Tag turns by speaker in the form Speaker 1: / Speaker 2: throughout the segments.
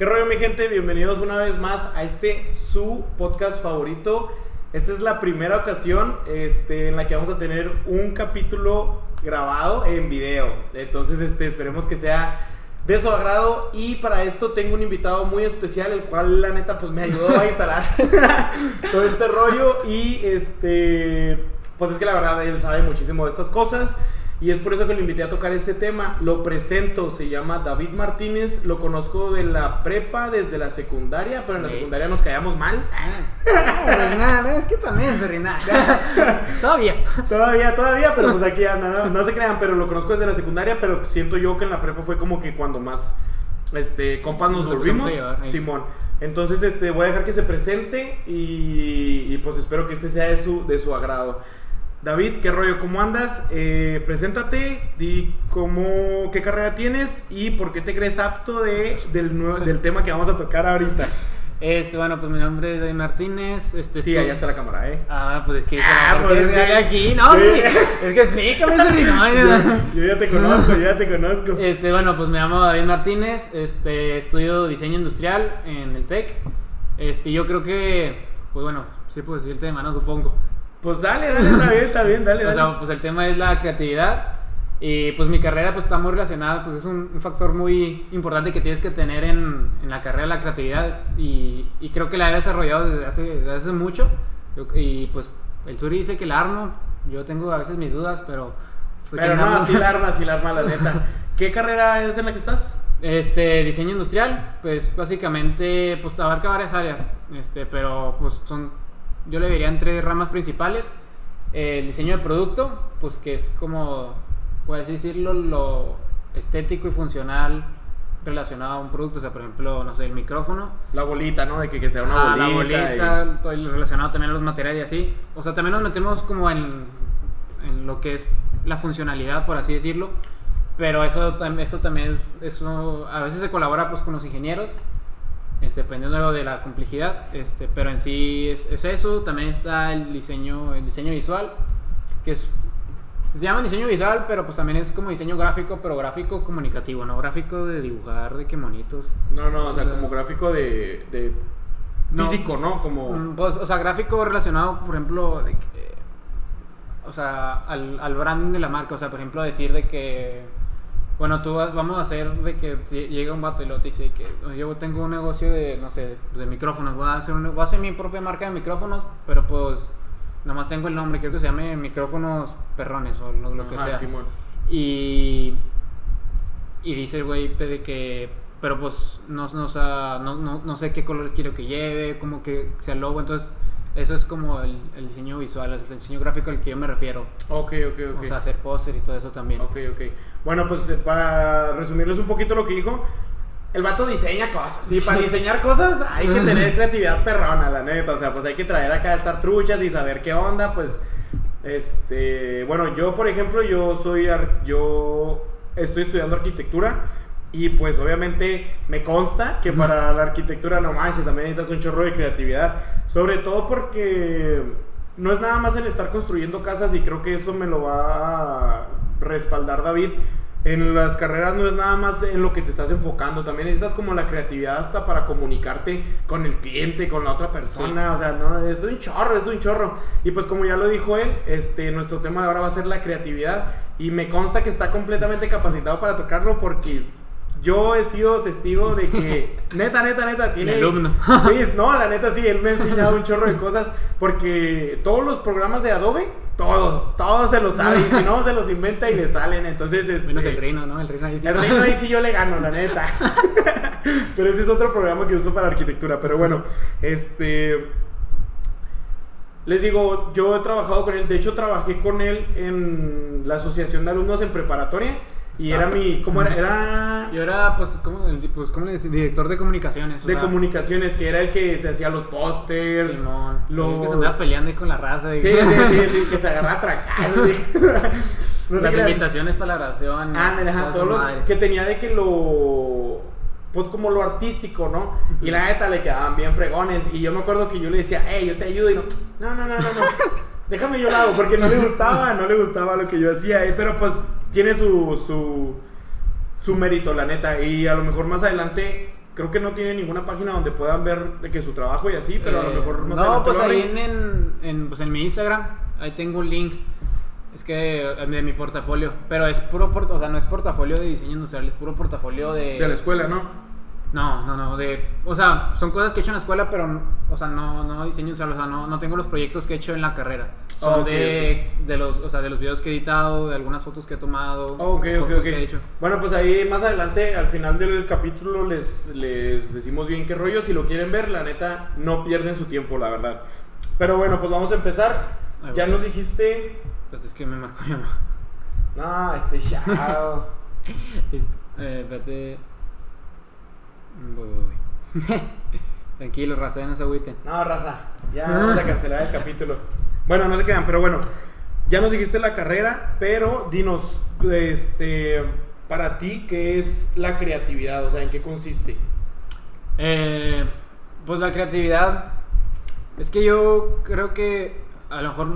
Speaker 1: ¿Qué rollo mi gente? Bienvenidos una vez más a este su podcast favorito. Esta es la primera ocasión este, en la que vamos a tener un capítulo grabado en video. Entonces este, esperemos que sea de su agrado y para esto tengo un invitado muy especial el cual la neta pues me ayudó a instalar todo este rollo y este pues es que la verdad él sabe muchísimo de estas cosas y es por eso que lo invité a tocar este tema. Lo presento, se llama David Martínez, lo conozco de la prepa desde la secundaria, pero en la
Speaker 2: Sí.
Speaker 1: secundaria nos caíamos mal.
Speaker 2: Ah, nada, es que también se rina. Todavía.
Speaker 1: Todavía, todavía, pero pues aquí anda, no, no se crean, pero lo conozco desde la secundaria, pero siento yo que en la prepa fue como que cuando más este compas nos
Speaker 2: Nos
Speaker 1: volvimos. Simón. Entonces, este, voy a dejar que se presente y, y, pues espero que este sea de su, de su agrado. David, ¿qué rollo? ¿Cómo andas? Eh, preséntate, di cómo, qué carrera tienes y por qué te crees apto de, del, nuevo- del tema que vamos a tocar ahorita.
Speaker 2: Este, bueno, pues mi nombre es David Martínez. Este,
Speaker 1: Sí,
Speaker 2: estoy-
Speaker 1: allá está la cámara, ¿eh?
Speaker 2: Ah, pues es que.
Speaker 1: Ah,
Speaker 2: ¿por
Speaker 1: pues es que-
Speaker 2: aquí? No, es que explícame ese rinón.
Speaker 1: Yo ya te conozco, yo ya te conozco.
Speaker 2: Este, bueno, pues me llamo David Martínez, este, estudio diseño industrial en el TEC. Este, yo creo que, pues bueno, sí puedo decir el tema, ¿no? Supongo.
Speaker 1: Pues dale, dale, está bien, está bien, dale,
Speaker 2: O
Speaker 1: dale.
Speaker 2: sea, pues el tema es la creatividad. Y pues mi carrera pues está muy relacionada, pues es un, un factor muy importante que tienes que tener en, en la carrera, la creatividad. Y, y creo que la he desarrollado desde hace, desde hace mucho. Y pues el Suri dice que la armo. Yo tengo a veces mis dudas, pero... pues,
Speaker 1: Pero no, así la arma, así la arma, la neta. ¿Qué carrera es en la que estás?
Speaker 2: Este, diseño industrial, pues básicamente pues abarca varias áreas, este, pero pues son, yo le diría en tres ramas principales. El diseño de producto, pues que es como, puedes decirlo, lo estético y funcional relacionado a un producto, o sea, por ejemplo, no sé, el micrófono,
Speaker 1: La bolita, ¿no? De que, que sea una
Speaker 2: Ah, la
Speaker 1: bolita.
Speaker 2: bolita, todo el relacionado también a los materiales y así. O sea, también nos metemos como en, en lo que es la funcionalidad, por así decirlo. Pero eso, eso también, eso a veces se colabora pues con los ingenieros, este, dependiendo de la complejidad. Este, pero en sí es, es eso. También está el diseño, el diseño visual, que es se llama diseño visual, pero pues también es como diseño gráfico, pero gráfico comunicativo, no gráfico de dibujar, de qué monitos.
Speaker 1: No, no, o sea, como gráfico de. de físico, ¿no? Como.
Speaker 2: Mm, Pues, o sea, gráfico relacionado, por ejemplo, de que, o sea, al, al branding de la marca. O sea, por ejemplo, decir de que, bueno, tú vas- vamos a hacer de que llega un vato y lo te dice que yo tengo un negocio de, no sé, de micrófonos. Voy a hacer, un- voy a hacer mi propia marca de micrófonos, pero pues, nomás tengo el nombre. Quiero que se llame micrófonos perrones o lo, lo que
Speaker 1: Ajá,
Speaker 2: sea.
Speaker 1: Simón.
Speaker 2: Y, y dice el güey de que, pero pues no, no, o sea, no, no, no sé qué colores quiero que lleve, como que sea logo. Entonces, eso es como el, el diseño visual, el diseño gráfico al que yo me refiero.
Speaker 1: Ok, ok, ok.
Speaker 2: O sea, hacer póster y todo eso también.
Speaker 1: Ok, ok. Bueno, pues eh, para resumirles un poquito lo que dijo, el vato diseña cosas. Y para diseñar cosas hay que tener creatividad perrona, la neta. O sea, pues hay que traer acá estas truchas y saber qué onda. Pues, este. Bueno, yo, por ejemplo, yo soy. ar- Yo estoy estudiando arquitectura. Y pues obviamente me consta que para la arquitectura no manches, también necesitas un chorro de creatividad. Sobre todo porque no es nada más el estar construyendo casas y creo que eso me lo va a respaldar David. En las carreras no es nada más en lo que te estás enfocando, también necesitas como la creatividad hasta para comunicarte con el cliente, con la otra persona, o sea, no, es un chorro, es un chorro. Y pues como ya lo dijo él, este, nuestro tema de ahora va a ser la creatividad y me consta que está completamente capacitado para tocarlo porque yo he sido testigo de que, neta, neta, neta, tiene...
Speaker 2: alumno.
Speaker 1: Sí, no, la neta sí, él me ha enseñado un chorro de cosas porque todos los programas de Adobe, todos, todos se los sabe y si no, se los inventa y le salen, entonces... Este,
Speaker 2: Menos el reino, ¿no? El reino ahí sí.
Speaker 1: el reino ahí sí yo le gano, la neta. pero ese es otro programa que uso para arquitectura. Pero bueno, este. Les digo, yo he trabajado con él. De hecho, trabajé con él en la asociación de alumnos en preparatoria. Y era mi. ¿Cómo era? Era.
Speaker 2: Yo era, pues, ¿cómo, el- pues, ¿cómo le? Director de comunicaciones. o
Speaker 1: De
Speaker 2: sea,
Speaker 1: comunicaciones, que era el que se hacía los pósters.
Speaker 2: Simón.
Speaker 1: los-
Speaker 2: El que se andaba peleando ahí con la raza. y-
Speaker 1: Sí, sí, sí, sí, que se agarraba a. No sé
Speaker 2: Las
Speaker 1: era.
Speaker 2: invitaciones para la grabación.
Speaker 1: Ajá,
Speaker 2: todas
Speaker 1: todos
Speaker 2: esas
Speaker 1: los
Speaker 2: madres.
Speaker 1: que tenía de que lo pues como lo artístico, ¿no? Y la neta le quedaban bien fregones y yo me acuerdo que yo le decía, "Hey, yo te ayudo" y no, no, no, no, no, no. Déjame yo lo hago porque no le gustaba, no le gustaba lo que yo hacía, eh, pero pues tiene su su su mérito, la neta, y a lo mejor más adelante creo que no tiene ninguna página donde puedan ver de que su trabajo y así, pero a lo
Speaker 2: Eh,
Speaker 1: mejor más
Speaker 2: No,
Speaker 1: adelante
Speaker 2: pues
Speaker 1: lo
Speaker 2: ahí en, en, en, pues en mi Instagram, ahí tengo un link. Es que eh, de mi portafolio, pero es puro, o sea, no es portafolio de diseño industrial, es puro portafolio de...
Speaker 1: de la escuela, ¿no?
Speaker 2: No, no, no, de... O sea, son cosas que he hecho en la escuela, pero, o sea, no, no diseño o sea, no, no tengo los proyectos que he hecho en la carrera. Son de, de los, o sea, de los videos que he editado, de algunas fotos que he tomado,
Speaker 1: ok, ok, ok.
Speaker 2: que he hecho.
Speaker 1: Bueno, pues ahí más adelante, al final del capítulo, les, les decimos bien qué rollo. Si lo quieren ver, la neta, no pierden su tiempo, la verdad. Pero bueno, pues vamos a empezar. Ya nos dijiste.
Speaker 2: Entonces es que me marcó.
Speaker 1: No, este chao.
Speaker 2: Eh, espérate. Voy, voy, voy. Tranquilo, raza, ya no se agüiten.
Speaker 1: No, raza, ya vamos a cancelar el capítulo. Bueno, no se quedan, pero bueno, ya nos dijiste la carrera, pero dinos, este, para ti, ¿qué es la creatividad? O sea, ¿en qué consiste?
Speaker 2: Eh, pues la creatividad. Es que yo creo que a lo mejor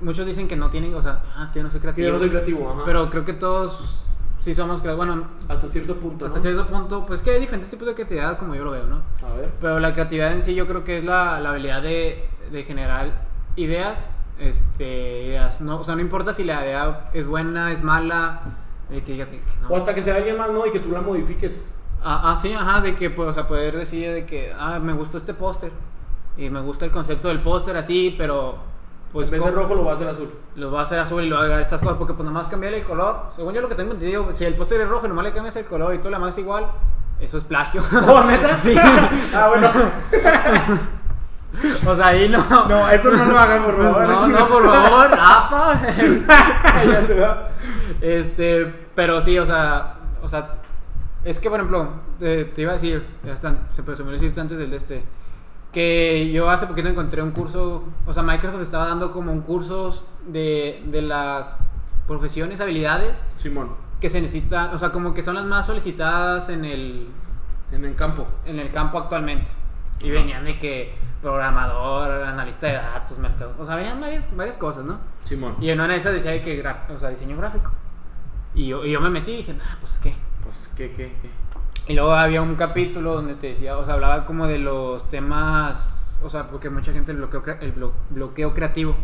Speaker 2: muchos dicen que no tienen, o sea, ah, es que yo no soy creativo.
Speaker 1: yo no soy creativo, ajá.
Speaker 2: Pero creo que todos sí somos creativos. Bueno,
Speaker 1: hasta cierto punto,
Speaker 2: hasta
Speaker 1: ¿no?
Speaker 2: cierto punto, pues que hay diferentes tipos de creatividad como yo lo veo, ¿no?
Speaker 1: A ver.
Speaker 2: Pero la creatividad en sí yo creo que es la, la habilidad de, de generar ideas. Este, ideas, no, o sea, no importa si la idea es buena, es mala, de que digas que no.
Speaker 1: O hasta que sea alguien más, ¿no? Y que tú la modifiques.
Speaker 2: Ah, ah, sí, ajá, de que pues, o sea, poder decir de que, ah, me gustó este póster. Y me gusta el concepto del póster así, pero pues
Speaker 1: en vez de rojo lo va a hacer azul.
Speaker 2: lo va a hacer azul y lo va a estas cosas, porque pues nomás cambiarle el color. Según yo lo que tengo entendido, si el póster es rojo nomás le cambias el color y todo lo demás es igual, eso es plagio.
Speaker 1: ¿Oh, neta?
Speaker 2: Sí.
Speaker 1: ah, bueno.
Speaker 2: o sea, ahí no.
Speaker 1: No, eso no lo hagan, por favor.
Speaker 2: No, no, por favor, apa.
Speaker 1: ya se va.
Speaker 2: Este, pero sí, o sea, o sea, es que por ejemplo, te, te iba a decir, ya están, se, me olvidó decirte antes del de este, que yo hace poquito encontré un curso, o sea, Microsoft estaba dando como un curso de, de las profesiones, habilidades
Speaker 1: Simón,
Speaker 2: que se necesitan, o sea, como que son las más solicitadas en el,
Speaker 1: en el campo.
Speaker 2: en el campo actualmente. Y
Speaker 1: Ajá.
Speaker 2: venían de que programador, analista de datos, mercado, o sea, venían varias, varias cosas, ¿no?
Speaker 1: Simón.
Speaker 2: Y en una de esas decía de que graf- o sea, diseño gráfico. Y yo, y yo me metí y dije, ah, pues qué.
Speaker 1: Pues, ¿qué, qué, qué?
Speaker 2: Y luego había un capítulo donde te decía, o sea, hablaba como de los temas, o sea, porque mucha gente el bloqueo, el blo- bloqueo creativo.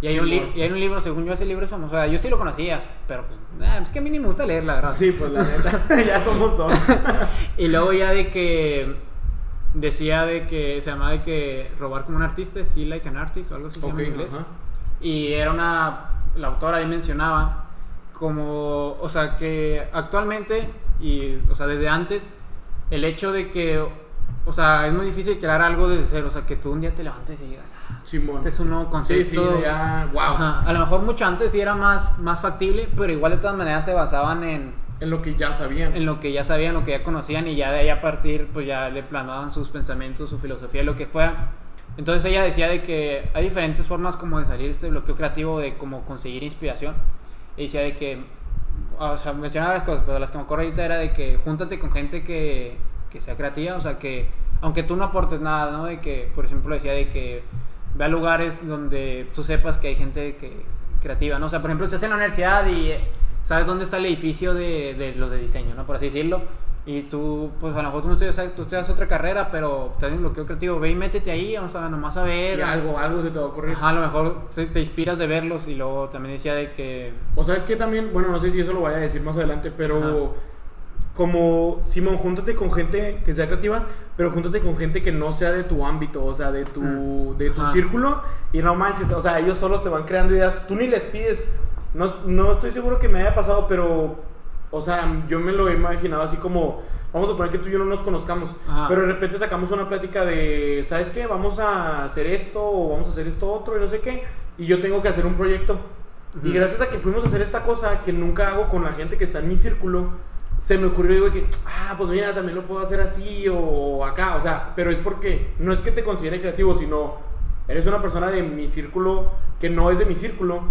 Speaker 2: Y hay, un li-
Speaker 1: Simón.
Speaker 2: y hay un libro, según yo, ese libro es famoso. O sea, yo sí lo conocía, pero pues, ah, es que a mí ni me gusta leer, la verdad.
Speaker 1: Sí, pues la neta, ya somos dos.
Speaker 2: Y luego ya de que decía de que se llamaba de que robar como un artista, steal like an artist o algo así se llama
Speaker 1: ok,
Speaker 2: en inglés.
Speaker 1: ajá.
Speaker 2: Y era una. La autora ahí mencionaba como. O sea, que actualmente, y. O sea, desde antes, el hecho de que. O sea, es muy difícil crear algo desde cero. O sea, que tú un día te levantes y digas, ah,
Speaker 1: Simón.
Speaker 2: este es un nuevo
Speaker 1: Sí,
Speaker 2: concepto.
Speaker 1: sí, ya, wow.
Speaker 2: Ajá. A lo mejor mucho antes sí era más, más factible, pero igual de todas maneras se basaban en,
Speaker 1: En lo que ya sabían.
Speaker 2: en lo que ya sabían, lo que ya conocían y ya de ahí a partir pues ya le planaban sus pensamientos, su filosofía, lo que fuera. Entonces ella decía de que hay diferentes formas como de salir de este bloqueo creativo, de cómo conseguir inspiración. Y decía de que, o sea, mencionaba varias cosas, pero las que me acuerdo ahorita era de que júntate con gente que, que sea creativa, o sea, que aunque tú no aportes nada, ¿no? De que, por ejemplo, decía de que ve a lugares donde tú sepas que hay gente que, creativa, ¿no? O sea, por ejemplo, estás en la universidad y eh, sabes dónde está el edificio de, de los de diseño, ¿no? Por así decirlo. Y tú, pues a lo mejor tú no estudias, tú estudias otra carrera, pero estás en bloqueo creativo, ve y métete ahí, vamos a nomás a ver.
Speaker 1: Y algo, algo se te va a ocurrir.
Speaker 2: Ajá, a lo mejor te, te inspiras de verlos y luego también decía de que...
Speaker 1: O sabes que también, bueno, no sé si eso lo vaya a decir más adelante, pero
Speaker 2: Ajá.
Speaker 1: como Simón, júntate con gente que sea creativa, pero júntate con gente que no sea de tu ámbito, o sea, de tu,
Speaker 2: Mm.
Speaker 1: de tu
Speaker 2: Ajá.
Speaker 1: círculo, y no manches, o sea, ellos solos te van creando ideas, tú ni les pides, no, no estoy seguro que me haya pasado, pero, o sea, yo me lo he imaginado así como, vamos a poner que tú y yo no nos conozcamos,
Speaker 2: Ajá.
Speaker 1: pero de repente sacamos una plática de, ¿sabes qué? Vamos a hacer esto, o vamos a hacer esto otro, y no sé qué, y yo tengo que hacer un proyecto. Y gracias a que fuimos a hacer esta cosa que nunca hago con la gente que está en mi círculo, se me ocurrió digo que, ah, pues mira, también lo puedo hacer así o acá, o sea, pero es porque no es que te considere creativo, sino eres una persona de mi círculo que no es de mi círculo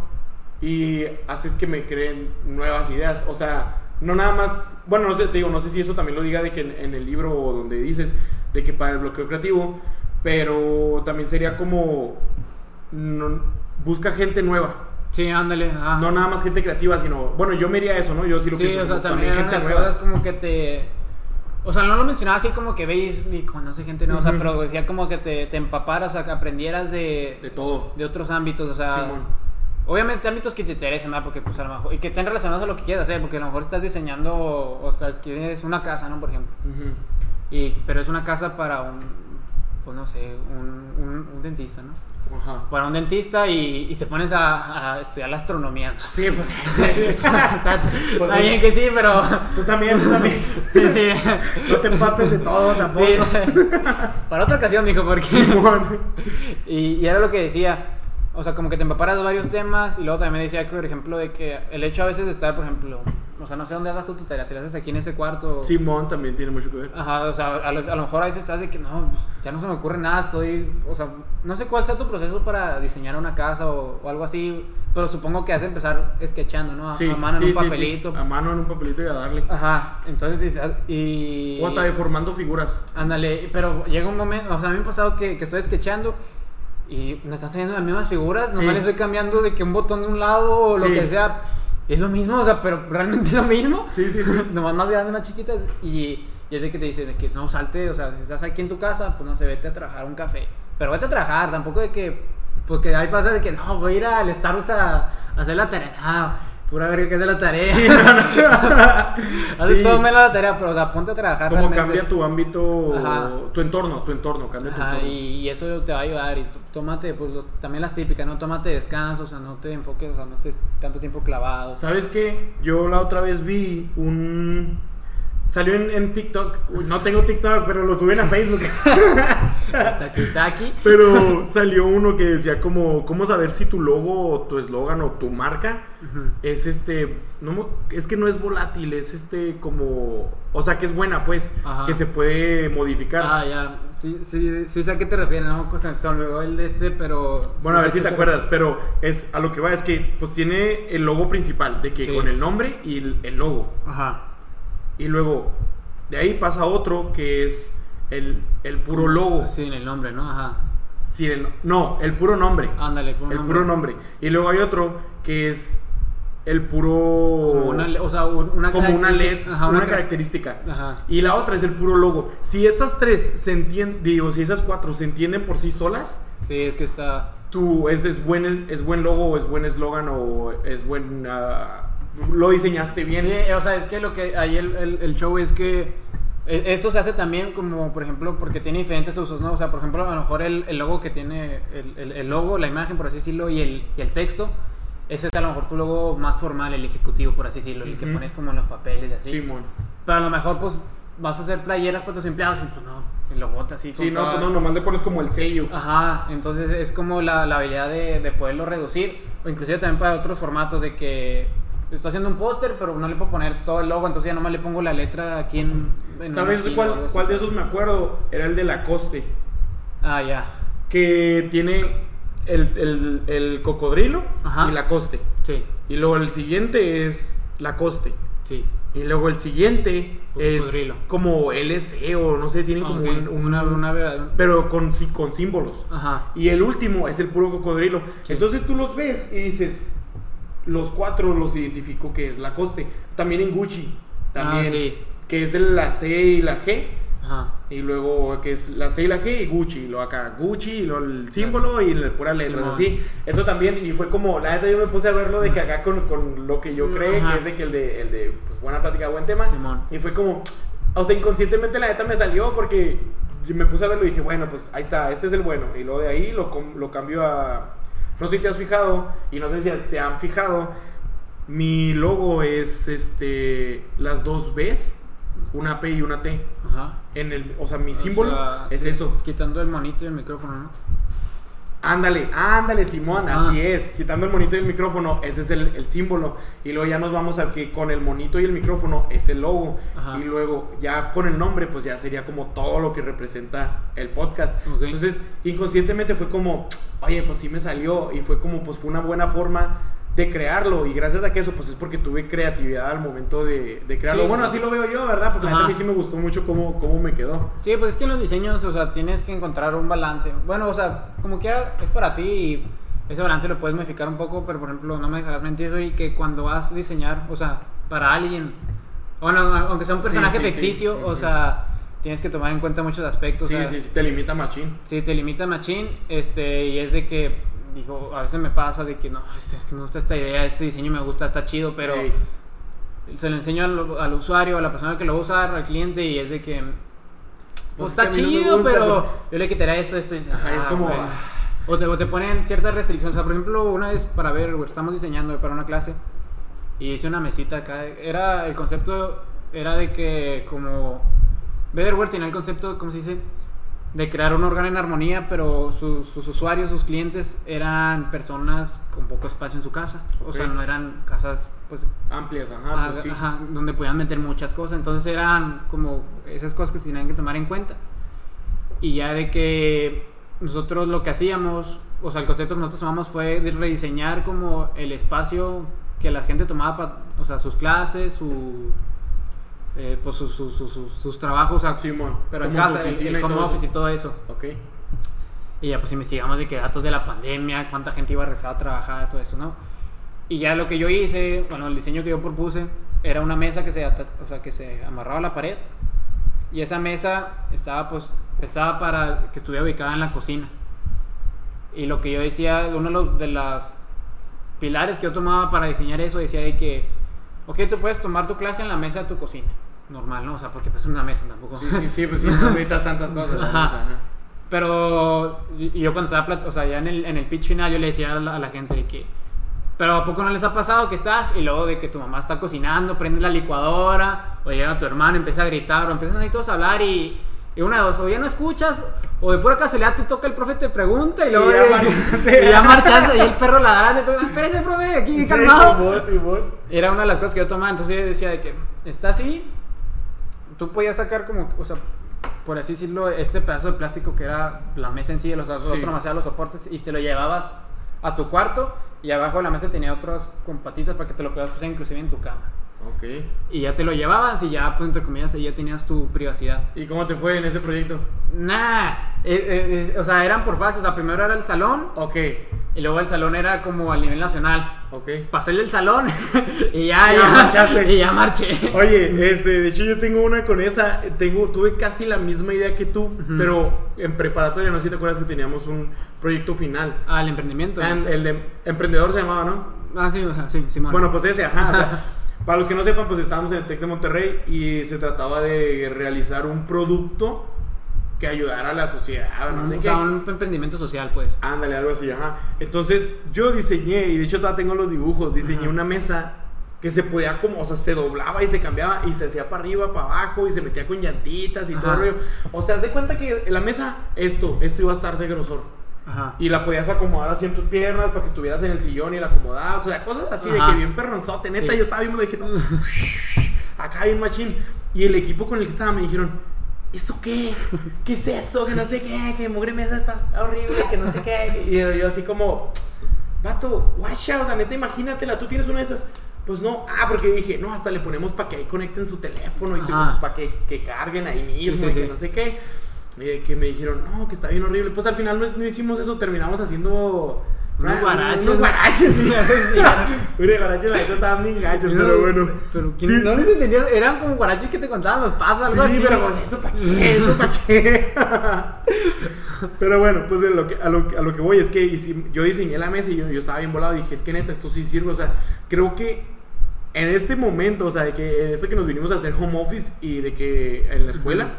Speaker 1: y haces que me creen nuevas ideas, o sea, no nada más, bueno, no sé, te digo, no sé si eso también lo diga de que en, en el libro o donde dices de que para el bloqueo creativo, pero también sería como no- busca gente nueva.
Speaker 2: Sí, ándale.
Speaker 1: No nada más gente creativa, sino. Bueno, yo me iría a eso, ¿no? Yo sí lo
Speaker 2: Sí,
Speaker 1: pienso.
Speaker 2: o sea, también eran las
Speaker 1: nueva.
Speaker 2: cosas como que te... O sea, no lo mencionaba así como que veis y conoce gente, no, o sea, pero decía como que te, te empaparas, o sea, que aprendieras de,
Speaker 1: De todo.
Speaker 2: de otros ámbitos, o sea,
Speaker 1: Simón.
Speaker 2: Obviamente ámbitos que te interesen. Porque pues a lo mejor, y que estén relacionados a lo que quieras hacer, porque a lo mejor estás diseñando, o sea, quieres una casa, ¿no? Por ejemplo, y, pero es una casa para un, pues no sé, un, un, un dentista, ¿no?
Speaker 1: Ajá.
Speaker 2: Para un dentista y, y te pones a, a estudiar la astronomía. ¿no?
Speaker 1: Sí, pues.
Speaker 2: está
Speaker 1: Pues
Speaker 2: está
Speaker 1: sí.
Speaker 2: bien que sí, pero...
Speaker 1: Tú también, tú también.
Speaker 2: Sí, sí.
Speaker 1: No te empapes de todo tampoco.
Speaker 2: Sí, para otra ocasión, dijo, porque... Y, y era lo que decía, o sea, como que te empaparas de varios temas y luego también me decía que, por ejemplo, de que el hecho a veces de estar, por ejemplo, o sea, no sé dónde hagas tu tarea, si la haces aquí en ese cuarto...
Speaker 1: Simón también tiene mucho que ver.
Speaker 2: Ajá, o sea, a, los- a lo mejor a veces estás de que no, pues, ya no se me ocurre nada, estoy, o sea, no sé cuál sea tu proceso para diseñar una casa o, o algo así, pero supongo que has de empezar sketchando, ¿no? A,
Speaker 1: Sí,
Speaker 2: a mano
Speaker 1: sí,
Speaker 2: en un
Speaker 1: sí, sí.
Speaker 2: papelito.
Speaker 1: A mano en un papelito y a darle.
Speaker 2: Ajá, entonces dices, y...
Speaker 1: O hasta deformando figuras.
Speaker 2: Ándale, pero llega un momento, o sea, a mí me ha pasado que, que estoy sketchando y me están saliendo las mismas figuras,
Speaker 1: Sí.
Speaker 2: nomás le estoy cambiando de que un botón de un lado o lo que sea. Es lo mismo, o sea, pero realmente es lo mismo.
Speaker 1: Sí, sí, sí.
Speaker 2: nomás más grandes, más chiquitas. Y, y es de que te dicen de que no salte, o sea, si estás aquí en tu casa, pues no sé, vete a trabajar a un café. Pero vete a trabajar, tampoco de que, porque ahí pasa de que no, voy a ir al Starbucks a, a hacer la tarea. Pura verga que hace la tarea. Haces
Speaker 1: Sí.
Speaker 2: todo menos la tarea, pero o sea, ponte a trabajar.
Speaker 1: Como
Speaker 2: realmente.
Speaker 1: cambia tu ámbito,
Speaker 2: Ajá.
Speaker 1: tu entorno, tu entorno, cambia tu entorno.
Speaker 2: y, eso te va a ayudar. Y tómate, pues también las típicas, ¿no? Tómate descanso, o sea, no te enfoques, o sea, no estés tanto tiempo clavado.
Speaker 1: ¿Sabes qué? Yo la otra vez vi un... Salió en, en TikTok. Uy, no tengo TikTok, pero lo suben a Facebook.
Speaker 2: Taki.
Speaker 1: pero salió uno que decía como... ¿Cómo saber si tu logo o tu eslogan o tu marca es este... No, es que no es volátil, es este como... O sea, que es buena, pues.
Speaker 2: Ajá.
Speaker 1: Que se puede modificar.
Speaker 2: Ah, ya. Sí, sí, sí sé a qué te refieres, ¿no? Me olvidó el de este, pero...
Speaker 1: Bueno, a ver si te acuerdas, pero es a lo que va, es que pues tiene el logo principal, de que
Speaker 2: Sí.
Speaker 1: con el nombre y el, el logo.
Speaker 2: Ajá.
Speaker 1: Y luego, de ahí pasa otro que es el, el puro logo.
Speaker 2: Sí, en el nombre, ¿no? Ajá.
Speaker 1: Sin el- no, el puro nombre.
Speaker 2: Ándale, puro
Speaker 1: el
Speaker 2: nombre.
Speaker 1: puro nombre. Y luego hay otro que es el puro...
Speaker 2: Como una, o sea, un- una
Speaker 1: como una LED,
Speaker 2: Ajá,
Speaker 1: una,
Speaker 2: cara-
Speaker 1: característica.
Speaker 2: Ajá.
Speaker 1: Y la otra es el puro logo. Si esas tres se entienden, digo, si esas cuatro se entienden por sí solas,
Speaker 2: Sí, es que está...
Speaker 1: tú es, es buen es buen logo o es buen eslogan o es buen ah, lo diseñaste bien
Speaker 2: Sí, o sea, es que lo que ahí el, el, el show es que eh, eso se hace también como, por ejemplo, porque tiene diferentes usos, ¿no? O sea, por ejemplo, a lo mejor el, el logo que tiene, el, logo, la imagen, por así decirlo, y el, y el texto, ese es a lo mejor tu logo más formal, el ejecutivo, por así decirlo, el que pones como en los papeles y así.
Speaker 1: Simón
Speaker 2: Pero a lo mejor, pues, vas a hacer playeras para tus empleados y pues no, el logote así.
Speaker 1: sí no
Speaker 2: toda-
Speaker 1: no nomás le pones como el sello
Speaker 2: Ajá, entonces es como la, la habilidad de, de poderlo reducir, o inclusive también para otros formatos de que estoy haciendo un póster, pero no le puedo poner todo el logo, entonces ya nomás le pongo la letra aquí en... en
Speaker 1: sabes cuál, de esos me acuerdo era el de Lacoste
Speaker 2: Ah, ya.
Speaker 1: que tiene el, el, el cocodrilo
Speaker 2: Ajá.
Speaker 1: y Lacoste
Speaker 2: Sí,
Speaker 1: y luego el siguiente es Lacoste
Speaker 2: sí.
Speaker 1: y luego el siguiente es
Speaker 2: Cocodrilo.
Speaker 1: como LC o no sé tienen como
Speaker 2: Ok,
Speaker 1: un, un-
Speaker 2: una, una...
Speaker 1: pero con, con símbolos
Speaker 2: Ajá.
Speaker 1: Y el último es el puro cocodrilo.
Speaker 2: Sí.
Speaker 1: Entonces tú los ves y dices, los cuatro los identifico que es Lacoste. También en Gucci, también,
Speaker 2: Ah, sí.
Speaker 1: que es la C y la G.
Speaker 2: Ajá.
Speaker 1: Y luego que es la C y la G y Gucci. Y luego acá Gucci y luego el símbolo y las puras letras
Speaker 2: Simón.
Speaker 1: así. Eso también, y fue como, la neta yo me puse a verlo de que acá con, con lo que yo creo que es de que el de, el de pues, buena plática, buen tema.
Speaker 2: Simón.
Speaker 1: Y fue como, o sea, inconscientemente la neta me salió porque me puse a verlo y dije, bueno, pues ahí está, este es el bueno. Y luego de ahí lo, lo cambio a... No sé si te has fijado, y no sé si se han fijado, mi logo es este las dos Bs, una P y una T.
Speaker 2: Ajá.
Speaker 1: En el, o sea, mi
Speaker 2: O
Speaker 1: símbolo
Speaker 2: sea,
Speaker 1: es
Speaker 2: sí,
Speaker 1: eso.
Speaker 2: Quitando el monito y el micrófono, ¿no?
Speaker 1: Ándale, ándale, Simón,
Speaker 2: Ah.
Speaker 1: así es. Quitando el monito y el micrófono, ese es el, el símbolo. Y luego ya nos vamos a que con el monito y el micrófono es el logo.
Speaker 2: Ajá.
Speaker 1: Y luego ya con el nombre, pues ya sería como todo lo que representa el podcast. Entonces, inconscientemente fue como, oye, pues sí me salió. Y fue como, pues fue una buena forma de crearlo. Y gracias a que eso, pues es porque tuve creatividad al momento de, de crearlo.
Speaker 2: Sí,
Speaker 1: bueno,
Speaker 2: sí.
Speaker 1: así lo veo yo, ¿verdad? Porque
Speaker 2: Ajá.
Speaker 1: a mí sí me gustó mucho cómo, cómo me quedó.
Speaker 2: Sí, pues es que en los diseños, o sea, tienes que encontrar un balance. Bueno, o sea, como quiera, es para ti y ese balance lo puedes modificar un poco, pero por ejemplo, no me dejarás mentir, y que cuando vas a diseñar, o sea, para alguien, Bueno, aunque sea un personaje
Speaker 1: sí, sí.
Speaker 2: ficticio, o sea, tienes que tomar en cuenta muchos aspectos.
Speaker 1: Sí,
Speaker 2: o sea,
Speaker 1: sí, sí, te limita machín.
Speaker 2: Sí, te limita machín, este, y es de que, dijo, a veces me pasa de que no, es es que me gusta esta idea, este diseño me gusta, está chido, pero se lo enseño al, al usuario, a la persona que lo va a usar, al cliente, y es de que, pues,
Speaker 1: Pues es
Speaker 2: está
Speaker 1: que no
Speaker 2: chido,
Speaker 1: gusta,
Speaker 2: pero
Speaker 1: pero-
Speaker 2: yo le quitaría esto, esto,
Speaker 1: Ajá, es
Speaker 2: ah,
Speaker 1: como-
Speaker 2: güey. O te, o te ponen ciertas restricciones, o sea, por ejemplo, una vez para ver, estamos diseñando para una clase, y hice una mesita acá, era, el concepto era de que como, Betterware tenía el concepto, ¿cómo se dice? De crear un órgano en armonía, pero su- sus usuarios, sus clientes eran personas con poco espacio en su casa. O sea, no eran casas, pues,
Speaker 1: Amplias, ajá,
Speaker 2: ah,
Speaker 1: pues sí.
Speaker 2: ajá, donde podían meter muchas cosas. Entonces eran como esas cosas que se tenían que tomar en cuenta. Y ya de que nosotros lo que hacíamos, o sea, el concepto que nosotros tomamos fue de rediseñar como el espacio que la gente tomaba para, o sea, sus clases, su, eh, pues sus, sus, sus- sus- trabajos, sea,
Speaker 1: Simón.
Speaker 2: pero en casa,
Speaker 1: y
Speaker 2: home
Speaker 1: todo eso.
Speaker 2: office y todo eso.
Speaker 1: Ok.
Speaker 2: Y ya pues investigamos de que datos de la pandemia, cuánta gente iba a rezar a trabajar, todo eso, ¿no? Y ya lo que yo hice, bueno, el diseño que yo propuse era una mesa que se, o sea, que se amarraba a la pared. Y esa mesa estaba pues pesada para que estuviera ubicada en la cocina. Y lo que yo decía, uno de los de las pilares que yo tomaba para diseñar eso decía de que, ok, tú puedes tomar tu clase en la mesa de tu cocina. Normal, ¿no? O sea, porque pues, es una mesa tampoco.
Speaker 1: Sí, sí, sí, pues sí, no necesitas tantas cosas.
Speaker 2: Ajá. Pero y yo cuando estaba, o sea, ya en el, en el pitch final yo le decía a la, a la gente de que, pero ¿a poco no les ha pasado que estás y luego de que tu mamá está cocinando, prende la licuadora, o llega tu hermano, empieza a gritar, o empiezan ahí todos a hablar y, y una de dos, o ya no escuchas, o de pura casualidad te toca el profe, te pregunta y luego
Speaker 1: Y ya marchaste.
Speaker 2: y ya marchaste y el perro ladrando, y tú, espérese profe, aquí
Speaker 1: Sí,
Speaker 2: calmado.
Speaker 1: Simón, Simón.
Speaker 2: Era una de las cosas que yo tomaba, entonces yo decía de que está así, tú podías sacar como, o sea, por así decirlo, este pedazo de plástico que era la mesa en sí, los
Speaker 1: Sí.
Speaker 2: otros demasiado los soportes, y te lo llevabas a tu cuarto y abajo de la mesa tenía otros con patitas para que te lo puedas usar inclusive en tu cama.
Speaker 1: Ok.
Speaker 2: Y ya te lo llevabas y ya, pues, entre comillas, ya tenías tu privacidad.
Speaker 1: ¿Y cómo te fue en ese proyecto?
Speaker 2: Nah, eh, eh, o sea, eran por fases, o sea, primero era el salón
Speaker 1: Ok,
Speaker 2: y luego el salón era como a nivel nacional.
Speaker 1: ok.
Speaker 2: Pasé el salón y ya,
Speaker 1: Ya
Speaker 2: ya,
Speaker 1: marchaste.
Speaker 2: y ya marché.
Speaker 1: Oye, este, de hecho yo tengo una con esa, tengo, tuve casi la misma idea que tú, pero en preparatoria, no sé si te acuerdas que teníamos un proyecto final.
Speaker 2: Ah, el emprendimiento.
Speaker 1: Ah, El de emprendedor se llamaba, ¿no?
Speaker 2: Ah, sí, ajá, sí, Simón.
Speaker 1: Bueno, pues ese, ajá. o sea, para los que no sepan, pues estábamos en el TEC de Monterrey y se trataba de realizar un producto que ayudara a la sociedad, o no sé
Speaker 2: o
Speaker 1: qué.
Speaker 2: sea, un emprendimiento social, pues.
Speaker 1: Ándale, algo así, ajá. Entonces yo diseñé, y de hecho todavía tengo los dibujos, diseñé
Speaker 2: Ajá.
Speaker 1: una mesa que se podía como, o sea, se doblaba y se cambiaba y se hacía para arriba, para abajo y se metía con llantitas y todo el rollo. O sea, haz de cuenta que la mesa, esto, esto iba a estar de grosor.
Speaker 2: Ajá.
Speaker 1: Y la podías acomodar así en tus piernas para que estuvieras en el sillón y la acomodabas. O sea, cosas así de
Speaker 2: Ajá.
Speaker 1: que bien perronzote. Neta,
Speaker 2: Sí.
Speaker 1: yo estaba viendo y dije, acá bien machín. Y el equipo con el que estaba me dijeron, ¿eso qué? ¿Qué es eso? Que no sé qué, que mugre mesa está horrible, que no sé qué. Y yo, así como, vato, guacha, o sea, neta, imagínatela, tú tienes una de esas. Pues no, ah, porque dije, no, hasta le ponemos para que ahí conecten su teléfono y para que, que carguen ahí mismo
Speaker 2: Sí, sí,
Speaker 1: y que no sé qué. Y que me dijeron, no, que está bien horrible. Pues al final no, es- no hicimos eso, terminamos haciendo.
Speaker 2: Unos guaraches,
Speaker 1: Unos
Speaker 2: ¿no?
Speaker 1: guaraches, sí. Unos guaraches, la neta estaban bien gachos, pero bueno.
Speaker 2: Pero ¿quién
Speaker 1: Sí,
Speaker 2: no
Speaker 1: sí.
Speaker 2: les entendías? Eran como guaraches que te contaban los pasos, algo
Speaker 1: Sí,
Speaker 2: así.
Speaker 1: pero pues, eso para qué, eso para qué. pero bueno, pues de lo que, a, lo, que- a lo que voy es que yo diseñé la mesa y yo, yo estaba bien volado. Dije, es que neta, esto sí sirve. O sea, creo que en este momento, o sea, de que en esto que nos vinimos a hacer home office y de que en la escuela,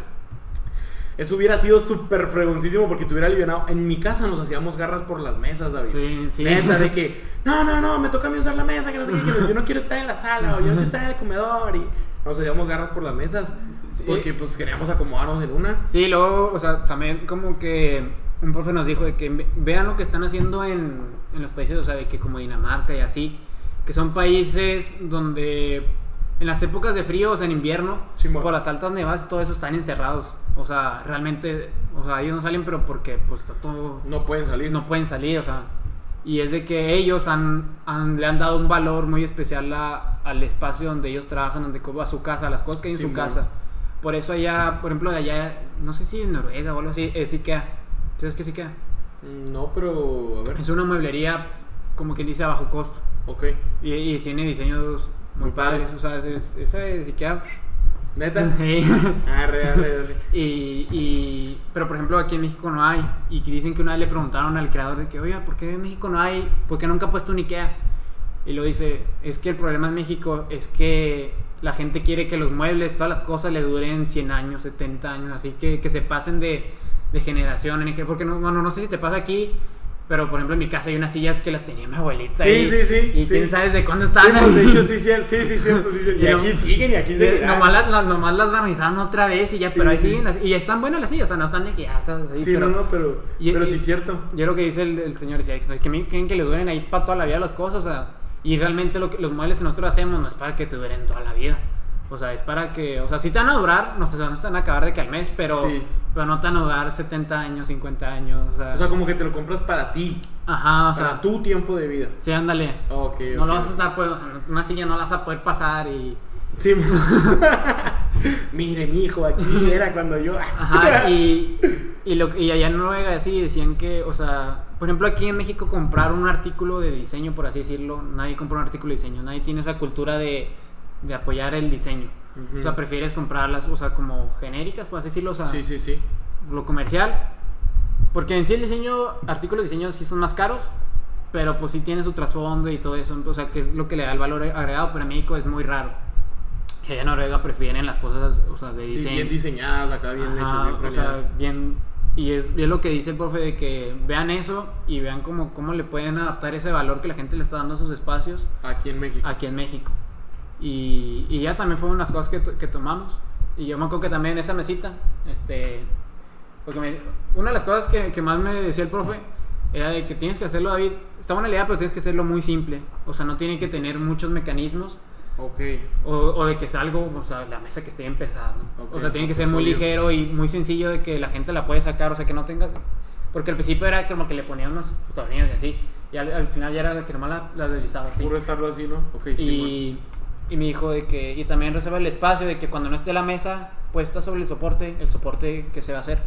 Speaker 1: eso hubiera sido súper fregoncísimo porque te hubiera alivianado. En mi casa nos hacíamos garras por las mesas, David.
Speaker 2: Sí, sí.
Speaker 1: Neta, de que, no, no, no, me toca a mí usar la mesa, que no sé qué, que yo no quiero estar en la sala o yo no quiero estar en el comedor. Y nos hacíamos garras por las mesas
Speaker 2: Sí.
Speaker 1: porque pues queríamos acomodarnos en una.
Speaker 2: Sí, luego, o sea, también como que un profe nos dijo de que ve- vean lo que están haciendo en, en los países, o sea, de que como Dinamarca y así, que son países donde en las épocas de frío, o sea, en invierno,
Speaker 1: Simón.
Speaker 2: por las altas nevadas y todo eso están encerrados. O sea, realmente, o sea, ellos no salen, pero porque pues está todo
Speaker 1: No pueden salir.
Speaker 2: no pueden salir, o sea. Y es de que ellos han, han- le han dado un valor muy especial a- al espacio donde ellos trabajan, donde a su casa, a las cosas que hay en su
Speaker 1: Simón.
Speaker 2: casa. Por eso allá, por ejemplo, de allá, no sé si en Noruega o algo así, es IKEA. ¿Sabes qué es IKEA?
Speaker 1: Mm, No, pero a ver.
Speaker 2: Es una mueblería, como quien dice, a bajo costo.
Speaker 1: Ok.
Speaker 2: Y, y tiene diseños muy,
Speaker 1: Muy
Speaker 2: padres. O sea, es, ese sí queda.
Speaker 1: ¿Neta?
Speaker 2: Sí.
Speaker 1: Arre, arre, arre.
Speaker 2: Y, y, pero por ejemplo aquí en México no hay. Y dicen que una vez le preguntaron al creador de que, oiga, ¿por qué en México no hay? ¿Por qué nunca ha puesto un Ikea? Y lo dice, es que el problema en México es que la gente quiere que los muebles, todas las cosas le duren 100 años, 70 años, así que, que se pasen de, de generación en generación. Porque no, bueno, no sé si te pasa aquí, pero por ejemplo en mi casa hay unas sillas que las tenía mi abuelita.
Speaker 1: Sí,
Speaker 2: y,
Speaker 1: sí, sí,
Speaker 2: Y
Speaker 1: sí.
Speaker 2: quién sabe de cuándo
Speaker 1: Sí,
Speaker 2: están.
Speaker 1: pues, de hecho, sí, sí, sí, sí, cierto, sí. Y
Speaker 2: Y no-
Speaker 1: aquí siguen y aquí
Speaker 2: Sí,
Speaker 1: siguen.
Speaker 2: nomás, las, nomás las barnizaron otra vez y ya,
Speaker 1: Sí,
Speaker 2: pero ahí
Speaker 1: sí.
Speaker 2: siguen. las- Y están buenas las sillas, o sea, no están de que ya estás así.
Speaker 1: Sí,
Speaker 2: pero,
Speaker 1: no, no, pero,
Speaker 2: y-
Speaker 1: pero sí es cierto.
Speaker 2: Yo lo que dice el, el señor decía, es que me quieren que le duren ahí para toda la vida las cosas, o sea, y realmente lo que, los muebles que nosotros hacemos no es para que te duren toda la vida. O sea, es para que, o sea, sí te van a durar, no sé, no se van a acabar de que al mes, pero,
Speaker 1: Sí.
Speaker 2: pero no te van a durar 70 años, 50 años, o sea,
Speaker 1: O sea, como que te lo compras para ti,
Speaker 2: ajá, o
Speaker 1: para
Speaker 2: sea,
Speaker 1: tu tiempo de vida.
Speaker 2: sí, ándale.
Speaker 1: Ok,
Speaker 2: No lo vas a estar, pues, o sea, una silla no la vas a poder pasar y...
Speaker 1: Sí. Mire, mi hijo, aquí era cuando yo.
Speaker 2: Ajá, y, y, lo, y allá en Noruega así decían que, o sea, por ejemplo aquí en México comprar un artículo de diseño, por así decirlo, nadie compra un artículo de diseño, nadie tiene esa cultura de, de apoyar el diseño. O sea, prefieres comprarlas, o sea, como genéricas, por así decirlo, o sea,
Speaker 1: Sí, sí, sí.
Speaker 2: lo comercial. Porque en sí el diseño, artículos de diseño sí son más caros, pero pues sí tiene su trasfondo y todo eso, o sea, que es lo que le da el valor agregado, pero en México es muy raro. Allá en Noruega prefieren las cosas, o sea, de diseño.
Speaker 1: bien diseñadas, acá bien hechas,
Speaker 2: Ajá,
Speaker 1: bien
Speaker 2: o sea, bien. Y es, y es lo que dice el profe de que vean eso y vean cómo, cómo le pueden adaptar ese valor que la gente le está dando a sus espacios
Speaker 1: Aquí en México.
Speaker 2: aquí en México. Y, y ya también fueron las cosas que, que tomamos. Y yo me acuerdo que también esa mesita, este. Porque me- una de las cosas que, que más me decía el profe era de que tienes que hacerlo, David. Está buena la idea, pero tienes que hacerlo muy simple. O sea, no tiene que tener muchos mecanismos.
Speaker 1: Ok.
Speaker 2: O, o de que sea algo, o sea, la mesa que esté empezada, ¿no?
Speaker 1: Ok,
Speaker 2: o sea, tiene que ser muy ligero y muy sencillo de que la gente la puede sacar, o sea, que no tengas... Porque al principio era como que le ponía unos tornillos y así, y al, al final ya era que nomás la, la deslizaba así.
Speaker 1: Puro estarlo así, ¿no? Ok, sí.
Speaker 2: y, y me dijo de que, y también reserva el espacio, de que cuando no esté la mesa puesta sobre el soporte, el soporte que se va a hacer.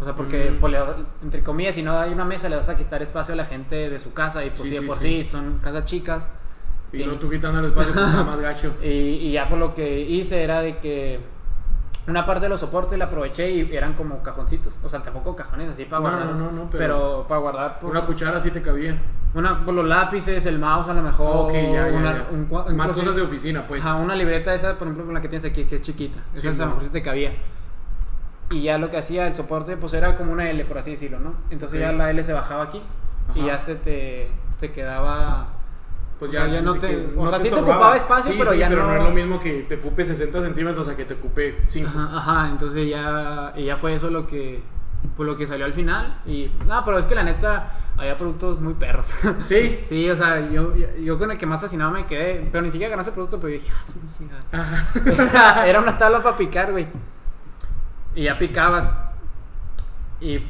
Speaker 2: O sea, porque,
Speaker 1: Mm.
Speaker 2: pues, entre comillas, si no hay una mesa, le vas a quitar espacio a la gente de su casa, y pues
Speaker 1: Sí,
Speaker 2: de por
Speaker 1: sí.
Speaker 2: sí son casas chicas.
Speaker 1: Y no tú quitando el espacio, pues más gacho.
Speaker 2: y, y ya por lo que hice era de que una parte de los soportes la aproveché y eran como cajoncitos. O sea, tampoco cajones así para
Speaker 1: No,
Speaker 2: guardar.
Speaker 1: no, no, no,
Speaker 2: pero,
Speaker 1: pero-
Speaker 2: para guardar pues,
Speaker 1: Una cuchara sí te cabía.
Speaker 2: una- pues, los lápices, el mouse a lo mejor.
Speaker 1: Ok, ya, ya,
Speaker 2: una-
Speaker 1: ya.
Speaker 2: un cua- un
Speaker 1: Más cosas de oficina, pues.
Speaker 2: Ajá, una libreta esa, por ejemplo, con la que tienes aquí, que es chiquita.
Speaker 1: Sí,
Speaker 2: Esa a lo mejor sí te cabía. Y ya lo que hacía el soporte, pues era como una L, por así decirlo, ¿no? Entonces ya la L se bajaba aquí y ya se te, te quedaba.
Speaker 1: Pues
Speaker 2: o sea, ya no te- o sea, sí te ocupaba espacio,
Speaker 1: Sí,
Speaker 2: pero
Speaker 1: sí,
Speaker 2: ya
Speaker 1: pero
Speaker 2: no-
Speaker 1: no es lo mismo que te ocupe 60 centímetros a que te ocupe 5.
Speaker 2: Ajá, ajá, entonces ya, y ya fue eso lo que, pues lo que salió al final. Y, no, pero es que la neta, había productos muy perros.
Speaker 1: ¿Sí?
Speaker 2: sí, o sea, yo, yo, con el que más fascinado me quedé, pero ni siquiera gané ese producto, pero yo dije, ah, sí, sí, ah".
Speaker 1: Ajá.
Speaker 2: Era una tabla para picar, güey. Y ya picabas. Y,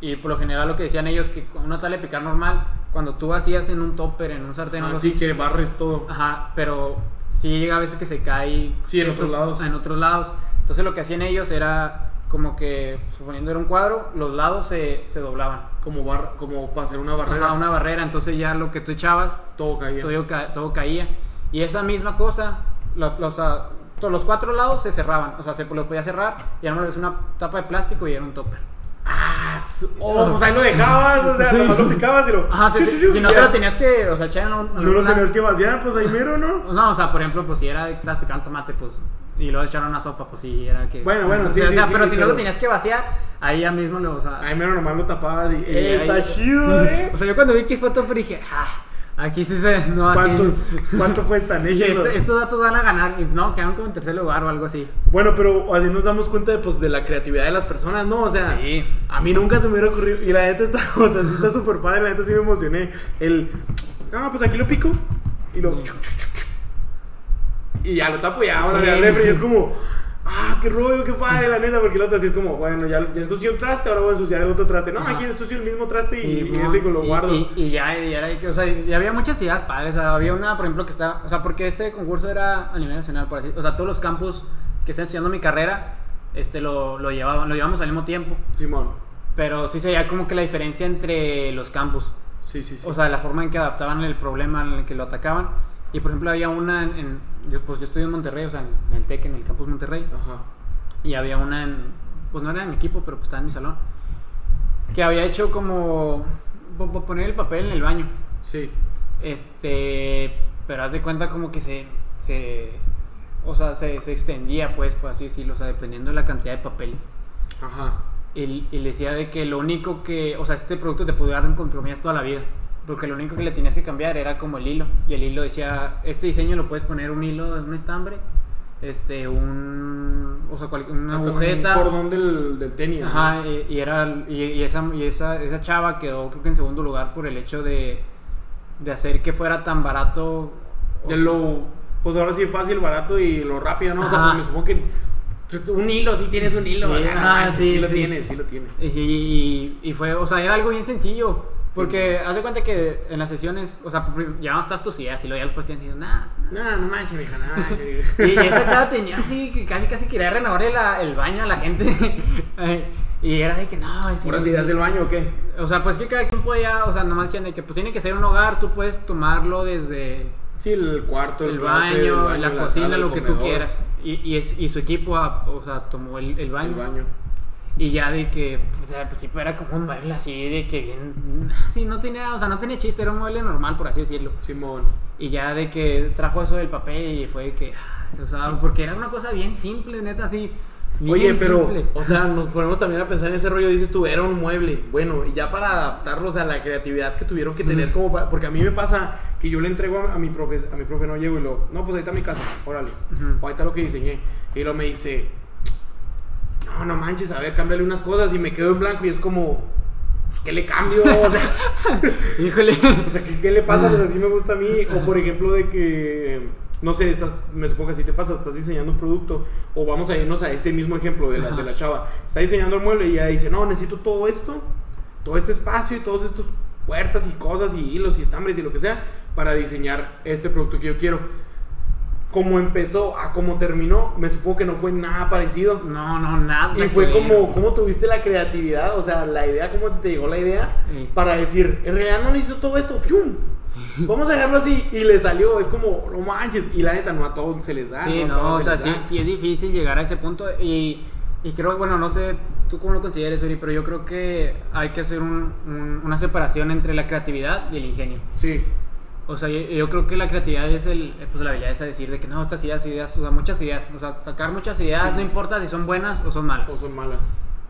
Speaker 2: y por lo general lo que decían ellos, que con una tabla de picar normal, cuando tú hacías en un topper, en un sartén, o algo
Speaker 1: Así
Speaker 2: así,
Speaker 1: que barres todo.
Speaker 2: Ajá, pero sí llega a veces que se cae.
Speaker 1: Sí, en otros lados.
Speaker 2: En otros lados. Entonces lo que hacían ellos era como que, suponiendo era un cuadro, los lados se, se doblaban.
Speaker 1: Como, bar, como para hacer una barrera.
Speaker 2: Ajá, una barrera. Entonces ya lo que tú echabas,
Speaker 1: Todo caía.
Speaker 2: todo, ca- todo caía. Y esa misma cosa, lo- los, ah, todos los cuatro lados se cerraban. O sea, se los podía cerrar y ahora es una tapa de plástico y era un topper.
Speaker 1: Ah, su- oh, pues ahí lo dejabas, o sea, nomás lo picabas y lo.
Speaker 2: Ajá, si,
Speaker 1: chu,
Speaker 2: si- no
Speaker 1: ya.
Speaker 2: te lo tenías que, o sea, echar en un,
Speaker 1: No lo tenías que vaciar, pues ahí mero, ¿no?
Speaker 2: No, o sea, por ejemplo, pues si era que estabas picando tomate, pues. Y luego echaron una sopa, pues sí, era que.
Speaker 1: Bueno, bueno,
Speaker 2: o
Speaker 1: sí,
Speaker 2: sea,
Speaker 1: sí,
Speaker 2: o sea,
Speaker 1: sí,
Speaker 2: pero si no lo tenías que vaciar, ahí ya mismo lo. O sea,
Speaker 1: Ahí mero nomás lo tapabas y. Eh, está chido, ¿eh?
Speaker 2: O sea, yo cuando vi que fue topper dije, ah, aquí sí se. No.
Speaker 1: ¿Cuántos, ¿Cuánto cuestan? Échenlo.
Speaker 2: "Este- estos datos van a ganar. No, quedaron como en tercer lugar o algo así.
Speaker 1: Bueno, pero así nos damos cuenta de, pues, de la creatividad de las personas, ¿no? O sea,
Speaker 2: Sí.
Speaker 1: a mí nunca se me hubiera ocurrido. Y la neta está, o sea, sí está súper padre, la neta sí me emocioné. El, ah, pues aquí lo pico. Y lo.
Speaker 2: Sí.
Speaker 1: Y ya lo tapo y ahora
Speaker 2: Sí.
Speaker 1: Y es como, ah, qué rollo, qué padre, la neta. Porque el otro así es como, bueno, ya, ya ensucié un traste, ahora voy a ensuciar el otro traste. No,
Speaker 2: Ajá.
Speaker 1: aquí ensucio el mismo traste y, y
Speaker 2: no,
Speaker 1: ese lo
Speaker 2: y-
Speaker 1: guardo.
Speaker 2: Y, y ya, y era o sea, y había muchas ideas padres. O sea, había una, por ejemplo, que está. O sea, porque ese concurso era a nivel nacional, por así. O sea, todos los campus que están estudiando mi carrera, este lo, lo llevaban, lo llevamos al mismo tiempo.
Speaker 1: Simón.
Speaker 2: Pero sí se veía como que la diferencia entre los campus.
Speaker 1: Sí, sí, sí.
Speaker 2: O sea, la forma en que adaptaban el problema en el que lo atacaban. Y por ejemplo, había una en. en- yo, pues yo estoy en Monterrey, o sea, en el TEC, en el campus Monterrey.
Speaker 1: Ajá.
Speaker 2: Y había una en. Pues no era de mi equipo, pero pues estaba en mi salón. Que había hecho como. po- po- poner el papel en el baño.
Speaker 1: Sí.
Speaker 2: Este. Pero haz de cuenta como que se. se o sea, se, se extendía, pues, por así decirlo, o sea, dependiendo de la cantidad de papeles.
Speaker 1: Ajá.
Speaker 2: Y, y le decía de que lo único que. O sea, este producto te puede dar en toda la vida. Porque lo único que le tenías que cambiar era como el hilo. Y el hilo decía: Este diseño lo puedes poner un hilo de un estambre. Este, un. O sea, cual- una
Speaker 1: Hasta
Speaker 2: agujeta.
Speaker 1: Un cordón del, del tenis. ¿no?
Speaker 2: Ajá, y, y era, y, y esa, y esa, esa chava quedó creo que en segundo lugar por el hecho de, de hacer que fuera tan barato.
Speaker 1: De lo. Pues ahora sí, fácil, barato y lo rápido, ¿no? O sea,
Speaker 2: Ajá.
Speaker 1: porque supongo que. Un hilo, sí tienes un hilo.
Speaker 2: Sí, ajá,
Speaker 1: Ah,
Speaker 2: sí,
Speaker 1: sí, lo
Speaker 2: sí.
Speaker 1: tienes, sí lo tienes.
Speaker 2: Y, y- y fue, o sea, era algo bien sencillo. Porque haz de cuenta que en las sesiones, o sea, llevabas todas tus ideas y luego ya después te diciendo, nah,
Speaker 1: No, no manches, mija, no manches.
Speaker 2: Y, y esa chava tenía así, que casi casi quería renovar el, el baño a la gente. y era de que no, es
Speaker 1: ¿Puras ideas del baño o qué?
Speaker 2: O sea, pues que cada quien podía, o sea, nomás decían de que pues tiene que ser un hogar, tú puedes tomarlo desde
Speaker 1: Sí, el cuarto,
Speaker 2: el baño, la cocina,
Speaker 1: sala,
Speaker 2: lo que tú quieras. Y, y, es- y su equipo, ah, o sea, tomó el, el baño.
Speaker 1: El baño.
Speaker 2: Y ya de que, pues al principio era como un mueble así, de que bien, sí, no tenía, o sea, no tenía chiste, era un mueble normal, por así decirlo.
Speaker 1: Simón.
Speaker 2: Y ya de que trajo eso del papel y fue de que, ah, o sea, porque era una cosa bien simple, neta, así. bien
Speaker 1: Oye, pero,
Speaker 2: simple.
Speaker 1: o sea, nos ponemos también a pensar en ese rollo, dices tú, era un mueble. Bueno, y ya para adaptarlos a la creatividad que tuvieron que tener como para- porque a mí me pasa que yo le entrego a, a mi profe, a mi profe no llego y lo, no, pues ahí está mi casa, órale.
Speaker 2: Ujú.
Speaker 1: O ahí está lo que diseñé. Y luego me dice, no, no manches, a ver, cámbiale unas cosas y me quedo en blanco y es como, pues, ¿qué le cambio? O sea,
Speaker 2: Híjole.
Speaker 1: o sea, ¿qué, qué le pasa? Pues así me gusta a mí. O por ejemplo, de que, no sé, estás, me supongo que así te pasa, estás diseñando un producto. O vamos a irnos a ese mismo ejemplo de la, de la chava. Está diseñando el mueble y ella dice, no, necesito todo esto, todo este espacio y todos estos puertas y cosas y hilos y estambres y lo que sea para diseñar este producto que yo quiero. Como empezó a como terminó, me supongo que no fue nada parecido.
Speaker 2: No, no, nada.
Speaker 1: Y fue como, ¿cómo tuviste la creatividad? O sea, la idea, ¿cómo te llegó la idea?
Speaker 2: Sí.
Speaker 1: Para decir, en realidad no necesito todo esto, ¡fium! Vamos a dejarlo así. Y le salió, es como, no manches. Y la neta, no a todos se les da.
Speaker 2: Sí, no, o
Speaker 1: se
Speaker 2: sea, sí, sí es difícil llegar a ese punto y, y creo, bueno, no sé tú cómo lo consideres, Uri, pero yo creo que hay que hacer un- un- una separación entre la creatividad y el ingenio.
Speaker 1: Sí,
Speaker 2: O sea, yo, yo creo que la creatividad es el, pues la habilidad esa de decir de que no, estas ideas, ideas, o sea, muchas ideas, o sea, sacar muchas ideas,
Speaker 1: Sí.
Speaker 2: no importa si son buenas o son malas.
Speaker 1: o son malas.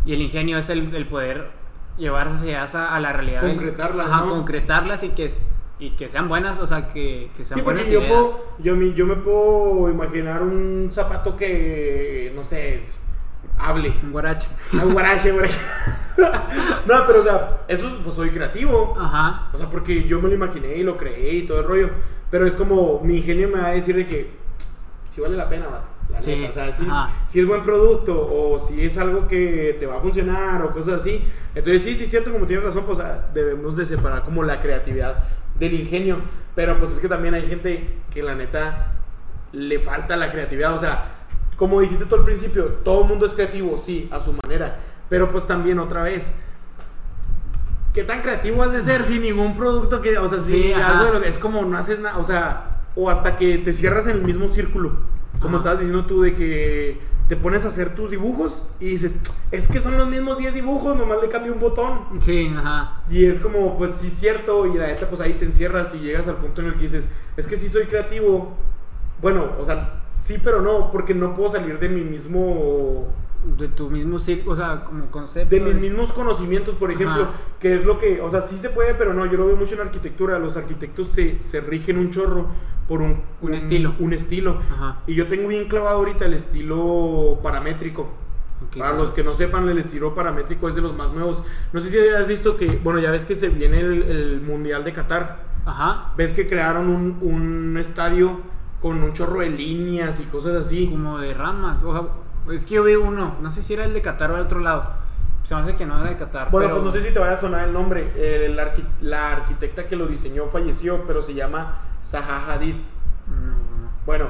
Speaker 2: Y el ingenio es el, el poder llevar esas ideas a, a la realidad.
Speaker 1: Concretarlas,
Speaker 2: Ajá,
Speaker 1: ¿no?
Speaker 2: concretarlas y que, y que sean buenas, o sea, que, que sean
Speaker 1: Sí,
Speaker 2: buenas
Speaker 1: porque yo,
Speaker 2: ideas.
Speaker 1: puedo, yo, yo me puedo imaginar un zapato que, no sé, hable.
Speaker 2: Un guarache.
Speaker 1: Un guarache, güey. no, pero o sea, eso pues soy creativo.
Speaker 2: Ajá.
Speaker 1: O sea, porque yo me lo imaginé y lo creé y todo el rollo. Pero es como, mi ingenio me va a decir de que si vale la pena, vato. La
Speaker 2: Sí,
Speaker 1: neta. O sea, si,
Speaker 2: ajá.
Speaker 1: si es buen producto o si es algo que te va a funcionar o cosas así. Entonces, sí, sí, es cierto, como tienes razón, pues debemos de separar como la creatividad del ingenio. Pero pues es que también hay gente que la neta le falta la creatividad. O sea, como dijiste tú al principio, todo el mundo es creativo, sí, a su manera. Pero pues también otra vez, ¿qué tan creativo has de ser sin ningún producto que, o sea, si
Speaker 2: Sí,
Speaker 1: algo de lo que es como no haces nada, o sea, o hasta que te cierras en el mismo círculo, como
Speaker 2: Ajá.
Speaker 1: estabas diciendo tú de que te pones a hacer tus dibujos y dices, es que son los mismos 10 dibujos, nomás le cambio un botón.
Speaker 2: Sí, ajá.
Speaker 1: Y es como, pues sí, cierto, y la neta, pues ahí te encierras y llegas al punto en el que dices, es que sí soy creativo. Bueno, o sea, sí, pero no, porque no puedo salir de mi mismo
Speaker 2: De tu mismo o sea, como concepto.
Speaker 1: de mis mismos conocimientos, por ejemplo,
Speaker 2: Ajá.
Speaker 1: que es lo que, o sea, sí se puede, pero no, yo lo veo mucho en arquitectura, los arquitectos se, se rigen un chorro por un,
Speaker 2: Un estilo.
Speaker 1: Un estilo.
Speaker 2: Ajá.
Speaker 1: Y yo tengo bien clavado ahorita el estilo paramétrico. Para
Speaker 2: sí,
Speaker 1: los
Speaker 2: sí.
Speaker 1: que no sepan, el estilo paramétrico es de los más nuevos. No sé si has visto que, bueno, ya ves que se viene el, el Mundial de Qatar.
Speaker 2: Ajá.
Speaker 1: Ves que crearon un, un estadio con un chorro de líneas y cosas así.
Speaker 2: Como de ramas. O sea, es que yo vi uno. No sé si era el de Qatar o el otro lado. Se me hace que no era de Qatar.
Speaker 1: Bueno,
Speaker 2: pero-
Speaker 1: pues no sé si te vaya a sonar el nombre. El arqui- la arquitecta que lo diseñó falleció, pero se llama Zaha Hadid.
Speaker 2: No, no, no.
Speaker 1: Bueno,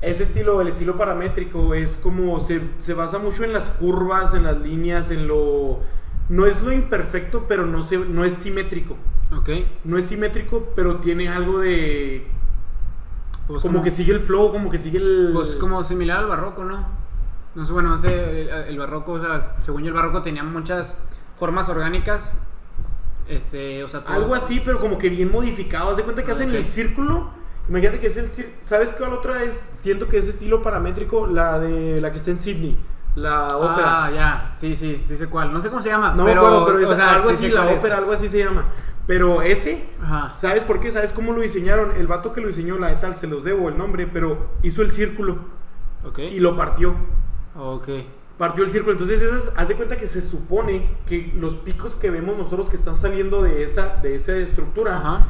Speaker 1: ese estilo, el estilo paramétrico, es como se, se basa mucho en las curvas, en las líneas, en lo. No es lo imperfecto, pero no, se, no es simétrico.
Speaker 2: Ok.
Speaker 1: No es simétrico, pero tiene algo de.
Speaker 2: Pues
Speaker 1: como que sigue el flow, como que sigue el...
Speaker 2: Pues como similar al barroco, ¿no? No sé, bueno, no sé, el, el barroco, o sea, según yo el barroco tenía muchas formas orgánicas. Este, o sea, todo-
Speaker 1: Algo así, pero como que bien modificado. Haz de cuenta que hacen el círculo. Imagínate que es el cir- ¿Sabes cuál otra es? Siento que es estilo paramétrico, la de la que está en Sydney, la ópera.
Speaker 2: Ah, ya, sí, sí, sí sé cuál. No sé cómo se llama.
Speaker 1: no
Speaker 2: pero,
Speaker 1: me acuerdo, pero es
Speaker 2: o sea,
Speaker 1: algo
Speaker 2: sí
Speaker 1: así, la
Speaker 2: es.
Speaker 1: ópera, algo así se llama. Pero ese,
Speaker 2: Ajá.
Speaker 1: ¿sabes por qué? ¿Sabes cómo lo diseñaron? El vato que lo diseñó, la de tal, se los debo el nombre, pero hizo el círculo
Speaker 2: Ok.
Speaker 1: y lo partió.
Speaker 2: Ok.
Speaker 1: Partió el círculo. Entonces, esas, haz de cuenta que se supone que los picos que vemos nosotros que están saliendo de esa, de esa estructura
Speaker 2: Ajá.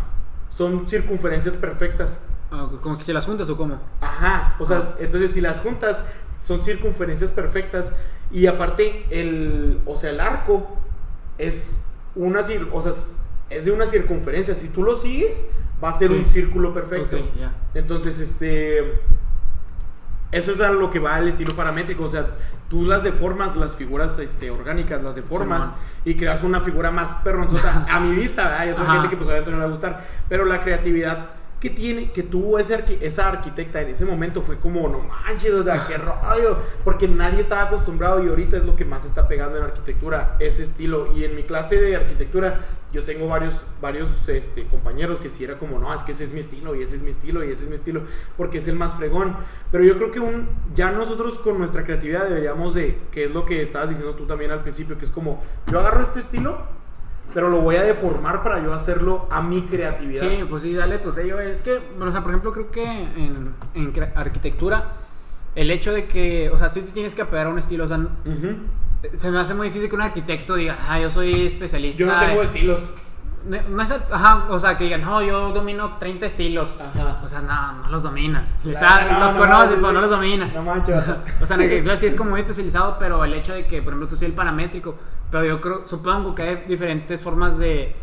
Speaker 1: son circunferencias perfectas.
Speaker 2: Ah, ¿Como que se las juntas o cómo?
Speaker 1: Ajá, o sea,
Speaker 2: Ah.
Speaker 1: entonces si las juntas son circunferencias perfectas y aparte el, o sea, el arco es una, o sea, es- de una circunferencia. Si tú lo sigues, va a ser
Speaker 2: Sí.
Speaker 1: un círculo perfecto. Entonces, este, eso es a lo que va el estilo paramétrico. O sea, tú las deformas, las figuras este, orgánicas, las deformas y creas una figura más perronzota a mi vista. ¿verdad? Hay otra
Speaker 2: Ajá.
Speaker 1: gente que pues obviamente no le va a gustar. Pero la creatividad que tiene, que tuvo ese arqui- esa arquitecta en ese momento fue como, no manches, o sea, qué rollo. Porque nadie estaba acostumbrado y ahorita es lo que más está pegando en arquitectura, ese estilo. Y en mi clase de arquitectura yo tengo varios, varios este, compañeros que si era como, no, es que ese es mi estilo y ese es mi estilo y ese es mi estilo, porque es el más fregón. Pero yo creo que un, ya nosotros con nuestra creatividad deberíamos de, que es lo que estabas diciendo tú también al principio, que es como, yo agarro este estilo, pero lo voy a deformar para yo hacerlo a mi creatividad.
Speaker 2: Sí, pues sí, dale tu sello. Es que, bueno, o sea, por ejemplo, creo que en, en arquitectura, el hecho de que, o sea, sí te tienes que apegar a un estilo, o sea, se me hace muy difícil que un arquitecto diga, ah, yo soy especialista.
Speaker 1: Yo no tengo
Speaker 2: en-".
Speaker 1: estilos.
Speaker 2: Ajá, o sea, que digan, no, yo domino 30 estilos.
Speaker 1: Ajá.
Speaker 2: O sea, no, no los dominas.
Speaker 1: Claro,
Speaker 2: sabe-
Speaker 1: no,
Speaker 2: los
Speaker 1: no,
Speaker 2: conoces,
Speaker 1: no,
Speaker 2: pero no los domina.
Speaker 1: No manches.
Speaker 2: O sea, en sí es como muy especializado, pero el hecho de que, por ejemplo, tú sí el paramétrico, pero yo creo, supongo que hay diferentes formas de,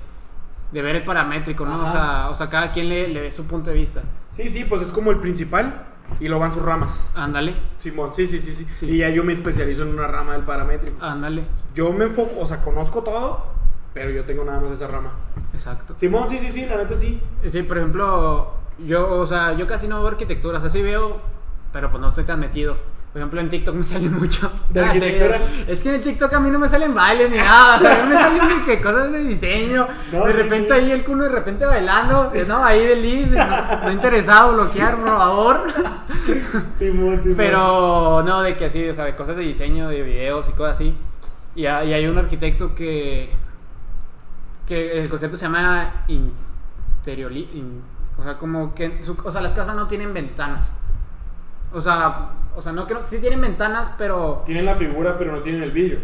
Speaker 2: de ver el paramétrico, ¿no? O sea, o sea, cada quien le, le ve su punto de vista.
Speaker 1: Sí, sí, pues es como el principal y lo van sus ramas.
Speaker 2: Ándale,
Speaker 1: Simón, sí, sí, sí, sí,
Speaker 2: Sí.
Speaker 1: Y ya yo me especializo en una rama del paramétrico.
Speaker 2: ándale,
Speaker 1: Yo me enfoco, o sea, conozco todo, pero yo tengo nada más esa rama.
Speaker 2: exacto.
Speaker 1: Simón, sí, sí, sí, la neta sí.
Speaker 2: Sí, por ejemplo, yo, o sea, yo casi no veo arquitectura, o sea, sí veo, pero pues no estoy tan metido. Por ejemplo, en TikTok me sale mucho.
Speaker 1: ¿De
Speaker 2: Ah, te
Speaker 1: arquitectura?
Speaker 2: Es que en el TikTok a mí no me salen bailes ni nada, o sea, a mí me salen ni que cosas de diseño.
Speaker 1: No,
Speaker 2: de
Speaker 1: sí,
Speaker 2: repente
Speaker 1: sí.
Speaker 2: ahí el culo de repente bailando, sí, no, ahí de lead, no, no interesado, bloquear, por favor.
Speaker 1: Simón, Simón.
Speaker 2: Pero no, de que así, o sea, de cosas de diseño, de videos y cosas así. Y, y hay un arquitecto que. que el concepto se llama interiori. in- o sea, como que. su- o sea, las casas no tienen ventanas. O sea, o sea, no creo sí tienen ventanas, pero.
Speaker 1: Tienen la figura, pero no tienen el vidrio.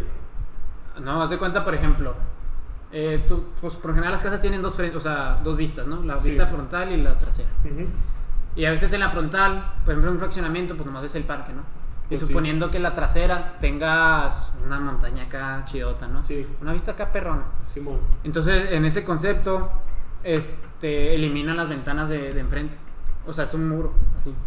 Speaker 2: No, haz de cuenta, por ejemplo. eh, tú- pues por general las casas tienen dos o sea, dos vistas, ¿no? La
Speaker 1: Sí.
Speaker 2: vista frontal y la trasera. Y a veces en la frontal, por ejemplo en un fraccionamiento, pues nomás es el parque, ¿no? Y
Speaker 1: Pues sí.
Speaker 2: suponiendo que en la trasera tengas una montaña acá chidota, ¿no?
Speaker 1: Sí.
Speaker 2: Una vista acá perrona.
Speaker 1: Simón.
Speaker 2: Entonces, en ese concepto, este, eliminan las ventanas de, de enfrente. O sea, es un muro,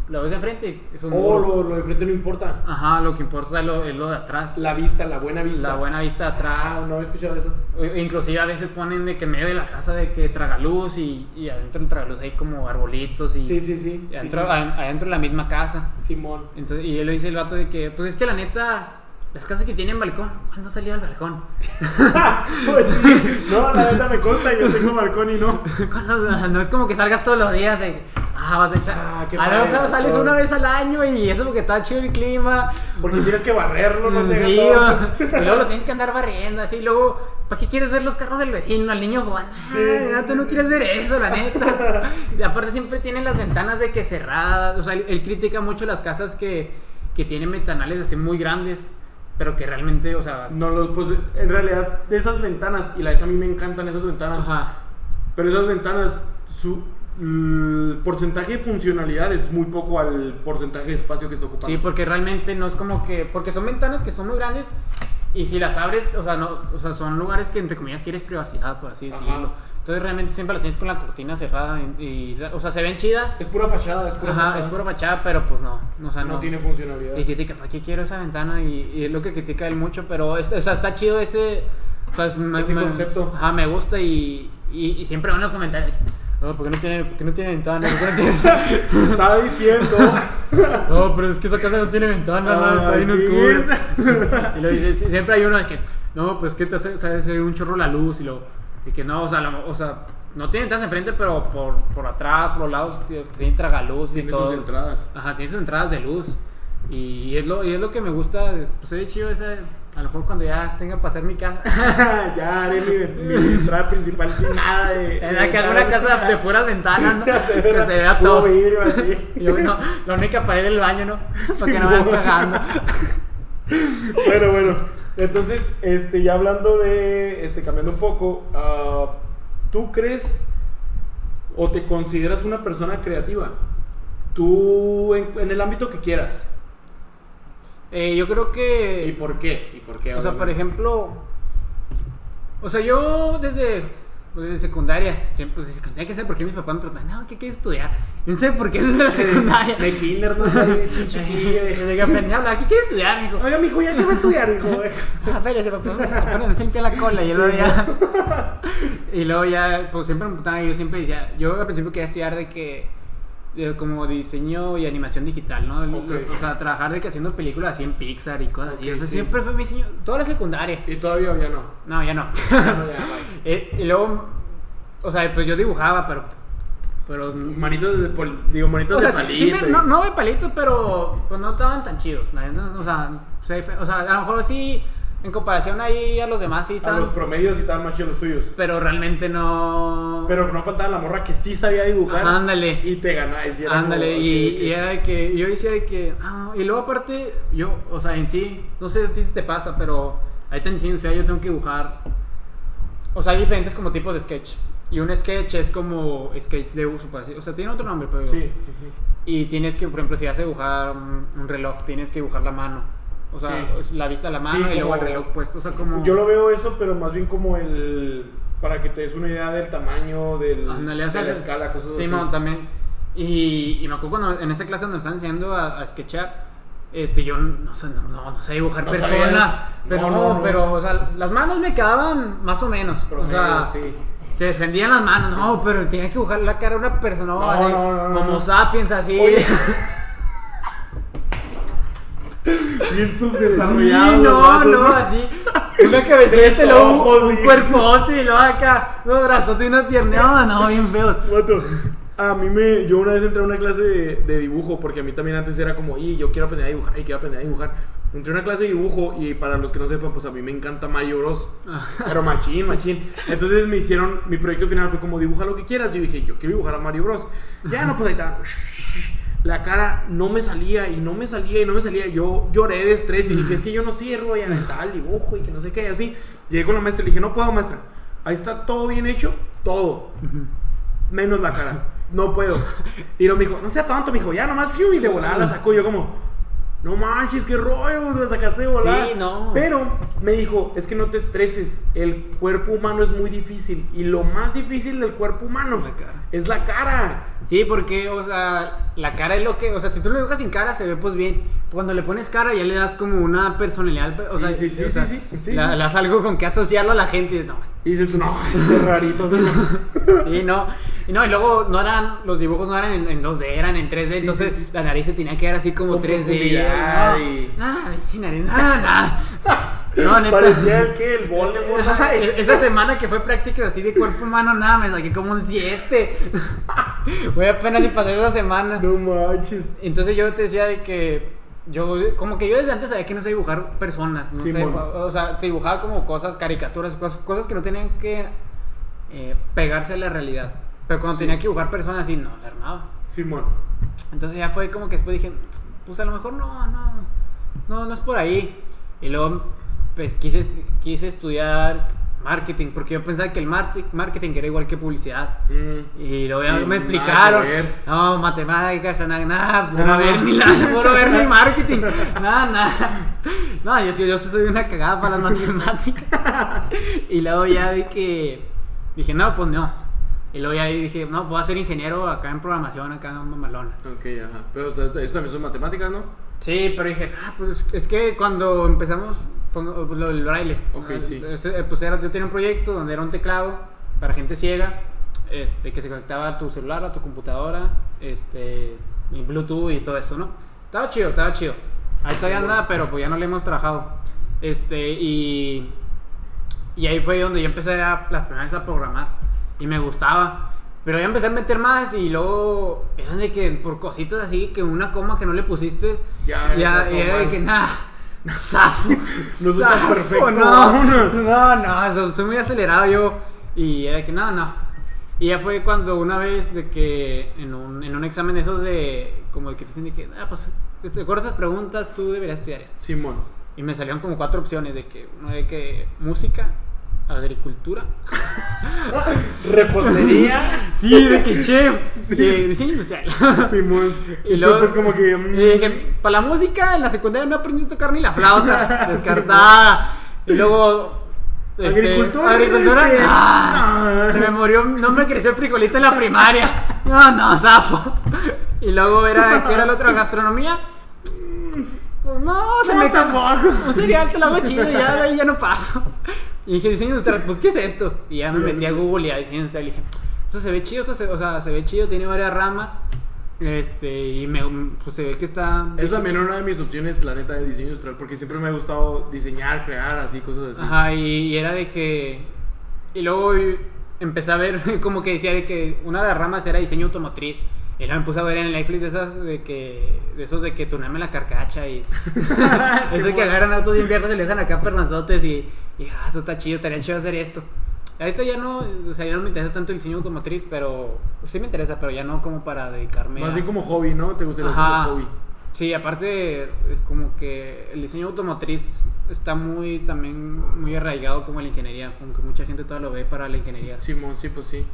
Speaker 2: Lo ves de enfrente es un
Speaker 1: Oh, lo, lo de frente no importa.
Speaker 2: Ajá, lo que importa es lo, es lo de atrás.
Speaker 1: La vista, la buena vista.
Speaker 2: La buena vista de atrás.
Speaker 1: Ah, no había escuchado eso.
Speaker 2: O- Inclusive a veces ponen de que en medio de la casa de que tragaluz y, y adentro del tragaluz hay como arbolitos y,
Speaker 1: Sí, sí, sí.
Speaker 2: y adentro,
Speaker 1: sí.
Speaker 2: adentro de la misma casa.
Speaker 1: Simón.
Speaker 2: Entonces, y él le dice el vato de que, pues es que la neta, las casas que tienen balcón, ¿cuándo has salido al balcón?
Speaker 1: Pues sí. No, la neta me consta, yo tengo balcón y no.
Speaker 2: ¿Cuándo? No es como que salgas todos los días ah, vas a echar.
Speaker 1: Ah, qué
Speaker 2: a
Speaker 1: padre,
Speaker 2: sales una vez al año y eso porque está chido el clima.
Speaker 1: Porque tienes que barrerlo, no te
Speaker 2: Sí, y luego lo tienes que andar barriendo, así, luego, ¿para qué quieres ver los carros del vecino, al niño jugando?
Speaker 1: Sí,
Speaker 2: Ah,
Speaker 1: sí,
Speaker 2: tú no quieres ver eso, la neta. Y aparte siempre tienen las ventanas de que cerradas, o sea, él, él critica mucho las casas que, que tienen ventanales así muy grandes, pero que realmente, o sea,
Speaker 1: No, los, pues en realidad, de esas ventanas, y la neta a mí me encantan esas ventanas,
Speaker 2: ajá,
Speaker 1: pero esas ventanas, su el porcentaje de funcionalidad es muy poco al porcentaje de espacio que está ocupando.
Speaker 2: sí, porque realmente no es como que, porque son ventanas que son muy grandes y si las abres, o sea, no, o sea, son lugares que entre comillas quieres privacidad, por así
Speaker 1: Ajá.
Speaker 2: decirlo. Entonces realmente siempre las tienes con la cortina cerrada y, y- o sea, se ven chidas.
Speaker 1: Es pura fachada, es pura
Speaker 2: Ajá,
Speaker 1: fachada.
Speaker 2: es pura fachada, pero pues no, no, o sea,
Speaker 1: no,
Speaker 2: no,
Speaker 1: tiene funcionalidad.
Speaker 2: Y critica, ¿para qué quiero esa ventana? Y, y es lo que critica él mucho, pero es- o sea, está chido ese, o sea, es-
Speaker 1: Ese
Speaker 2: me-
Speaker 1: concepto.
Speaker 2: Ajá, me gusta y, y, siempre van los comentarios. No, porque no tiene, porque no tiene ventana. ¿Por qué no tiene-
Speaker 1: Estaba diciendo.
Speaker 2: No, pero es que esa casa no tiene ventana, no, está bien
Speaker 1: sí,
Speaker 2: oscura. Y lo dice, siempre hay uno que, no, pues que te hace, un chorro la luz y lo y que no, o sea, la- o sea, no tiene ventanas enfrente, pero por, por atrás, por los lados, tiene tiene tragaluz y
Speaker 1: Tiene
Speaker 2: todo.
Speaker 1: sus entradas.
Speaker 2: Ajá, tiene sus entradas de luz. Y es lo, y es lo que me gusta, pues es chido ese, a lo mejor cuando ya tenga para hacer mi casa.
Speaker 1: ya haré mi, mi entrada principal sin nada de.
Speaker 2: En la que alguna casa de puras ventanas, ¿no?
Speaker 1: Se
Speaker 2: que se vea todo.
Speaker 1: vidrio así.
Speaker 2: Y yo, no, la única pared del baño, ¿no? Para que no vayan cagando.
Speaker 1: Bueno, bueno. Entonces, este, ya hablando de, este, cambiando un poco, ah, ¿tú crees o te consideras una persona creativa? Tú, en, en el ámbito que quieras.
Speaker 2: Eh, yo creo
Speaker 1: ¿Y
Speaker 2: que.
Speaker 1: por qué? ¿Y por qué?
Speaker 2: O sea, por ejemplo. O sea, yo desde. Pues, Desde secundaria, siempre, pues, secundaria, que sé por qué mis papás me preguntan, no, ¿qué quieres estudiar? No sé por qué desde la secundaria.
Speaker 1: De kinder, no sé, chiquilla.
Speaker 2: Desde que aprendí a hablar, ¿qué quieres estudiar, mijo?
Speaker 1: Oiga, mijo, ¿ya qué va a estudiar, hijo?
Speaker 2: Espérese, papá, apenas me limpia la cola y luego ya. y luego ya, pues siempre me preguntaban, yo siempre decía, yo al principio quería estudiar de que. Como diseño y animación digital, ¿no? O sea, trabajar de que haciendo películas así en Pixar y cosas así.
Speaker 1: Ok,
Speaker 2: O sea,
Speaker 1: sí.
Speaker 2: siempre fue mi diseño. Toda la secundaria.
Speaker 1: Y todavía ya no.
Speaker 2: No, ya no.
Speaker 1: No, ya.
Speaker 2: Eh, y luego, o sea, pues yo dibujaba, pero. Pero.
Speaker 1: Manitos de, pol- digo, manitos
Speaker 2: O sea,
Speaker 1: de palito.
Speaker 2: sí
Speaker 1: y-
Speaker 2: no, no de palitos, pero pues no estaban tan chidos. la neta, o, sea, se- o sea, a lo mejor sí, en comparación ahí a los demás sí
Speaker 1: A
Speaker 2: estaban.
Speaker 1: los promedios estaban más chidos los tuyos.
Speaker 2: pero realmente no.
Speaker 1: Pero no faltaba la morra que sí sabía dibujar.
Speaker 2: Ajá, ándale.
Speaker 1: Y te ganaba. y
Speaker 2: Ándale,
Speaker 1: como,
Speaker 2: y, era de que yo decía de que. ah, y luego aparte, yo, o sea, en sí, no sé a ti si te pasa, pero ahí te enseño, o sea, yo tengo que dibujar. O sea, hay diferentes como tipos de sketch. Y un sketch es como sketch de uso, por así. O sea, tiene otro nombre, pero.
Speaker 1: Sí.
Speaker 2: Y tienes que, por ejemplo, si vas a dibujar un, un reloj, tienes que dibujar la mano. O sea,
Speaker 1: Sí.
Speaker 2: la vista de la mano
Speaker 1: Sí,
Speaker 2: y luego el reloj puesto. O sea, como.
Speaker 1: Yo lo veo eso, pero más bien como el. Para que te des una idea del tamaño, del,
Speaker 2: sea,
Speaker 1: de la
Speaker 2: es-
Speaker 1: escala, cosas
Speaker 2: Sí,
Speaker 1: así.
Speaker 2: mo, también. Y, y me acuerdo cuando en esa clase nos estaban enseñando a, a sketchar, este, yo no sé, no, no, no sé dibujar
Speaker 1: No
Speaker 2: persona,
Speaker 1: sabías.
Speaker 2: pero
Speaker 1: No,
Speaker 2: pero, o sea, las manos me quedaban más o menos.
Speaker 1: Promedio,
Speaker 2: o sea,
Speaker 1: sí.
Speaker 2: se defendían las manos, no, pero tenía que dibujar la cara de una persona,
Speaker 1: No,
Speaker 2: así,
Speaker 1: no, no, no,
Speaker 2: como sapiens, así.
Speaker 1: Oye. Bien subdesarrollado.
Speaker 2: Sí, no, no, así. Una cabecita, luego un-
Speaker 1: ojos,
Speaker 2: un
Speaker 1: sí.
Speaker 2: cuerpote, y luego acá, unos brazotes y una pierna. No, no, bien feos.
Speaker 1: Vato, A mí me. Yo una vez entré a una clase de, de dibujo, porque a mí también antes era como, y yo quiero aprender a dibujar, y quiero aprender a dibujar. Entré a una clase de dibujo, y para los que no sepan, pues a mí me encanta Mario Bros. Pero machín, machín. Entonces me hicieron. Mi proyecto final fue como, dibuja lo que quieras. Yo dije, yo quiero dibujar a Mario Bros. Ya, no, pues ahí está. La cara no me salía y no me salía y no me salía. Yo lloré de estrés y dije, es que yo no sirvo y el dibujo y que no sé qué y así. Llegué con la maestra y le dije, no puedo, maestra. Ahí está todo bien hecho, todo. Menos la cara. No puedo. Y luego me dijo, no sea tonto, me dijo, ya nomás fiu, y de volada la sacó. Yo como, no manches, qué rollo, la sacaste de volada.
Speaker 2: Sí, no.
Speaker 1: Pero me dijo, es que no te estreses, el cuerpo humano es muy difícil. Y lo más difícil del cuerpo humano
Speaker 2: La cara.
Speaker 1: es la cara.
Speaker 2: Sí, porque, o sea, la cara es lo que. O sea, si tú lo dibujas sin cara, se ve pues bien. Cuando le pones cara, ya le das como una personalidad. O
Speaker 1: Sí,
Speaker 2: sea,
Speaker 1: sí, sí,
Speaker 2: o sea,
Speaker 1: sí, sí, sí,
Speaker 2: la-
Speaker 1: sí.
Speaker 2: Le das algo con que asociarlo a la gente y dices, no,
Speaker 1: Y dices no, este rarito. Sí,
Speaker 2: no. Y no, y luego no eran, los dibujos no eran en, en 2D, eran en 3D, entonces
Speaker 1: sí, sí.
Speaker 2: la nariz se tenía que ver así como
Speaker 1: Con
Speaker 2: 3D.
Speaker 1: profundidad
Speaker 2: no,
Speaker 1: y-
Speaker 2: pinche nariz, nada, nada. No, neta.
Speaker 1: Parecía el que, el Voldemort. Ay.
Speaker 2: e- Esa semana que fue prácticas así de cuerpo humano, nada, me saqué como un 7. Voy apenas y pasé esa semana.
Speaker 1: No manches.
Speaker 2: Entonces yo te decía de que yo, como que yo desde antes sabía que no sé dibujar personas, no
Speaker 1: Sí,
Speaker 2: sé, o sea, dibujaba como cosas, caricaturas, cosas, cosas que no tenían que eh, pegarse a la realidad. Pero cuando
Speaker 1: Sí.
Speaker 2: tenía que dibujar personas así, no, la armaba.
Speaker 1: Simón.
Speaker 2: Entonces ya fue como que después dije, pues a lo mejor no, no, no, no es por ahí. Y luego pues, quise, quise estudiar marketing, porque yo pensaba que el marketing era igual que publicidad.
Speaker 1: Mm.
Speaker 2: Y luego ya me explicaron. No, matemáticas, nada, nada, puro
Speaker 1: Nada.
Speaker 2: ver ni nada, puro ver ni marketing. Nada, nada. No, yo, sí- yo sí soy una cagada para las matemáticas. Y luego ya vi que dije, no, pues no. Y luego ya dije, no, voy a ser ingeniero acá en programación, acá en mamalona.
Speaker 1: Ok, ajá. Pero eso también son matemáticas, ¿no?
Speaker 2: Sí, pero dije, ah, pues es que cuando empezamos pues, lo lo del braille,
Speaker 1: Ok,
Speaker 2: ah,
Speaker 1: sí.
Speaker 2: eh, pues era, yo tenía un proyecto donde era un teclado para gente ciega este, que se conectaba a tu celular, a tu computadora, este, y Bluetooth y todo eso, ¿no? Estaba chido, estaba chido. Ahí todavía anda, pero pues ya no le hemos trabajado. Este, y, y ahí fue donde yo empecé a, las primeras a programar. Y me gustaba. Pero ya empecé a meter más y luego eran de que por cositas así, que una coma que no le pusiste,
Speaker 1: Ya,
Speaker 2: ya, era de que nada. Zafo,
Speaker 1: No soy tan
Speaker 2: zafo,
Speaker 1: perfecto,
Speaker 2: no, no, no, soy, soy muy acelerado yo. Y era de que no, no. Y ya fue cuando una vez de que en un, en un examen de esos de, como de que te dicen de que, ah, pues, te acuerdas esas preguntas, tú deberías estudiar esto.
Speaker 1: Simón.
Speaker 2: Y me salieron como cuatro opciones de que, una de que música, agricultura.
Speaker 1: Repostería.
Speaker 2: Sí, de que chef.
Speaker 1: Sí.
Speaker 2: de diseño industrial.
Speaker 1: Simón.
Speaker 2: Y
Speaker 1: Y
Speaker 2: luego-
Speaker 1: pues, como que. mm,
Speaker 2: Y dije, para la música en la secundaria no aprendí a tocar ni la flauta, descartada. Y luego. este,
Speaker 1: Agricultura.
Speaker 2: Agricultura.
Speaker 1: este,
Speaker 2: ah,
Speaker 1: no.
Speaker 2: Se me murió, no me creció el frijolito en la primaria. No, no, zafo. Y luego era, ¿qué era la otra? Gastronomía. Pues no, se
Speaker 1: No,
Speaker 2: me
Speaker 1: tampoco.
Speaker 2: Un cereal que lo hago chido y ya de ahí ya no paso. Y dije, diseño industrial, pues ¿qué es esto? Y ya me metí a Google y a diseño industrial y dije, esto se ve chido, esto se, o sea, se ve chido, tiene varias ramas. Este, y me, pues se ve que está.
Speaker 1: Es también una de mis opciones, la neta, de diseño industrial, porque siempre me ha gustado diseñar, crear, así, cosas así.
Speaker 2: Ajá, y, y era de que. Y luego empecé a ver, como que decía de que una de las ramas era diseño automotriz. Y luego me puse a ver en el Netflix de esas de que. De esos de que tuname la carcacha y. Eso que agarran autos bien viejos y le dejan acá pernazotes y. Y ah, eso está chido, estaría chido hacer esto. Ahorita ya no, o sea, ya no me interesa tanto el diseño automotriz, pero. Sí me interesa, pero ya no como para dedicarme
Speaker 1: Más
Speaker 2: a.
Speaker 1: como hobby, ¿no? ¿Te gustaría
Speaker 2: Ajá.
Speaker 1: como hobby?
Speaker 2: Sí, aparte, es como que el diseño automotriz está muy también muy arraigado como la ingeniería, como que mucha gente todavía lo ve para la ingeniería.
Speaker 1: Simón, sí, pues sí.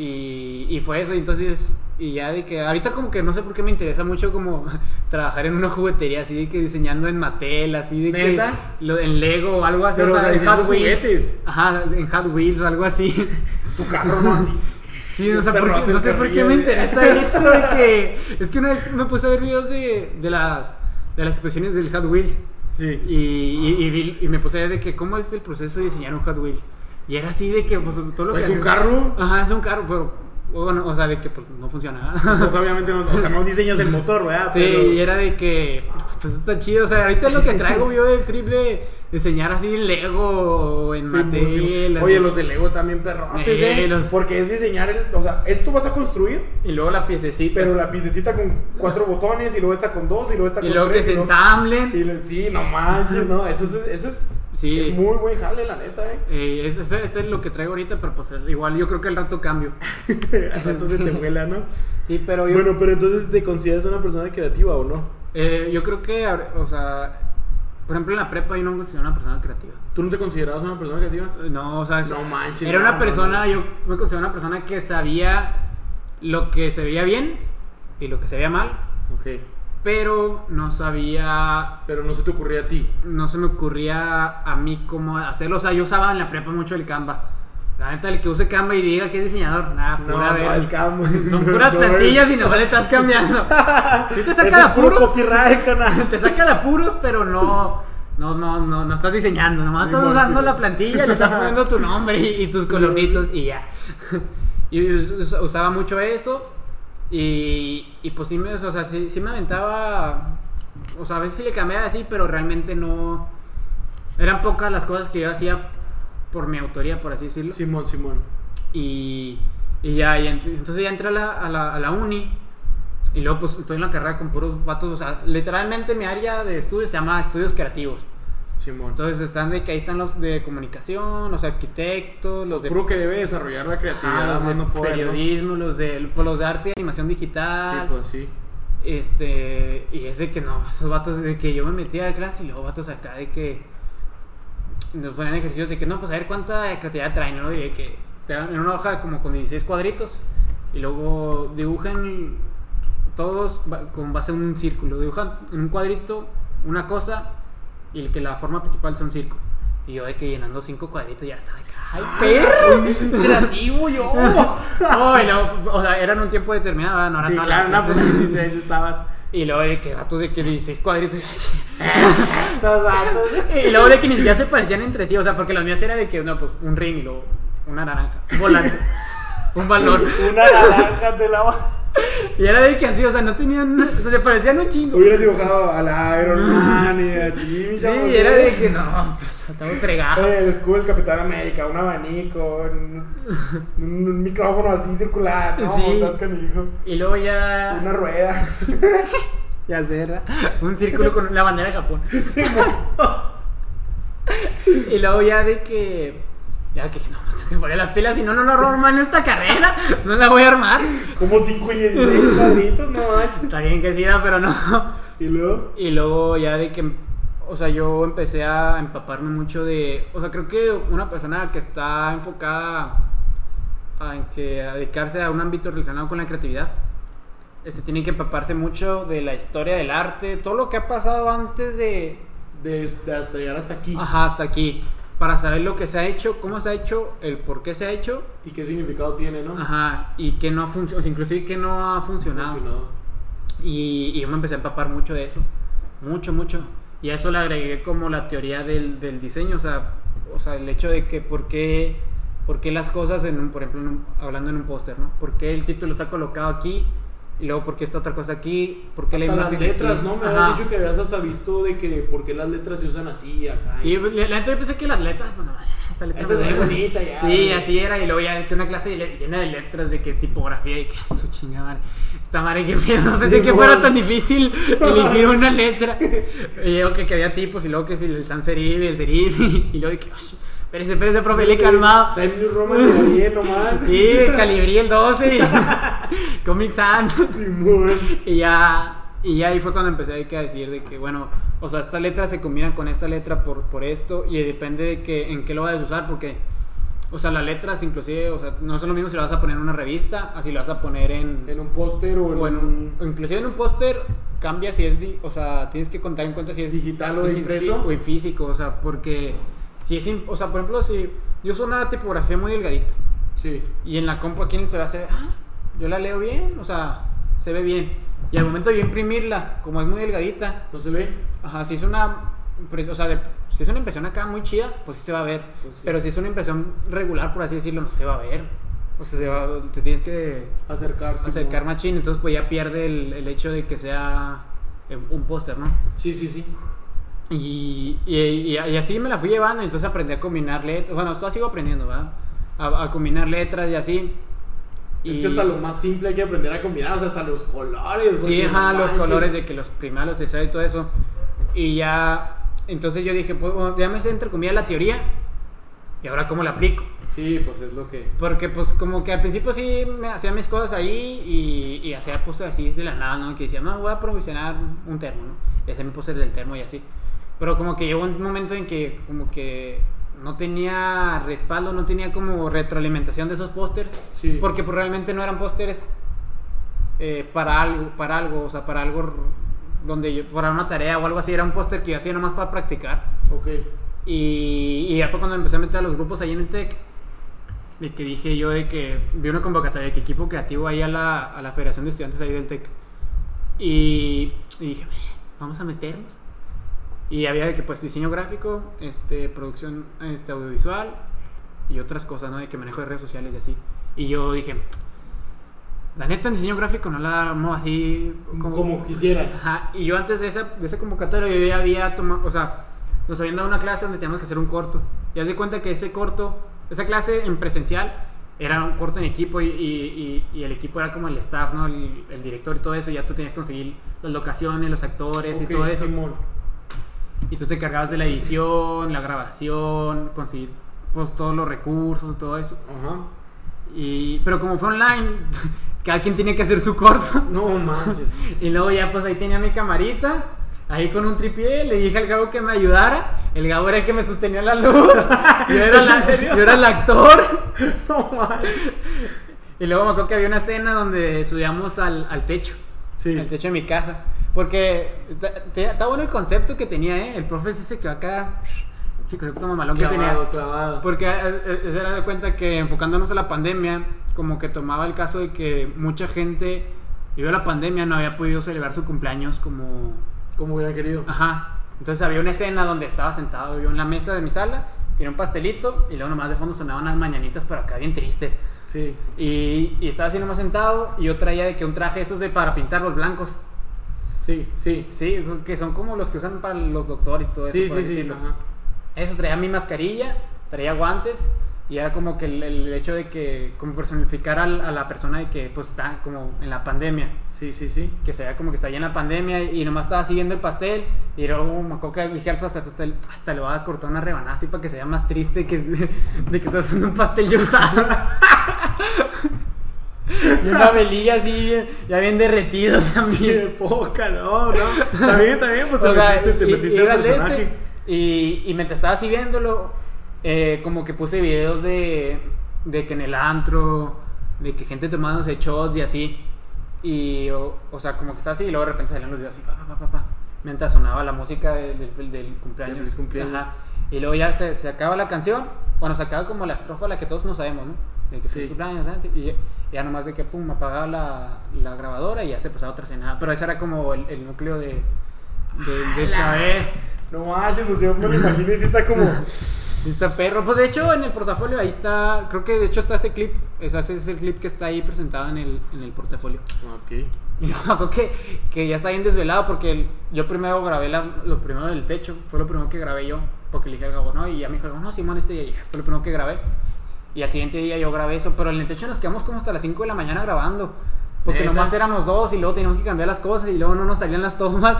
Speaker 2: Y, y fue eso, entonces, y ya de que ahorita como que no sé por qué me interesa mucho como trabajar en una juguetería, así de que diseñando en Mattel, así de
Speaker 1: ¿Neta?
Speaker 2: que lo, en Lego o algo así,
Speaker 1: Pero,
Speaker 2: o sea,
Speaker 1: o sea,
Speaker 2: en Hot Wheels.
Speaker 1: juguetes.
Speaker 2: Ajá, en Hot Wheels o algo así.
Speaker 1: Tu carro, ¿no? Así.
Speaker 2: Sí, o sea,
Speaker 1: El
Speaker 2: ¿por qué-
Speaker 1: perrote,
Speaker 2: no sé por qué me interesa eso de que... Es que una vez me puse a ver videos de, de las de las expresiones del Hot Wheels
Speaker 1: Sí.
Speaker 2: y, y, y vi- y me puse a ver de que cómo es el proceso de diseñar un Hot Wheels. Y era así de que pues, todo lo que...
Speaker 1: ¿Es un carro?
Speaker 2: Ajá, es un carro, pero... Bueno, o sea, de que pues, no funciona.
Speaker 1: Pues obviamente no, o sea, no diseñas el motor, ¿verdad?
Speaker 2: Sí,
Speaker 1: Pero-
Speaker 2: y era de que, pues está chido. O sea, ahorita es lo que traigo yo del trip de diseñar así Lego en
Speaker 1: Sí, mucho. Oye, los de Lego también perrotes,
Speaker 2: Eh,
Speaker 1: ¿eh?
Speaker 2: los-
Speaker 1: Porque es diseñar el. O sea, esto vas a construir,
Speaker 2: Y luego la piececita.
Speaker 1: pero la piececita con cuatro botones, y luego esta con dos, y luego esta
Speaker 2: y
Speaker 1: con
Speaker 2: luego que
Speaker 1: tres.
Speaker 2: se
Speaker 1: y luego-
Speaker 2: ensamblen.
Speaker 1: y le- sí, no manches, no. Eso es, eso es,
Speaker 2: Sí.
Speaker 1: es muy buen jale, la neta, ¿eh?
Speaker 2: Eh, esto es lo que traigo ahorita, pero pues igual yo creo que al rato cambio.
Speaker 1: Entonces te vuela, ¿no?
Speaker 2: Sí, pero yo,
Speaker 1: Bueno, pero entonces te consideras una persona creativa o no?
Speaker 2: eh, yo creo que, o sea, por ejemplo en la prepa yo no me considero una persona creativa.
Speaker 1: ¿Tú no te considerabas una persona creativa?
Speaker 2: Eh, No, o sea,
Speaker 1: No manches,
Speaker 2: era una
Speaker 1: no,
Speaker 2: persona,
Speaker 1: no.
Speaker 2: yo me considero una persona que sabía lo que se veía bien y lo que se veía mal,
Speaker 1: Ok.
Speaker 2: Pero no sabía,
Speaker 1: Pero no se te ocurría a ti.
Speaker 2: no se me ocurría a mí cómo hacerlo. O sea, yo usaba en la prepa mucho el Canva. La neta, el que use Canva y diga que es diseñador, nada, pura verga.
Speaker 1: es cam-
Speaker 2: Son puras
Speaker 1: no,
Speaker 2: plantillas y no le estás cambiando. Sí te saca de
Speaker 1: puro
Speaker 2: apuros,
Speaker 1: copyright, canal.
Speaker 2: te saca de apuros, pero no, no, no, no, no estás diseñando, nomás
Speaker 1: Ni
Speaker 2: estás usando la plantilla, le estás poniendo tu nombre y, y tus colorcitos y ya. Y us- us- usaba mucho eso y, y pues sí me, o sea, sí, sí me aventaba, o sea, a veces sí le cambiaba así, pero realmente no, eran pocas las cosas que yo hacía por mi autoría, por así decirlo.
Speaker 1: Simón, Simón.
Speaker 2: Y, y ya, y ent- entonces ya entré a la, a, la, a la uni. Y luego pues estoy en la carrera con puros vatos. O sea, literalmente mi área de estudio se llama estudios creativos.
Speaker 1: Simón.
Speaker 2: Entonces están de que ahí están los de comunicación, los arquitectos, los de
Speaker 1: Puro que debe desarrollar la
Speaker 2: ajá,
Speaker 1: creatividad,
Speaker 2: los
Speaker 1: no poder, ¿no?
Speaker 2: periodismo, los de, pues, los de arte y animación
Speaker 1: Sí,
Speaker 2: digital.
Speaker 1: pues sí.
Speaker 2: Este, y es de que no, esos vatos de que yo me metía a clase y luego vatos acá de que nos ponían ejercicios de que no, pues a ver cuánta creatividad traen, ¿no? Y de que te dan en una hoja como con 16 cuadritos y luego dibujan todos con base en un círculo. Dibujan en un cuadrito una cosa y el que la forma principal sea un círculo. Y yo de que llenando cinco cuadritos ya estaba de que, ¡ay, perro!
Speaker 1: creativo yo.
Speaker 2: Oh, y luego, o sea, eran un tiempo determinado, no era
Speaker 1: Sí,
Speaker 2: toda
Speaker 1: claro,
Speaker 2: la
Speaker 1: no,
Speaker 2: clase.
Speaker 1: pues estabas.
Speaker 2: Y luego de que gatos de que 16 cuadritos.
Speaker 1: Estos
Speaker 2: y luego de que ni siquiera se parecían entre sí. O sea, porque los míos era de que, no, pues un ring y luego una naranja. Un volante. un valor.
Speaker 1: Una naranja de la
Speaker 2: Y era de que así, o sea, no tenían. O sea, se parecían un chingo.
Speaker 1: Hubieras dibujado al Iron Man y así,
Speaker 2: Sí, era de que no, pues, estamos fregados.
Speaker 1: El escudo del Capitán América, un abanico, un, un- un micrófono así circular, no,
Speaker 2: Sí. Y luego ya.
Speaker 1: una rueda.
Speaker 2: Ya sé, ¿verdad? Un círculo con la bandera de Japón.
Speaker 1: Sí,
Speaker 2: Y luego ya de que. Ya que no, tengo que poner las pilas y no, no, no, Roman, esta carrera. No la voy a armar.
Speaker 1: Como 5 y 16 cuadritos, no manches.
Speaker 2: Está bien que sí, pero no.
Speaker 1: Y luego,
Speaker 2: Y luego ya de que, o sea, yo empecé a empaparme mucho de, o sea, creo que una persona que está enfocada a, en que a dedicarse a un ámbito relacionado con la creatividad, este tiene que empaparse mucho de la historia del arte, todo lo que ha pasado antes de,
Speaker 1: de, de hasta llegar hasta aquí.
Speaker 2: ajá, hasta aquí, para saber lo que se ha hecho, cómo se ha hecho, el por qué se ha hecho,
Speaker 1: ¿Y qué significado tiene, no?
Speaker 2: ajá, y que no ha funcionado, inclusive que no ha funcionado.
Speaker 1: Funcionado.
Speaker 2: Y, y yo me empecé a empapar mucho de eso. Mucho, mucho. Y a eso le agregué como la teoría del, del diseño. O sea, o sea, el hecho de que por qué, por qué las cosas, en un, por ejemplo, en un- hablando en un póster, ¿no? ¿Por qué el título está colocado aquí? Y luego, ¿por qué esta otra cosa aquí? ¿Por qué la
Speaker 1: Hasta las
Speaker 2: imagen de
Speaker 1: letras,
Speaker 2: aquí?
Speaker 1: ¿no? Me habías dicho que habías hasta visto de que por qué las letras se usan así acá.
Speaker 2: Sí,
Speaker 1: y-
Speaker 2: pues, la la neta yo pensé que las letras, bueno, esta letra
Speaker 1: Esta es muy bonita ya,
Speaker 2: Sí,
Speaker 1: güey.
Speaker 2: así era. Y luego ya que una clase llena de letras, de que tipografía y que su chingada. Esta madre que no pensé
Speaker 1: Sí,
Speaker 2: que fuera tan difícil elegir una letra. Y luego que, que había tipos y luego que si el sans serif y el serif. Y luego de que, "Ay, espérese, espérese, profe, le calmado.
Speaker 1: Time New Roman y Ariel nomás.
Speaker 2: Sí, calibrí el 12 y Comic Sans.
Speaker 1: Simón.
Speaker 2: Y ya, y ya ahí fue cuando empecé a decir de que, bueno, o sea, esta letra se combina con esta letra por, por esto y depende de que, en qué lo vayas a usar, porque, o sea, las letras inclusive, o sea, no es lo mismo si lo vas a poner en una revista, así lo vas a poner en...
Speaker 1: En un póster o en,
Speaker 2: o en un, o inclusive en un póster cambia si es, o sea, tienes que contar en cuenta si es
Speaker 1: Digital o impreso.
Speaker 2: o en físico, o sea, porque si es, o sea, por ejemplo, si yo uso una tipografía muy delgadita
Speaker 1: Sí.
Speaker 2: y en la compu aquí en el celular se ve, ah, yo la leo bien, o sea, se ve bien. Y al momento de yo imprimirla, como es muy delgadita,
Speaker 1: ¿No se ve?
Speaker 2: ajá, si es una, o sea, de- si es una impresión acá muy chida, pues sí se va a ver.
Speaker 1: Pues sí.
Speaker 2: Pero si es una impresión regular, por así decirlo, no se va a ver. O sea, se va, te tienes que
Speaker 1: Acercarse.
Speaker 2: acercar machín, entonces pues ya pierde el, el hecho de que sea un póster, ¿no?
Speaker 1: Sí, sí, sí.
Speaker 2: Y, y, y- y así me la fui llevando, entonces aprendí a combinar letras, bueno, esto sigo aprendiendo, ¿verdad? A, a combinar letras y así.
Speaker 1: Es que hasta lo más simple hay que aprender a combinar, o sea, hasta los colores.
Speaker 2: Sí, ajá, los colores de que los primarios, los terceros y todo eso. Y ya, entonces yo dije, pues bueno, ya me sé entre comillas la teoría. Y ahora cómo la aplico.
Speaker 1: Sí, pues es lo que.
Speaker 2: Porque pues como que al principio sí me hacía mis cosas ahí y, y hacía postes así de la nada, ¿no? Que decía, no, voy a promocionar un termo, ¿no? Y hacía mi póster del termo y así. Pero como que llegó un momento en que como que no tenía respaldo, no tenía como retroalimentación de esos pósters.
Speaker 1: Sí.
Speaker 2: Porque pues realmente no eran pósteres eh, para algo, para algo, o sea, para algo donde yo, para una tarea o algo así, era un póster que yo hacía nomás para practicar.
Speaker 1: Ok.
Speaker 2: Y, y ya fue cuando empecé a meter a los grupos ahí en el TEC. De que dije yo de que vi una convocatoria de que equipo creativo ahí a la, a la Federación de Estudiantes ahí del TEC. Y, y dije, vamos a meternos. Y había de que pues diseño gráfico, este, producción este, audiovisual y otras cosas, ¿no? De que manejo de redes sociales y así. Y yo dije, la neta en diseño gráfico no la armo así
Speaker 1: Como quisieras.
Speaker 2: Ajá, y yo antes de esa, de esa convocatoria yo ya había tomado, o sea, nos habían dado una clase donde teníamos que hacer un corto. Y haz de cuenta que ese corto, esa clase en presencial, era un corto en equipo y, y- y- y el equipo era como el staff, ¿no? El, el director y todo eso. Ya tú tenías que conseguir las locaciones, los actores
Speaker 1: Ok,
Speaker 2: y todo eso.
Speaker 1: Simón.
Speaker 2: Y tú te encargabas de la edición, la grabación, conseguir pues, todos los recursos, todo eso.
Speaker 1: Ajá.
Speaker 2: Y, pero como fue online, cada quien tenía que hacer su corto.
Speaker 1: No manches.
Speaker 2: Y luego ya pues ahí tenía mi camarita, ahí con un tripié, le dije al Gabo que me ayudara. El Gabo era el que me sostenía la luz. Yo era, la-
Speaker 1: ¿En serio?
Speaker 2: yo era el actor.
Speaker 1: no manches.
Speaker 2: Y luego me acuerdo que había una escena donde subíamos al, al techo,
Speaker 1: Sí.
Speaker 2: al techo de mi casa. Porque está- bueno el concepto que tenía, ¿eh? El profe es ese que acá, sí, concepto mamalón que tenía.
Speaker 1: Clavado, clavado.
Speaker 2: Porque eh, eh, se de cuenta que enfocándonos a la pandemia, como que tomaba el caso de que mucha gente, debido a la pandemia, no había podido celebrar su cumpleaños como...
Speaker 1: Como hubieran querido.
Speaker 2: Ajá. Entonces había una escena donde estaba sentado yo en la mesa de mi sala, Tiene un pastelito y luego nomás de fondo sonaban unas mañanitas, pero acá bien tristes.
Speaker 1: Sí.
Speaker 2: Y, y estaba así nomás sentado y yo traía de que un traje esos de para pintar los blancos.
Speaker 1: Sí, sí.
Speaker 2: Sí, que son como los que usan para los doctores y todo eso.
Speaker 1: Sí,
Speaker 2: por
Speaker 1: sí, sí. ajá.
Speaker 2: Eso traía mi mascarilla, traía guantes y era como que el, el hecho de que, como personificar a la persona de que pues está como en la pandemia.
Speaker 1: Sí, sí, sí.
Speaker 2: Que se vea como que está ahí en la pandemia y nomás estaba siguiendo el pastel y luego me acuerdo que dije al pastel, pastel, hasta le voy a cortar una rebanada así para que se vea más triste que de, que está usando un pastel ya usado. y una velilla así bien- ya bien derretido también.
Speaker 1: Qué poca, no, no. Está bien, pues te
Speaker 2: O sea,
Speaker 1: metiste, te metiste
Speaker 2: y
Speaker 1: al
Speaker 2: de
Speaker 1: personaje.
Speaker 2: este, y, y mientras estaba así viéndolo, eh, como que puse videos de, de que en el antro, de que gente tomándose shots y así. Y, o, o sea, como que estaba así y luego de repente salían los videos así, pa, pa, pa, pa, pa, mientras sonaba la música del, del, del cumpleaños.
Speaker 1: Feliz cumpleaños.
Speaker 2: Ajá. Y luego ya se, se acaba la canción, bueno, se acaba como la estrofa la que todos no sabemos, ¿no? De que
Speaker 1: Sí.
Speaker 2: cumpleaños, y ya, nomás de que pum, apagaba la, la grabadora y ya se pasaba otra escena. Pero ese era como el, el núcleo de, de, de saber.
Speaker 1: No pues yo me lo imagino y sí está como.
Speaker 2: Está perro. Pues de hecho en el portafolio ahí está, creo que de hecho está ese clip. Ese es el clip que está ahí presentado en el, en el portafolio.
Speaker 1: Ok.
Speaker 2: Y acuerdo que, que ya está bien desvelado porque el- yo primero grabé la- lo primero del techo. Fue lo primero que grabé yo. Porque le dije al Gabo, no, y ya me dijo, no, Simón, este ya fue lo primero que grabé. Y al siguiente día yo grabé eso. Pero en el techo nos quedamos como hasta las 5 de la mañana grabando. Porque
Speaker 1: ¿Neta?
Speaker 2: nomás éramos dos y luego teníamos que cambiar las cosas y luego no nos salían las tomas.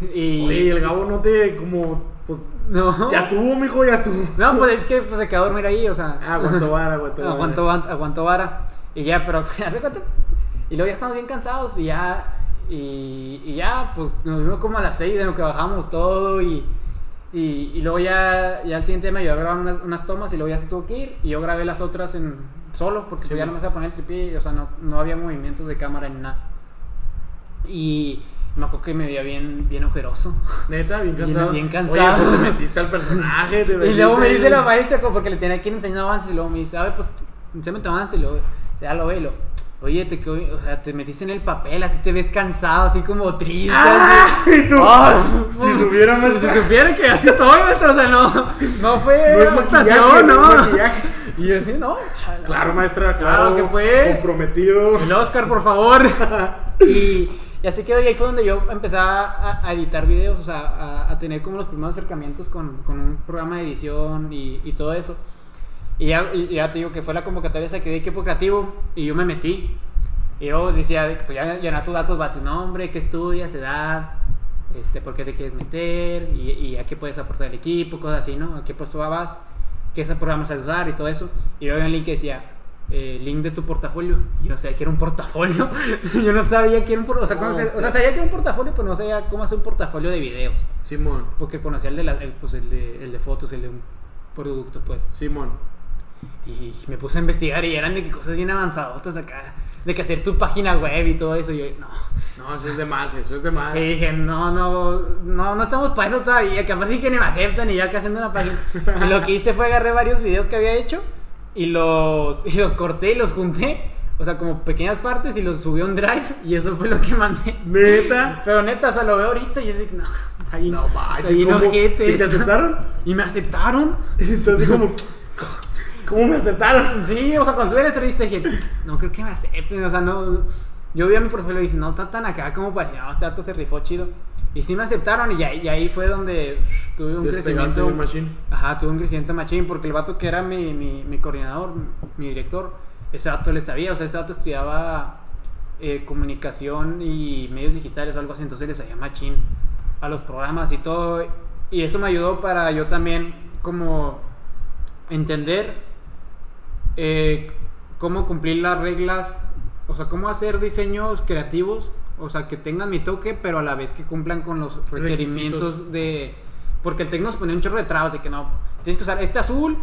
Speaker 2: Y...
Speaker 1: Oye, el Gabo no te como. Pues.
Speaker 2: no.
Speaker 1: Ya estuvo, mijo, ya estuvo.
Speaker 2: No, pues es que pues, se quedó a dormir ahí, o sea.
Speaker 1: Ah, aguantó vara, aguantó vara.
Speaker 2: aguantó, aguantó vara. Y ya, pero hace cuánto. Y luego ya estamos bien cansados y ya. Y, y ya, pues nos vimos como a las 6 de lo que bajamos todo. Y, y, y luego ya, ya al siguiente día me ayudó a grabar unas, unas tomas y luego ya se tuvo que ir. Y yo grabé las otras en solo porque
Speaker 1: Sí,
Speaker 2: ya no me a poner el tripié. O sea, no, no había movimientos de cámara ni nada. Y me acuerdo que me veía bien, bien ojeroso.
Speaker 1: Neta, bien
Speaker 2: Bien-
Speaker 1: cansado.
Speaker 2: bien cansado.
Speaker 1: Oye, pues te metiste al personaje. te
Speaker 2: Y luego me dice la maestra, como porque le tenía que ir enseñando avance, y luego me dice, a ver, pues, enséñame tu avance, y luego, ya lo ve, y lo, oye, te, o sea, te metiste en el papel, así te ves cansado, así como triste,
Speaker 1: ¡Ah!
Speaker 2: así.
Speaker 1: Y tú, si supiera maestra.
Speaker 2: Si supiera que así estoy, maestra, o sea, no, no fue
Speaker 1: No maquillaje, no
Speaker 2: no. Y yo así, no.
Speaker 1: Claro, maestra,
Speaker 2: Claro
Speaker 1: claro.
Speaker 2: que fue.
Speaker 1: Comprometido.
Speaker 2: El Oscar, por favor. y, y así quedó, y ahí fue donde yo empecé a, a editar videos, o sea, a, a tener como los primeros acercamientos con, con un programa de edición y, y todo eso. Y ya, y ya te digo que fue la convocatoria esa que de equipo creativo, y yo me metí. Y yo decía, pues ya llenar tus datos, va su nombre, qué estudias, edad, este, por qué te quieres meter, y, y a qué puedes aportar al equipo, cosas así, ¿no? A qué vas, qué programas a usar y todo eso. Y yo había un link que decía, eh, link de tu portafolio. Y yo no sabía que era un portafolio. yo no sabía que era un portafolio. O, sea,
Speaker 1: No,
Speaker 2: se- o sea, sabía que era un portafolio, pero no sabía cómo hacer un portafolio de videos.
Speaker 1: Simón,
Speaker 2: Porque conocía el de, la- el, pues, el de, el de fotos, el de un producto, pues.
Speaker 1: Simón.
Speaker 2: Y me puse a investigar y eran de que cosas bien avanzadotas acá. De que hacer tu página web y todo eso. Y yo, no.
Speaker 1: No, eso es de más, eso es de más.
Speaker 2: Y dije, no, no, no, no estamos para eso todavía. Capaz sí que ni me aceptan y ya que haciendo una página. Y lo que hice fue agarré varios videos que había hecho y los, y los corté y los junté. O sea, como pequeñas partes y los subí a un drive y eso fue lo que mandé.
Speaker 1: Neta.
Speaker 2: Pero neta, o sea, lo veo ahorita y es de que no, está bien,
Speaker 1: No
Speaker 2: ojete
Speaker 1: ¿Y te aceptaron?
Speaker 2: Y me aceptaron.
Speaker 1: Entonces, como. ¿Cómo me aceptaron?
Speaker 2: Sí, o sea, cuando subí la entrevista dije, no creo que me acepten, o sea, no. Yo vi a mi portfolio y dije, no está tan acá como para decir, no, este dato se rifó chido. Y sí me aceptaron y, ya- y ahí fue donde tuve un crecimiento. Ajá, tuve un crecimiento machín porque el vato que era mi, mi, mi coordinador, mi director, ese vato le sabía, o sea, ese vato estudiaba eh, comunicación y medios digitales o algo así, entonces le sabía machín a los programas y todo. Y eso me ayudó para yo también como entender eh, cómo cumplir las reglas, o sea, cómo hacer diseños creativos, o sea, que tengan mi toque, pero a la vez que cumplan con los requerimientos
Speaker 1: Requisitos.
Speaker 2: de... Porque el Tec nos ponía un chorro de trabas de que no, tienes que usar este azul,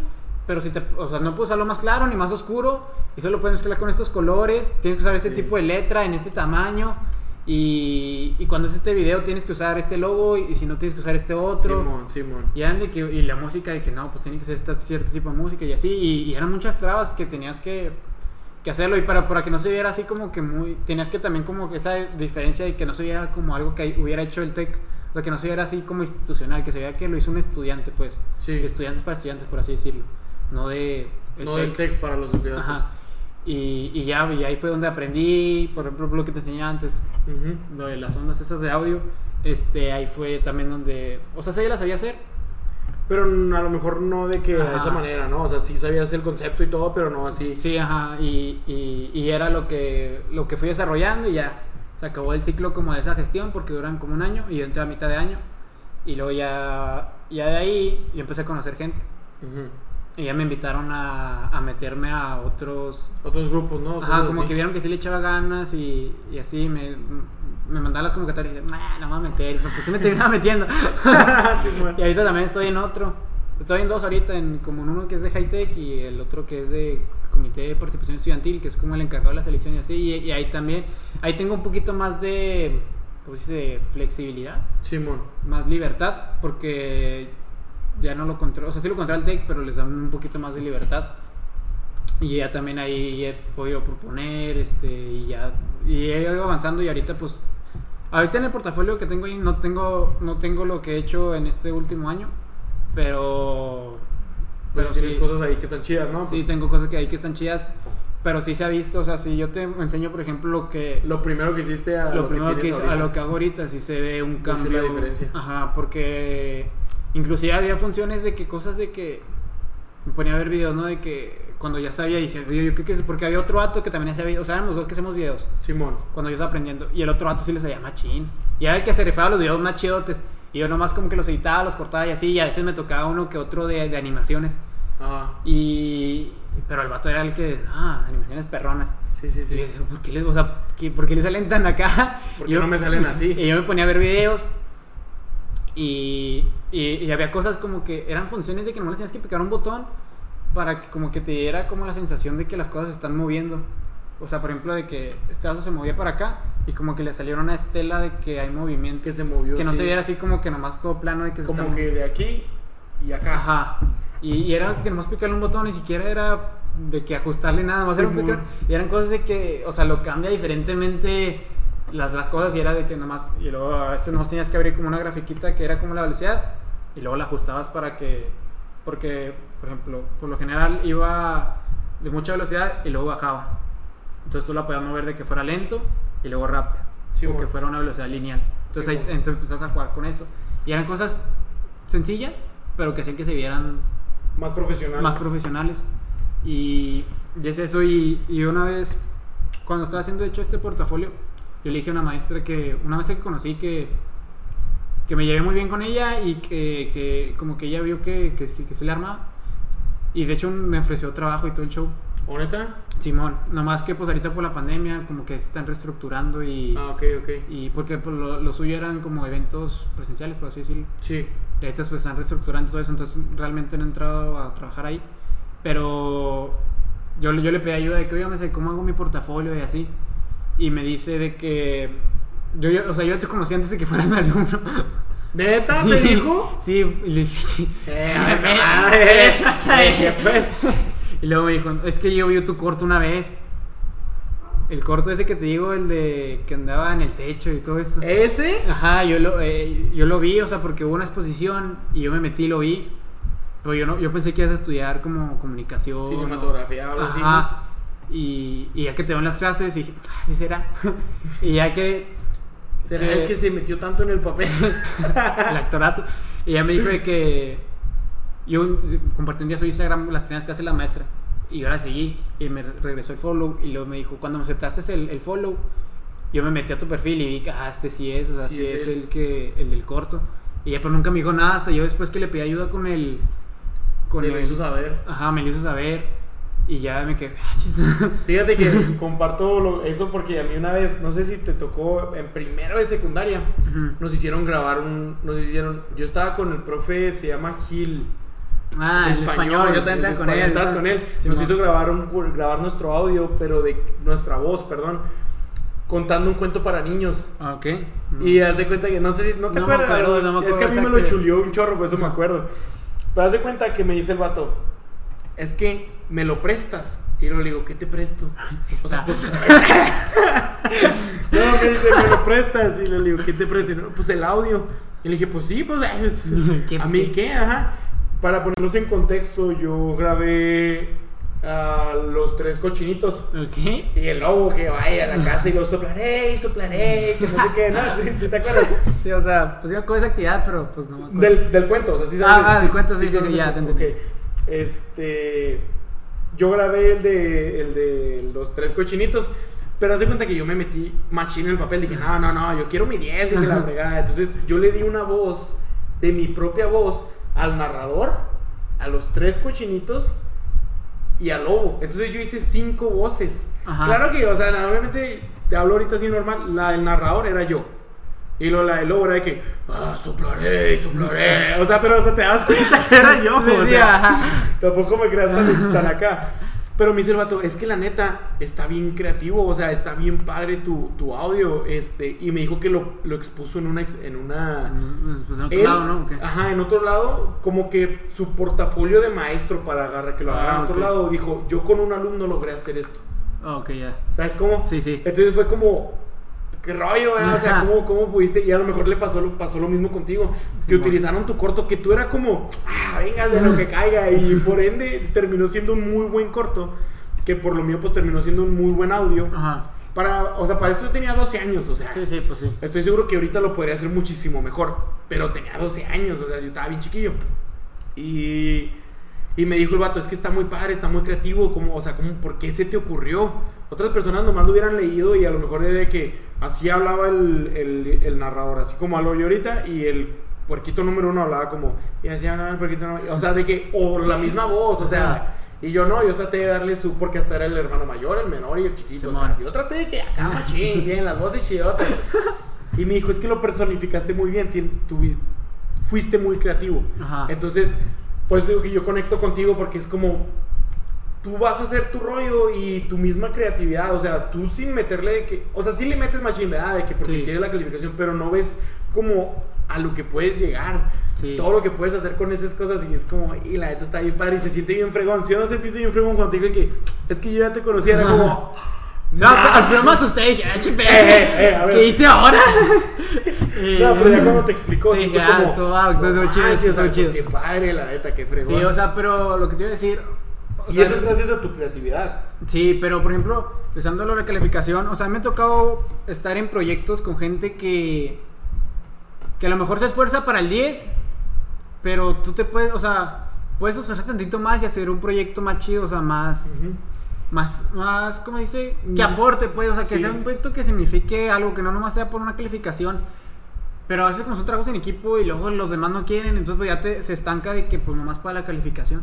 Speaker 2: pero si te, o sea, no puedes usarlo más claro ni más oscuro, y solo puedes mezclar con estos colores, tienes que usar este
Speaker 1: Sí.
Speaker 2: tipo de letra en este tamaño, y, y cuando es este video tienes que usar este logo, y, si no tienes que usar este otro.
Speaker 1: Simón, Simón.
Speaker 2: Y eran de que, y la música de que no, pues tiene que ser esta- cierto tipo de música y así, y, y eran muchas trabas que tenías que, que hacerlo, y para, para que no se viera así como que muy, tenías que también como que esa diferencia de que no se viera como algo que hubiera hecho el tech O sea, que no se viera así como institucional, que se vea que lo hizo un estudiante, pues.
Speaker 1: Sí.
Speaker 2: De estudiantes para estudiantes, por así decirlo. No de...
Speaker 1: no del
Speaker 2: tech.
Speaker 1: tech para los estudiantes.
Speaker 2: Ajá. Y, y ya, y ahí fue donde aprendí, por ejemplo, lo que te enseñé antes,
Speaker 1: Ujú.
Speaker 2: lo de las ondas esas de audio. Este, ahí fue también donde... O sea, sí, las sabía hacer,
Speaker 1: Pero a lo mejor no de que de
Speaker 2: Ajá.
Speaker 1: esa manera, ¿no? O sea, sí sabías el concepto y todo, pero no así.
Speaker 2: Sí, ajá, y, y, y era lo que, lo que fui desarrollando y ya se acabó el ciclo como de esa gestión porque duran como un año y yo entré a mitad de año y luego ya, ya de ahí yo empecé a conocer gente
Speaker 1: Ujú.
Speaker 2: Y ya me invitaron a, a meterme a otros...
Speaker 1: Otros grupos, ¿no?
Speaker 2: Ajá, como
Speaker 1: así.
Speaker 2: que vieron que sí le echaba ganas y, y así me, me mandaban las convocatorias y dije, no me voy a meter, pues sí me terminaba metiendo.
Speaker 1: Sí, bueno.
Speaker 2: Y ahorita también estoy en otro. Estoy en dos ahorita, en como en uno que es de high tech y el otro que es de comité de participación estudiantil, que es como el encargado de la selección y así. Y, y ahí también, ahí tengo un poquito más de, ¿cómo se dice? Flexibilidad,
Speaker 1: Simón.
Speaker 2: más libertad, porque ya no lo controlo, o sea, sí lo controla el tech, pero les dan un poquito más de libertad. Y ya también ahí he podido proponer, este, y ya, y he ido avanzando y ahorita pues, ahorita en el portafolio que tengo ahí no tengo, no tengo lo que he hecho en este último año, pero,
Speaker 1: Pero
Speaker 2: pero
Speaker 1: tienes
Speaker 2: sí,
Speaker 1: cosas ahí que están chidas, ¿no?
Speaker 2: sí tengo cosas que hay que están chidas, pero sí se ha visto, o sea, si yo te enseño por ejemplo lo que,
Speaker 1: Lo primero que hiciste a
Speaker 2: lo,
Speaker 1: lo,
Speaker 2: primero que,
Speaker 1: tienes
Speaker 2: hice- a lo que hago ahorita sí se ve un
Speaker 1: Mucho la
Speaker 2: cambio
Speaker 1: diferencia.
Speaker 2: ajá porque inclusive había funciones de que cosas de que me ponía a ver videos no de que cuando ya sabía dije yo, yo creo que es porque había otro vato que también hacía videos o sea éramos dos que hacemos videos
Speaker 1: Simón.
Speaker 2: cuando yo estaba aprendiendo y el otro vato sí les sabía machín y era el que se rifaba los videos más chidotes y yo nomás como que los editaba los cortaba y así y a veces me tocaba uno que otro de, de animaciones
Speaker 1: Ajá.
Speaker 2: y pero el vato era el que ah animaciones perronas
Speaker 1: Sí, sí,
Speaker 2: y
Speaker 1: sí.
Speaker 2: yo decía, ¿por qué les, o sea, ¿qué- ¿por qué les salen tan acá?
Speaker 1: ¿Por
Speaker 2: Y
Speaker 1: qué
Speaker 2: yo-
Speaker 1: no me salen así?
Speaker 2: Y yo me ponía a ver videos y, y, y había cosas como que eran funciones de que no le tenías que picar un botón para que como que te diera como la sensación de que las cosas se están moviendo. O sea, por ejemplo, de que este vaso se movía para acá y como que le saliera una estela de que hay movimiento.
Speaker 1: Que se movió.
Speaker 2: Que no
Speaker 1: sí.
Speaker 2: se viera así como que nomás todo plano de que se
Speaker 1: Como
Speaker 2: está
Speaker 1: que de aquí y acá.
Speaker 2: Ajá. Y, y era que nomás picarle un botón, ni siquiera era de que ajustarle nada, más
Speaker 1: Sí,
Speaker 2: era picar. Y eran cosas de que, o sea, lo cambia diferentemente las, las cosas y era de que nomás, y luego a veces nomás tenías que abrir como una grafiquita que era como la velocidad y luego la ajustabas para que, porque, por ejemplo, por lo general iba de mucha velocidad y luego bajaba. Entonces tú la podías mover de que fuera lento y luego rápido.
Speaker 1: Sí,
Speaker 2: o que fuera una velocidad lineal. Entonces
Speaker 1: Sí,
Speaker 2: ahí
Speaker 1: bueno.
Speaker 2: entonces empezás a jugar con eso. Y eran cosas sencillas, pero que hacían que se vieran
Speaker 1: Más profesional.
Speaker 2: más profesionales. Y, y es eso. Y, y una vez, cuando estaba haciendo de hecho este portafolio, yo le dije a una maestra que, una maestra que conocí que, que me llevé muy bien con ella y que, que como que ella vio que, que, que se le armaba. Y de hecho me ofreció trabajo y todo el show.
Speaker 1: ¿O neta?
Speaker 2: Simón, nomás que pues ahorita por la pandemia como que se están reestructurando y,
Speaker 1: Ah, ok, ok.
Speaker 2: y porque pues, lo, lo suyo eran como eventos presenciales, por así decirlo.
Speaker 1: Sí.
Speaker 2: Y ahorita pues están reestructurando todo eso, entonces realmente no he entrado a trabajar ahí. Pero yo, le- yo le pedí ayuda de que, sé cómo hago mi portafolio y así. Y me dice de que... Yo, yo- o sea, yo te conocí antes de que fueras mi alumno.
Speaker 1: ¿Neta? ¿Te dijo?
Speaker 2: Sí, y le dije, sí.
Speaker 1: Eh,
Speaker 2: Me- me-
Speaker 1: pues.
Speaker 2: Y luego me dijo, es que yo vi tu corto una vez. El corto ese que te digo, el de que andaba en el techo y todo eso.
Speaker 1: ¿Ese?
Speaker 2: Ajá, yo lo, eh, yo lo vi, o sea, porque hubo una exposición y yo me metí y lo vi. Pero yo no, yo pensé que ibas a estudiar como comunicación.
Speaker 1: Cinematografía o algo así.
Speaker 2: Ajá. Y, y ya que te veo en las clases, dije, ah, sí será. y ya que
Speaker 1: ¿Será
Speaker 2: que-
Speaker 1: el que se metió tanto en el papel?
Speaker 2: el actorazo. Y ya me dijo de que yo compartí un día su Instagram las primeras que hace la maestra. Y yo la seguí y me regresó el follow. Y luego me dijo, cuando me aceptaste el, el follow, yo me metí a tu perfil y vi que, ah, este sí es, o sea,
Speaker 1: Sí
Speaker 2: sí,
Speaker 1: es
Speaker 2: el, que, el del corto. Y ya, pero nunca me dijo nada hasta yo después que le pedí ayuda con el... Con
Speaker 1: Te lo hizo saber.
Speaker 2: Ajá, me lo hizo saber. Y ya me quedé, ah.
Speaker 1: Fíjate que comparto lo- eso porque a mí una vez, no sé si te tocó en primero de secundaria,
Speaker 2: Ujú.
Speaker 1: nos hicieron grabar un, nos hicieron, yo estaba con el profe, se llama Gil,
Speaker 2: Ah, el español, yo también estaba con
Speaker 1: español,
Speaker 2: él.
Speaker 1: estabas con él,
Speaker 2: Sí,
Speaker 1: nos hizo grabar un, grabar nuestro audio, pero de nuestra voz, perdón, contando un cuento para niños.
Speaker 2: Ah, Ok.
Speaker 1: Y haz de cuenta que, no sé si, no te
Speaker 2: No me
Speaker 1: acuerdas,
Speaker 2: acuerdo, no me
Speaker 1: es que a
Speaker 2: acuerdo
Speaker 1: mí me lo chulió un chorro, por eso me acuerdo. Pero haz de cuenta que me dice el vato, es que me lo prestas. Y yo le digo, ¿qué te presto? O sea, pues, no, me dice, me lo prestas. Y le digo, ¿qué te presto? Y no, pues el audio. Y le dije, pues sí, pues es-
Speaker 2: ¿Qué,
Speaker 1: a mí
Speaker 2: qué?
Speaker 1: ajá. Para ponerlos en contexto, yo grabé a los tres cochinitos.
Speaker 2: Ok.
Speaker 1: Y el lobo que vaya a la casa y lo soplaré y soplaré, que no sé qué, ¿no? ¿Sí, sí te acuerdas?
Speaker 2: Sí, o sea, pues yo de esa actividad, pero pues no me acuerdo.
Speaker 1: Del, del cuento, o sea, sí
Speaker 2: Ah,
Speaker 1: sabes.
Speaker 2: ah, del cuento, sí, sí, sí, ya, te entendí.
Speaker 1: Este. Yo grabé el de, el de los tres cochinitos. Pero haz de cuenta que yo me metí machín en el papel. Dije, no, no, no, yo quiero mi 10 y que la fregada. Entonces yo le di una voz, de mi propia voz, al narrador, a los tres cochinitos y al lobo. Entonces yo hice cinco voces.
Speaker 2: Ajá.
Speaker 1: Claro que, o sea, obviamente te hablo ahorita así normal. La del narrador era yo. Y lo, la del lobo era de que, ah, soplaré, soplaré. O sea, pero o sea, te das cuenta que era yo. O sea,
Speaker 2: ajá.
Speaker 1: Tampoco me creas tan, tan acá. Pero me dice el vato, es que la neta está bien creativo, o sea, está bien padre tu, tu audio. Este, y me dijo que lo, lo expuso en una. En una
Speaker 2: Pues en otro
Speaker 1: él-
Speaker 2: lado, ¿no? ¿O qué?
Speaker 1: Ajá, en otro lado, como que su portafolio de maestro para agarrar, que lo agarra
Speaker 2: Ah,
Speaker 1: en otro lado, dijo, yo con un alumno logré hacer esto.
Speaker 2: Ah, Ok, ya.
Speaker 1: ¿Sabes cómo?
Speaker 2: Sí, sí.
Speaker 1: Entonces fue como, qué rollo, eh? o sea. ¿cómo, ¿cómo pudiste? Y a lo mejor le pasó, lo- pasó lo mismo contigo, que
Speaker 2: Sí,
Speaker 1: utilizaron tu corto, que tú era como, ah, venga de lo que caiga, y por ende terminó siendo un muy buen corto, que por lo mío pues terminó siendo un muy buen audio.
Speaker 2: Ajá.
Speaker 1: Para, o sea, para esto yo tenía 12 años, o sea,
Speaker 2: Sí, sí, pues sí.
Speaker 1: estoy seguro que ahorita lo podría hacer muchísimo mejor, pero tenía 12 años, o sea, yo estaba bien chiquillo. Y, y me dijo el vato, es que está muy padre, está muy creativo, como, o sea, como, ¿por qué se te ocurrió? Otras personas nomás lo hubieran leído y a lo mejor de que así hablaba el, el, el narrador, así como hablo yo ahorita, y el puerquito número uno hablaba como, y hablaba el puerquito número o sea, de que, o la misma voz, o sea, y yo no, yo traté de darle su, porque hasta era el hermano mayor, el menor y el chiquito, o sea, yo traté de que acá machín, bien, las voces chidotas. Y me dijo, es que lo personificaste muy bien, fuiste muy creativo.
Speaker 2: Ajá.
Speaker 1: Entonces, por eso digo que yo conecto contigo porque es como, tú vas a hacer tu rollo y tu misma creatividad, o sea, tú sin meterle de que, o sea, sí le metes machine, ¿verdad? De que porque
Speaker 2: Sí.
Speaker 1: quieres la calificación, pero no ves como a lo que puedes llegar.
Speaker 2: Sí.
Speaker 1: Todo lo que puedes hacer con esas cosas y es como, y la neta está bien padre y se siente bien fregón. Si no se empieza bien fregón contigo y que, es que yo ya te conocía, era como...
Speaker 2: No, al primero me asusté dije, ah,
Speaker 1: Eh, eh, ver.
Speaker 2: ¿qué hice ahora?
Speaker 1: No, pero ya cuando te explicó,
Speaker 2: Sí, ya,
Speaker 1: como.
Speaker 2: todo,
Speaker 1: no
Speaker 2: chido,
Speaker 1: manches,
Speaker 2: estuvo
Speaker 1: o sea,
Speaker 2: chido.
Speaker 1: pues, Qué padre, la neta, qué fregón.
Speaker 2: Sí, o sea, pero lo que te iba a decir. O
Speaker 1: y
Speaker 2: sea,
Speaker 1: eso es gracias a tu creatividad.
Speaker 2: Sí, pero por ejemplo, usando lo de calificación, o sea, me ha tocado estar en proyectos con gente que. que a lo mejor se esfuerza para el 10, pero tú te puedes, o sea, puedes esforzar tantito más y hacer un proyecto más chido, o sea, más. Más, más, ¿cómo dice? Que
Speaker 1: Mm.
Speaker 2: aporte, pues, o sea, que
Speaker 1: Sí.
Speaker 2: sea un proyecto que signifique algo, que no nomás sea por una calificación. Pero a veces como son trabajos en equipo y luego los demás no quieren, entonces pues ya te, se estanca de que pues nomás para la calificación.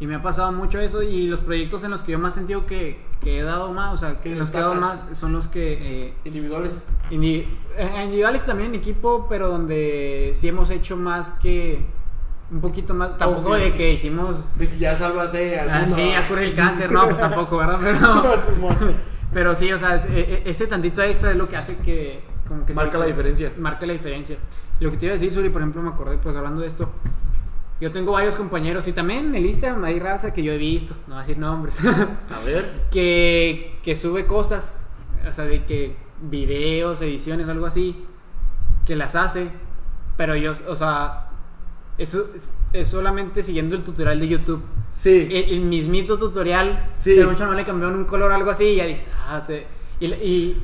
Speaker 2: Y me ha pasado mucho eso y los proyectos en los que yo más he sentido que, que he dado más, o sea, que los que he dado más son los que... eh,
Speaker 1: Individuales.
Speaker 2: indi- eh, individuales y también en equipo, pero donde sí hemos hecho más que... Un poquito más, tampoco de que hicimos...
Speaker 1: De que ya salvas de
Speaker 2: Ah, sí, ya cura el cáncer, no, pues tampoco, ¿verdad? Pero... Pero sí, o sea, es- e- e- ese tantito extra es lo que hace que... Como que sea
Speaker 1: Marca la diferencia.
Speaker 2: Marca la diferencia. Lo que te iba a decir, Suri, por ejemplo, me acordé, pues hablando de esto. Yo tengo varios compañeros y también en el Instagram hay raza que yo he visto, no voy a decir nombres,
Speaker 1: A ver.
Speaker 2: que, que sube cosas, o sea, de que videos, ediciones, algo así, que las hace, pero yo, o sea, eso es, es solamente siguiendo el tutorial de YouTube.
Speaker 1: Sí.
Speaker 2: El, el mismito tutorial,
Speaker 1: Sí.
Speaker 2: pero mucho no le cambiaron un color algo así y ya dije, ah, este, y, y,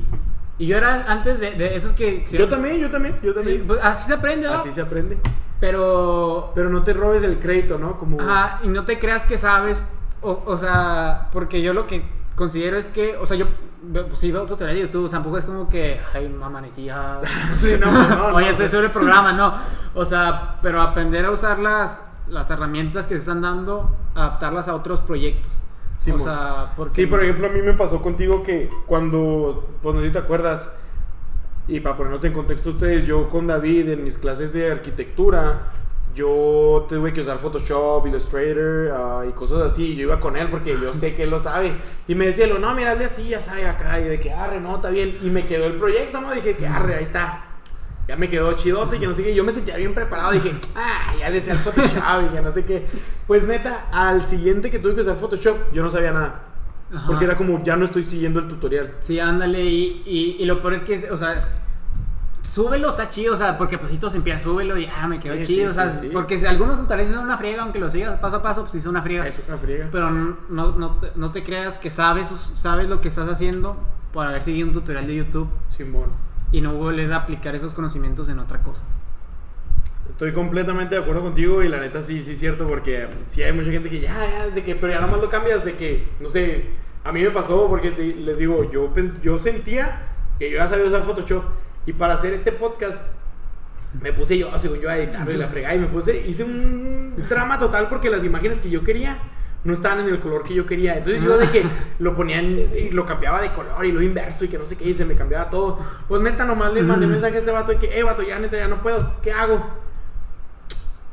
Speaker 2: y yo era antes de, de esos que...
Speaker 1: yo también, yo también, yo también.
Speaker 2: pues, así se aprende, ¿no?
Speaker 1: Así se aprende.
Speaker 2: Pero...
Speaker 1: Pero no te robes el crédito, ¿no? Como.
Speaker 2: Ajá, y no te creas que sabes, o, o sea, porque yo lo que considero es que, o sea, yo pues, sí veo tutoriales de YouTube, tampoco es como que, ay, amanecía...
Speaker 1: Sí, no, no, no.
Speaker 2: Oye,
Speaker 1: no.
Speaker 2: estoy sobre el programa, no. O sea, pero aprender a usar las, las herramientas que se están dando, adaptarlas a otros proyectos.
Speaker 1: Sí,
Speaker 2: o sea, porque...
Speaker 1: Sí, por ejemplo, a mí me pasó contigo que cuando, pues no sé si te acuerdas, y para ponernos en contexto ustedes, yo con David en mis clases de arquitectura, yo tuve que usar Photoshop, Illustrator ah, y cosas así. Yo iba con él porque yo sé que él lo sabe. Y me decía, no, mira, hazle así, ya sabe acá. Y de que, arre, no, está bien. Y me quedó el proyecto, ¿no? Dije que, arre, ahí está. Ya me quedó chidote y que no sé qué. Yo me sentía bien preparado. Dije, ah, ya le sé al Photoshop y que no sé qué. Pues neta, al siguiente que tuve que usar Photoshop, yo no sabía nada.
Speaker 2: Ajá.
Speaker 1: Porque era como, ya no estoy siguiendo el tutorial.
Speaker 2: Sí, ándale, y, y, y lo peor es que, o sea, súbelo, está chido, o sea, porque pues si todos empiezan, súbelo y ya me quedó
Speaker 1: Sí,
Speaker 2: chido,
Speaker 1: sí,
Speaker 2: o sea,
Speaker 1: sí,
Speaker 2: porque si algunos tal vez es una friega, aunque lo sigas paso a paso, pues es una friega.
Speaker 1: Es una friega.
Speaker 2: Pero no, no, no te, no te creas que sabes, sabes lo que estás haciendo por haber seguido un tutorial de YouTube
Speaker 1: Simón.
Speaker 2: y no volver a aplicar esos conocimientos en otra cosa.
Speaker 1: Estoy completamente de acuerdo contigo y la neta sí, sí es cierto porque sí hay mucha gente que ya, ya, de que, pero ya nomás lo cambias de que, no sé, a mí me pasó porque te- les digo, yo, yo sentía que yo ya sabía usar Photoshop y para hacer este podcast me puse yo, según yo, a editarlo y la fregada y me puse, hice un drama total porque las imágenes que yo quería no estaban en el color que yo quería. Entonces yo de que lo ponían y lo cambiaba de color y lo inverso y que no sé qué y se me cambiaba todo. Pues neta, nomás le mandé mensaje a este vato de que, eh, vato, ya neta, ya no puedo, ¿qué hago?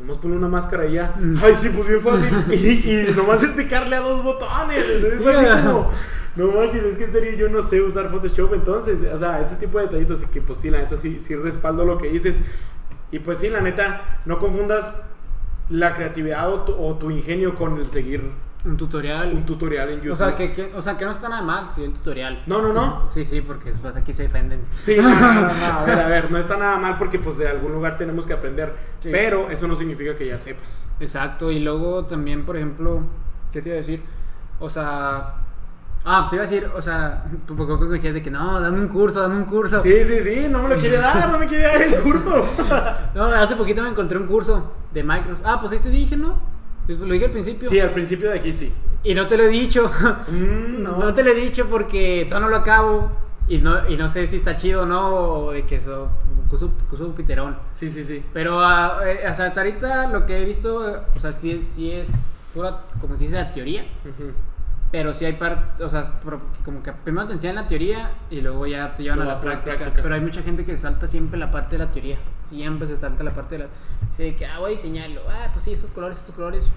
Speaker 1: Nomás pone una máscara y ya. Ay, sí, pues bien fácil. Y, y nomás es picarle a dos botones. Entonces así como, no manches, es que en serio yo no sé usar Photoshop. Entonces, o sea, ese tipo de detallitos. Y que pues sí, la neta sí, sí respaldo lo que dices. Y pues sí, la neta, no confundas la creatividad o tu, o tu ingenio con el seguir
Speaker 2: Un tutorial.
Speaker 1: un tutorial en YouTube.
Speaker 2: o, sea, que, que- o sea, que no está nada mal, sí, el tutorial.
Speaker 1: No, no, no.
Speaker 2: Sí, sí, porque después aquí se defenden.
Speaker 1: Sí, no, no, no, no, a ver, a ver, no está nada mal porque pues de algún lugar tenemos que aprender.
Speaker 2: Sí.
Speaker 1: Pero eso no significa que ya sepas.
Speaker 2: Exacto, y luego también, por ejemplo, ¿qué te iba a decir? O sea, ah, te iba a decir, o sea, tú poco que decías de que no, dame un curso, dame un curso.
Speaker 1: Sí, sí, sí, no me lo quiere dar, no me quiere dar el curso.
Speaker 2: No, hace poquito me encontré un curso de Microsoft. Ah, pues ahí te dije, ¿no? Lo dije al principio.
Speaker 1: Sí, al principio de aquí sí.
Speaker 2: Y no te lo he dicho.
Speaker 1: Mm,
Speaker 2: no.
Speaker 1: no.
Speaker 2: te lo he dicho porque todavía no lo acabo. Y no, y no sé si está chido o no, o de que eso, curso, curso piterón.
Speaker 1: Sí, sí, sí.
Speaker 2: Pero, ah, eh, hasta ahorita lo que he visto, o sea, sí, sí es pura, como que dice la teoría.
Speaker 1: Ujú.
Speaker 2: Pero sí hay parte, o sea, como que primero te enseñan la teoría y luego ya te llevan a
Speaker 1: Luego
Speaker 2: la
Speaker 1: a la
Speaker 2: práctica.
Speaker 1: práctica.
Speaker 2: Pero hay mucha gente que salta siempre la parte de la teoría. Siempre se salta la parte de la. Dice que, ah, voy a diseñarlo. Ah, pues sí, estos colores, estos colores.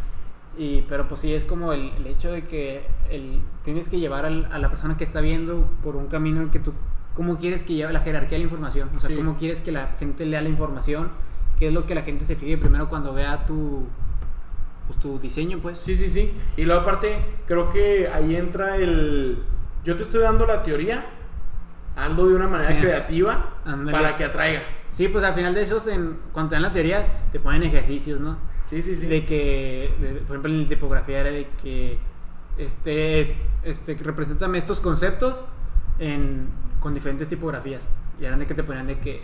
Speaker 2: Y, pero pues sí, es como el, el hecho de que el, tienes que llevar al- a la persona que está viendo por un camino en que tú, ¿cómo quieres que lleve la jerarquía de la información? O sea,
Speaker 1: Sí.
Speaker 2: ¿cómo quieres que la gente lea la información? ¿Qué es lo que la gente se fije primero cuando vea tu, pues, tu diseño, pues?
Speaker 1: Sí, sí, sí. Y luego aparte, creo que ahí entra el... Yo te estoy dando la teoría, ando de una manera
Speaker 2: Sí.
Speaker 1: creativa
Speaker 2: Ándale.
Speaker 1: para que atraiga.
Speaker 2: Sí, pues al final de esos, en, cuando te dan la teoría, te ponen ejercicios, ¿no?
Speaker 1: Sí, sí, sí.
Speaker 2: De que, de- por ejemplo, en la tipografía era de que, este, es, este, que represéntame estos conceptos en, con diferentes tipografías. Y eran de que te ponían de que,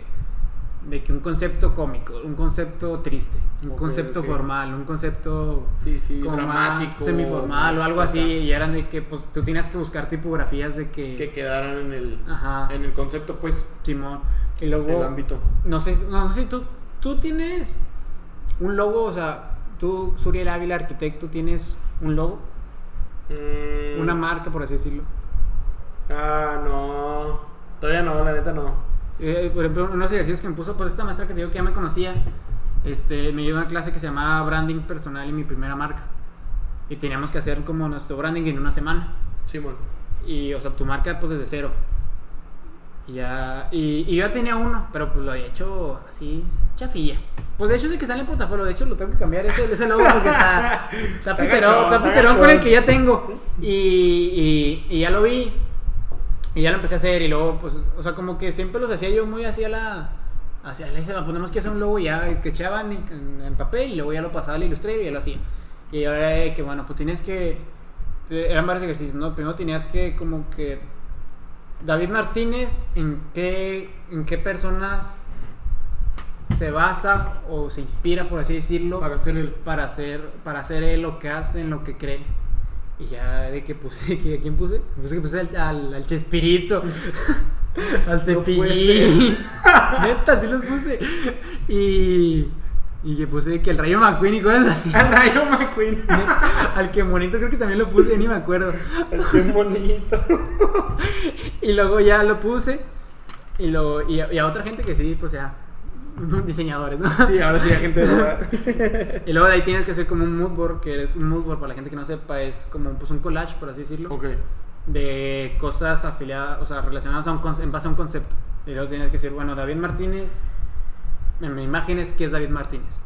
Speaker 2: de que un concepto cómico, un concepto triste, un concepto formal, un concepto
Speaker 1: Sí, sí,
Speaker 2: como
Speaker 1: dramático.
Speaker 2: más semiformal o algo así.
Speaker 1: acá,
Speaker 2: Y eran de que, pues, tú tenías que buscar tipografías de que...
Speaker 1: Que quedaran en el,
Speaker 2: Ajá,
Speaker 1: en el concepto, pues,
Speaker 2: Simón. Y luego...
Speaker 1: el ámbito.
Speaker 2: No sé, no sé si tú, tú tienes un logo, o sea, tú, Suriel Ávila, arquitecto, tienes un logo,
Speaker 1: Mm,
Speaker 2: una marca, por así decirlo.
Speaker 1: Ah, no. Todavía no, la neta no.
Speaker 2: Eh, por ejemplo, unos ejercicios que me puso, pues esta maestra que te digo que ya me conocía, este, me dio una clase que se llamaba Branding Personal y mi primera marca. Y teníamos que hacer como nuestro branding en una semana.
Speaker 1: Simón.
Speaker 2: Y, o sea, tu marca, pues desde cero. Y ya, y, y yo ya tenía uno, pero pues lo había hecho así, chafilla. Pues de hecho, de que sale en portafolio, de hecho lo tengo que cambiar ese, ese logo porque está, está
Speaker 1: Está
Speaker 2: piterón, está
Speaker 1: está
Speaker 2: piterón con el que ya tengo. Y, y, y ya lo vi, y ya lo empecé a hacer, y luego, pues, o sea, como que siempre los hacía yo muy hacia la. Hacia la, dice, ponemos que hacer un logo ya que echaban en, papel y luego ya lo pasaba al Illustrator y ya lo hacía. Y ahora eh, que bueno, pues tienes que. Eran varios ejercicios, ¿no? Primero tenías que, como que. David Martínez, ¿en qué, en qué personas se basa o se inspira, por así decirlo,
Speaker 1: Para hacer el.
Speaker 2: para hacer, para hacer él lo que hace, en lo que cree. Y ya de que puse, que, ¿a quién puse? Puse que puse al, al, al Chespirito, al
Speaker 1: No
Speaker 2: Cepillín. Neta, sí los puse. Y, y que puse que el Rayo McQueen y cosas así.
Speaker 1: Al Rayo McQueen.
Speaker 2: al que bonito creo que también lo puse, ni me acuerdo.
Speaker 1: Qué bonito.
Speaker 2: Y luego ya lo puse. Y, lo, y, a, y a otra gente que sí, pues ya, diseñadores, ¿no?
Speaker 1: Sí, ahora sí, la gente. ¿verdad?
Speaker 2: Y luego de ahí tienes que hacer como un mood board, que es un mood board para la gente que no sepa, es como pues, un collage, por así decirlo,
Speaker 1: ok.
Speaker 2: de cosas afiliadas, o sea, relacionadas a un en base a un concepto. Y luego tienes que decir, bueno, David Martínez, en mi imagen es que es David Martínez.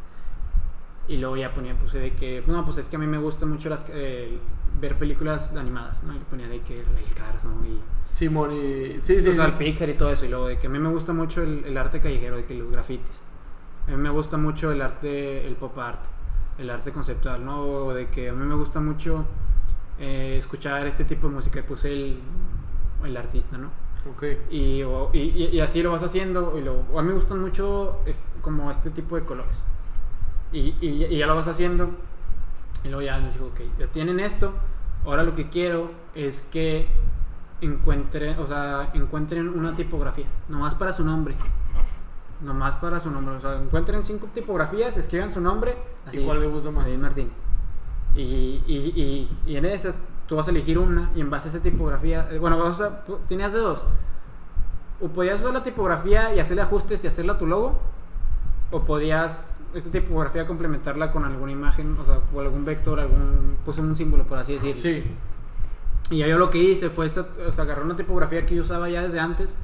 Speaker 2: Y luego ya ponía, puse de que, no, pues es que a mí me gusta mucho las, eh, ver películas animadas, ¿no? Y ponía de que el Cars, ¿no? Y,
Speaker 1: Simón y... Sí, sí,
Speaker 2: o sea,
Speaker 1: sí.
Speaker 2: el Pixar y todo eso. Y luego de que a mí me gusta mucho el, el arte callejero, de que los grafitis. A mí me gusta mucho el arte, el pop art, el arte conceptual, ¿no? O de que a mí me gusta mucho eh, escuchar este tipo de música. Puse el, el artista, ¿no?
Speaker 1: Ok.
Speaker 2: Y, o- y, y- así lo vas haciendo. Y lo, a mí me gustan mucho es- como este tipo de colores. Y, y- y ya lo vas haciendo. Y luego ya les digo, ok, ya tienen esto. Ahora lo que quiero es que encuentren, o sea, encuentren una tipografía. Nomás para su nombre. Nomás para su nombre. O sea, encuentren cinco tipografías, escriban su nombre.
Speaker 1: ¿Y cuál le gusta más?
Speaker 2: David Martínez. Y, y, y, y en esas tú vas a elegir una y en base a esa tipografía, eh, bueno, vas a, tenías de dos. O podías usar la tipografía y hacerle ajustes y hacerla tu logo, o podías esta tipografía complementarla con alguna imagen, o sea, o algún vector, algún, puse un símbolo por así decirlo.
Speaker 1: Sí.
Speaker 2: Y ya yo lo que hice fue o sea, agarrar una tipografía que yo usaba ya desde antes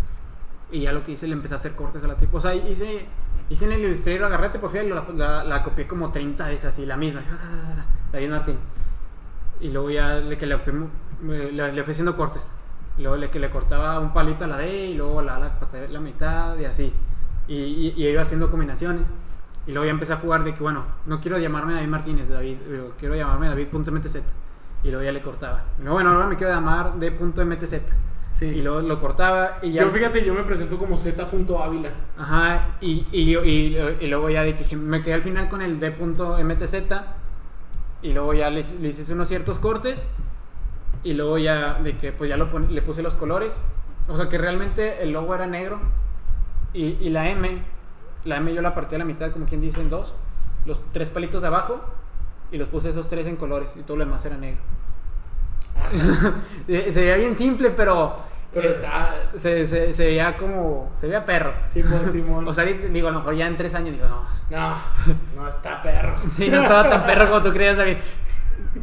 Speaker 2: y ya lo que hice le empecé a hacer cortes a la tipo. O sea, hice, hice en el Illustrator, agarré la tipografía y la, la, la copié como 30 veces así, la misma. David Martín. Y luego ya le, que le, le, le fui haciendo cortes. Luego le, que le cortaba un palito a la D y luego la, la, la mitad y así. Y, y, y iba haciendo combinaciones. Y luego ya empecé a jugar de que, bueno, no quiero llamarme David Martínez, David, quiero llamarme David.mtz. Y luego ya le cortaba. Luego, bueno, ahora me quiero llamar D.mtz.
Speaker 1: Sí.
Speaker 2: Y luego lo cortaba y ya.
Speaker 1: Yo fíjate, yo me presento como Z.ávila.
Speaker 2: Ajá, y, y, y, y luego ya que me quedé al final con el D.mtz. Y luego ya le, le hice unos ciertos cortes. Y luego ya de que pues ya lo le puse los colores. O sea que realmente el logo era negro. Y, y la M, la M yo la partí a la mitad, como quien dice, en dos. Los tres palitos de abajo. Y los puse esos tres en colores. Y todo lo demás era negro. Se veía bien simple, pero.
Speaker 1: Pero
Speaker 2: eh,
Speaker 1: está-
Speaker 2: se, se, se veía como. Se veía perro.
Speaker 1: Simón, Simón.
Speaker 2: O sea, digo, a lo mejor ya en tres años digo, no.
Speaker 1: no, no está perro.
Speaker 2: Sí, no estaba tan perro como tú creías, David.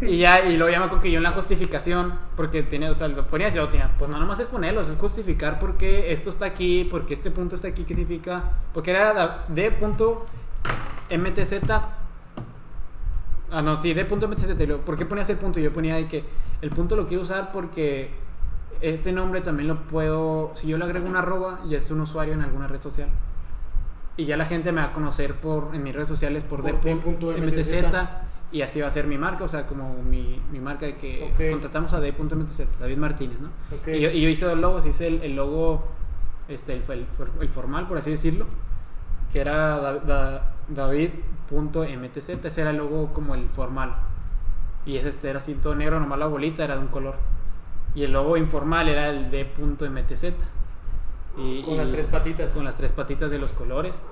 Speaker 2: Y ya, y luego ya me acuerdo que yo en la justificación, porque tenía, o sea, lo ponías yo tenía, pues no nomás es ponerlo, es justificar por qué esto está aquí, porque este punto está aquí, qué significa, porque era D.mtz. Ah, no, sí, D.mtz. ¿Por qué ponías el punto? Yo ponía ahí que el punto lo quiero usar porque este nombre también lo puedo, si yo le agrego una arroba, ya es un usuario en alguna red social. Y ya la gente me va a conocer por, en mis redes sociales por,
Speaker 1: Por
Speaker 2: D.mtz y así va a ser mi marca, o sea, como mi, mi marca de que contratamos a D.mtz, David Martínez, ¿no?
Speaker 1: Ok.
Speaker 2: Y, yo, y yo hice dos logos, hice el, el logo, este, el, el, el formal, por así decirlo, que era da- da- David.mtz, ese era el logo como el formal. Y ese este era así todo negro, nomás la bolita era de un color. Y el logo informal era el D.mtz. Y,
Speaker 1: Con
Speaker 2: y-
Speaker 1: las tres patitas.
Speaker 2: Con las tres patitas de los colores.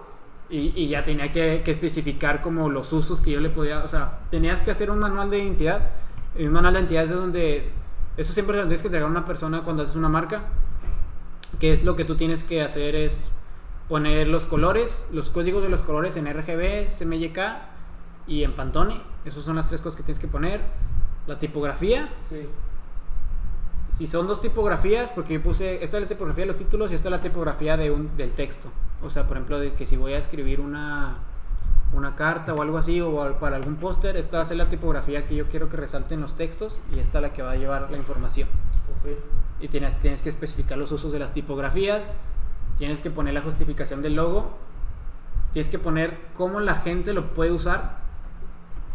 Speaker 2: Y, y ya tenía que, que especificar como los usos que yo le podía... O sea, tenías que hacer un manual de identidad. Y un manual de identidad es donde... Eso siempre lo tienes que entregar a una persona cuando haces una marca. Que es lo que tú tienes que hacer es poner los colores, los códigos de los colores en RGB, CMYK y en Pantone. Esas son las tres cosas que tienes que poner. La tipografía,
Speaker 1: Sí.
Speaker 2: si son dos tipografías, porque yo puse, esta es la tipografía de los títulos y esta es la tipografía de un, del texto. O sea, por ejemplo, de que si voy a escribir una, una carta o algo así, o para algún póster, esta va a ser la tipografía que yo quiero que resalten los textos y esta es la que va a llevar la información.
Speaker 1: Ok.
Speaker 2: Y tienes, tienes que especificar los usos de las tipografías, tienes que poner la justificación del logo, tienes que poner cómo la gente lo puede usar,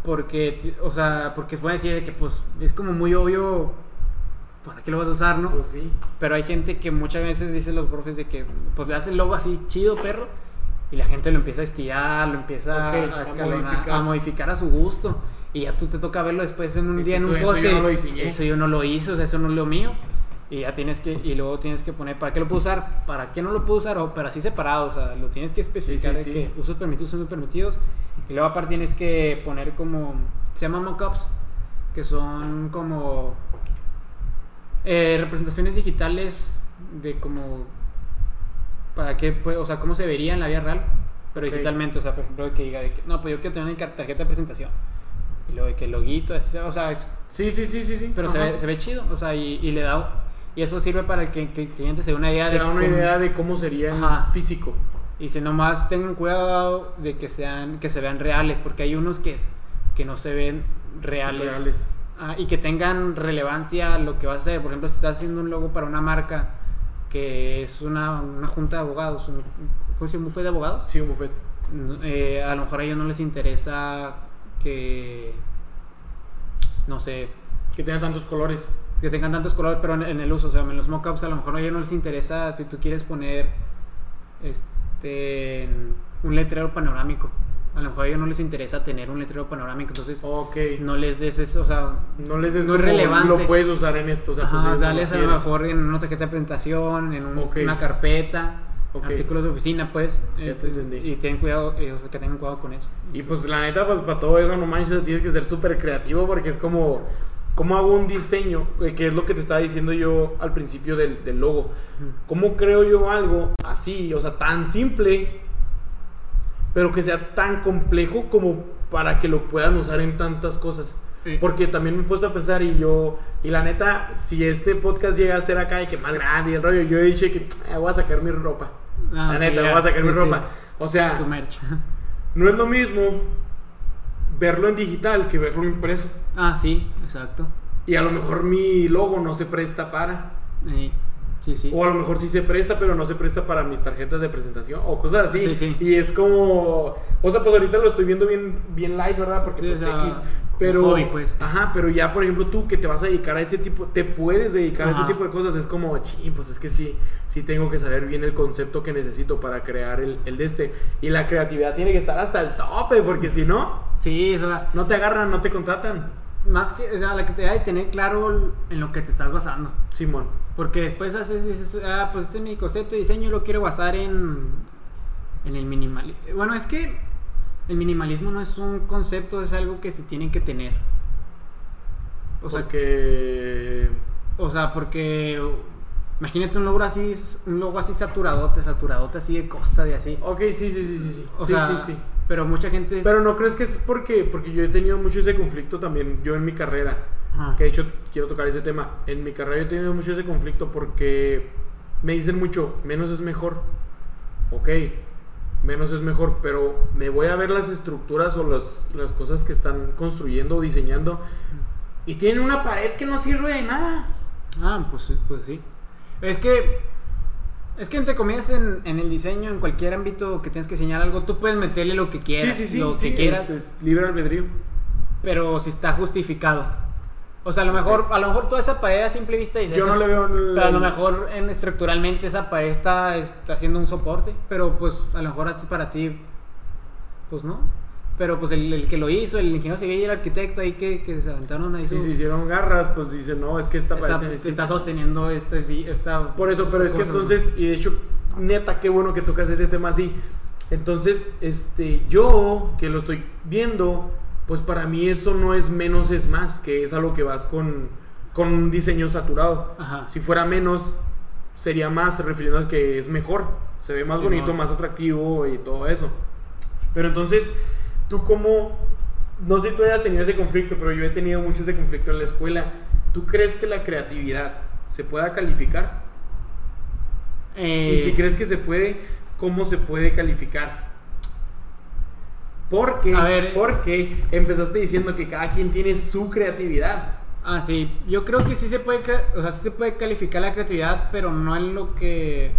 Speaker 2: porque, o sea, porque pueden decir de que pues es como muy obvio para qué lo vas a usar, ¿no?
Speaker 1: Pues sí.
Speaker 2: Pero hay gente que muchas veces dicen los profes de que pues le hace el logo así chido, perro, y la gente lo empieza a estirar, lo empieza
Speaker 1: Ok,
Speaker 2: a,
Speaker 1: a
Speaker 2: escalonar,
Speaker 1: modificar.
Speaker 2: a modificar a su gusto. Y ya tú te toca verlo después en un día en un
Speaker 1: eso
Speaker 2: post.
Speaker 1: yo
Speaker 2: y-
Speaker 1: no lo diseñé.
Speaker 2: Eso yo no lo hice, o sea, eso no es lo mío. Y ya tienes que, y luego tienes que poner, ¿para qué lo puedo usar? ¿Para qué no lo puedo usar? O, pero así separado, o sea, lo tienes que especificar
Speaker 1: Sí, sí,
Speaker 2: de
Speaker 1: sí.
Speaker 2: que usos permitidos, usos permitidos. Y luego aparte tienes que poner como, se llaman mockups, que son como eh, representaciones digitales de como, para qué, pues, o sea, cómo se vería en la vida real, pero
Speaker 1: Ok.
Speaker 2: digitalmente, o sea, por ejemplo, que diga, de que, no, pues yo quiero tener una tarjeta de presentación. Y luego de que el loguito, ese- o sea, es
Speaker 1: Sí, sí, sí, sí, sí.
Speaker 2: pero se ve, se ve chido, o sea, y, y le da. Y eso sirve para que, que el cliente se dé una idea
Speaker 1: Te
Speaker 2: de.
Speaker 1: da una
Speaker 2: cómo-
Speaker 1: idea de cómo sería
Speaker 2: Ajá.
Speaker 1: físico.
Speaker 2: Y si nomás tengan cuidado de que sean que se vean reales, porque hay unos que, que no se ven reales.
Speaker 1: Reales.
Speaker 2: Ah, y que tengan relevancia lo que vas a hacer. Por ejemplo, si estás haciendo un logo para una marca que es una, una junta de abogados, un, ¿cómo se llama? ¿Un buffet de abogados?
Speaker 1: Sí, un buffet.
Speaker 2: No, eh, a lo mejor a ellos no les interesa que, no sé,
Speaker 1: Que tenga tantos colores.
Speaker 2: que tengan tantos colores, pero en, en el uso, o sea, en los mockups a lo mejor a ellos no les interesa si tú quieres poner este un letrero panorámico. A lo mejor a ellos no les interesa tener un letrero panorámico, entonces no les des eso, o sea,
Speaker 1: No les es
Speaker 2: No es relevante.
Speaker 1: Lo puedes usar en esto. O sea,
Speaker 2: Ajá,
Speaker 1: pues no
Speaker 2: dales a lo mejor en una tarjeta de presentación, en un- una carpeta, artículos de oficina, pues.
Speaker 1: Ya
Speaker 2: eh,
Speaker 1: te entendí.
Speaker 2: Y tienen cuidado, eh, o sea, que tengan cuidado con eso.
Speaker 1: Y pues la neta, pues para todo eso no manches, tienes que ser súper creativo porque es como, ¿cómo hago un diseño? Eh, Que es lo que te estaba diciendo yo al principio del, del logo. ¿Cómo creo yo algo así, o sea, tan simple, pero que sea tan complejo como para que lo puedan usar en tantas cosas?
Speaker 2: Sí.
Speaker 1: Porque también me he puesto a pensar y yo, y la neta, si este podcast llega a ser acá y que más grande y el rollo, yo he dicho que "Ah, voy a sacar mi ropa.
Speaker 2: Ah,
Speaker 1: la neta,
Speaker 2: ya.
Speaker 1: voy a sacar
Speaker 2: Sí,
Speaker 1: mi
Speaker 2: sí.
Speaker 1: ropa. O sea,
Speaker 2: Tu merch.
Speaker 1: no es lo mismo verlo en digital que verlo impreso.
Speaker 2: Ah, sí, exacto.
Speaker 1: Y a lo mejor mi logo no se presta para.
Speaker 2: Sí, sí, sí.
Speaker 1: O a lo mejor sí se presta, pero no se presta para mis tarjetas de presentación o cosas así.
Speaker 2: Sí, sí.
Speaker 1: Y es como. O sea, pues ahorita lo estoy viendo bien, bien light, ¿verdad? Porque pues
Speaker 2: o sea,
Speaker 1: X. Pero.
Speaker 2: hobby, pues.
Speaker 1: Ajá, pero ya, por ejemplo, tú que te vas a dedicar a ese tipo. Te puedes dedicar a ese tipo de cosas. Es como, ching, pues es que sí. Sí tengo que saber bien el concepto que necesito para crear el, el de este. Y la creatividad tiene que estar hasta el tope, porque si no,
Speaker 2: Sí, o sea,
Speaker 1: no te agarran, no te contratan.
Speaker 2: Más que, o sea, la que te de tener claro en lo que te estás basando.
Speaker 1: Simón.
Speaker 2: Porque después haces, dices, ah, pues este es mi concepto de diseño, lo quiero basar en, en el minimalismo. Bueno, es que el minimalismo no es un concepto, es algo que se tiene que tener. O sea,
Speaker 1: porque.
Speaker 2: o sea, porque imagínate un logo así, un logo así saturadote, saturadote así de cosas y así.
Speaker 1: Ok, sí, sí, sí, sí. Sí,
Speaker 2: O
Speaker 1: sí,
Speaker 2: sea,
Speaker 1: sí, sí.
Speaker 2: Pero mucha gente es...
Speaker 1: Pero no crees que es porque, porque yo he tenido mucho ese conflicto también, yo en mi carrera,
Speaker 2: Ajá.
Speaker 1: que de hecho quiero tocar ese tema, en mi carrera yo he tenido mucho ese conflicto porque me dicen mucho, menos es mejor, ok, menos es mejor, pero me voy a ver las estructuras o las, las cosas que están construyendo o diseñando y tienen una pared que no sirve de nada.
Speaker 2: Ah, pues, pues sí. Es que, es que entre comillas en, en el diseño, en cualquier ámbito que tienes que diseñar algo, tú puedes meterle lo que quieras,
Speaker 1: sí, sí, sí,
Speaker 2: lo
Speaker 1: sí,
Speaker 2: que quieras,
Speaker 1: es, es libre albedrío.
Speaker 2: pero si está justificado. O sea, a lo mejor, a lo mejor toda esa pared a simple vista dice
Speaker 1: Yo
Speaker 2: eso,
Speaker 1: no le veo... el-
Speaker 2: pero a lo mejor en, estructuralmente esa pared está, está haciendo un soporte, pero pues a lo mejor a ti, para ti, pues no. Pero pues el, el que lo hizo, el ingeniero civil y el arquitecto ahí que, que se aventaron ahí
Speaker 1: Si
Speaker 2: su-
Speaker 1: se hicieron garras, pues dicen, no, es que esta
Speaker 2: está,
Speaker 1: pared se necesita".
Speaker 2: está sosteniendo esta, esta
Speaker 1: Por eso, pero es que
Speaker 2: cosa, ¿no?
Speaker 1: entonces, y de hecho, neta, qué bueno que tocas ese tema así. Entonces, este, yo que lo estoy viendo, pues para mí eso no es menos, es más, que es a lo que vas con, con un diseño saturado.
Speaker 2: Ajá.
Speaker 1: Si fuera menos, sería más, refiriendo a que es mejor. Se ve más
Speaker 2: Sí,
Speaker 1: bonito,
Speaker 2: no.
Speaker 1: más atractivo y todo eso. Pero entonces, tú como, no sé si tú hayas tenido ese conflicto, pero yo he tenido mucho ese conflicto en la escuela. ¿Tú crees que la creatividad se pueda calificar?
Speaker 2: Eh,
Speaker 1: Y si crees que se puede, ¿cómo se puede calificar? Porque,
Speaker 2: A ver,
Speaker 1: porque empezaste diciendo que cada quien tiene su creatividad.
Speaker 2: Ah, sí. Yo creo que sí se puede, o sea, sí se puede calificar la creatividad, pero no en lo que,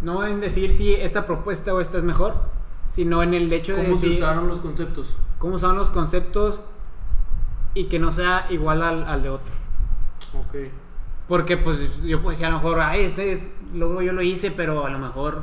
Speaker 2: no en decir si esta propuesta o esta es mejor, sino en el hecho de
Speaker 1: ¿Cómo se usaron los conceptos?
Speaker 2: cómo son los conceptos y que no sea igual al, al de otro.
Speaker 1: Ok.
Speaker 2: Porque pues yo puedo decir a lo mejor, ay, este es, luego yo lo hice, pero a lo mejor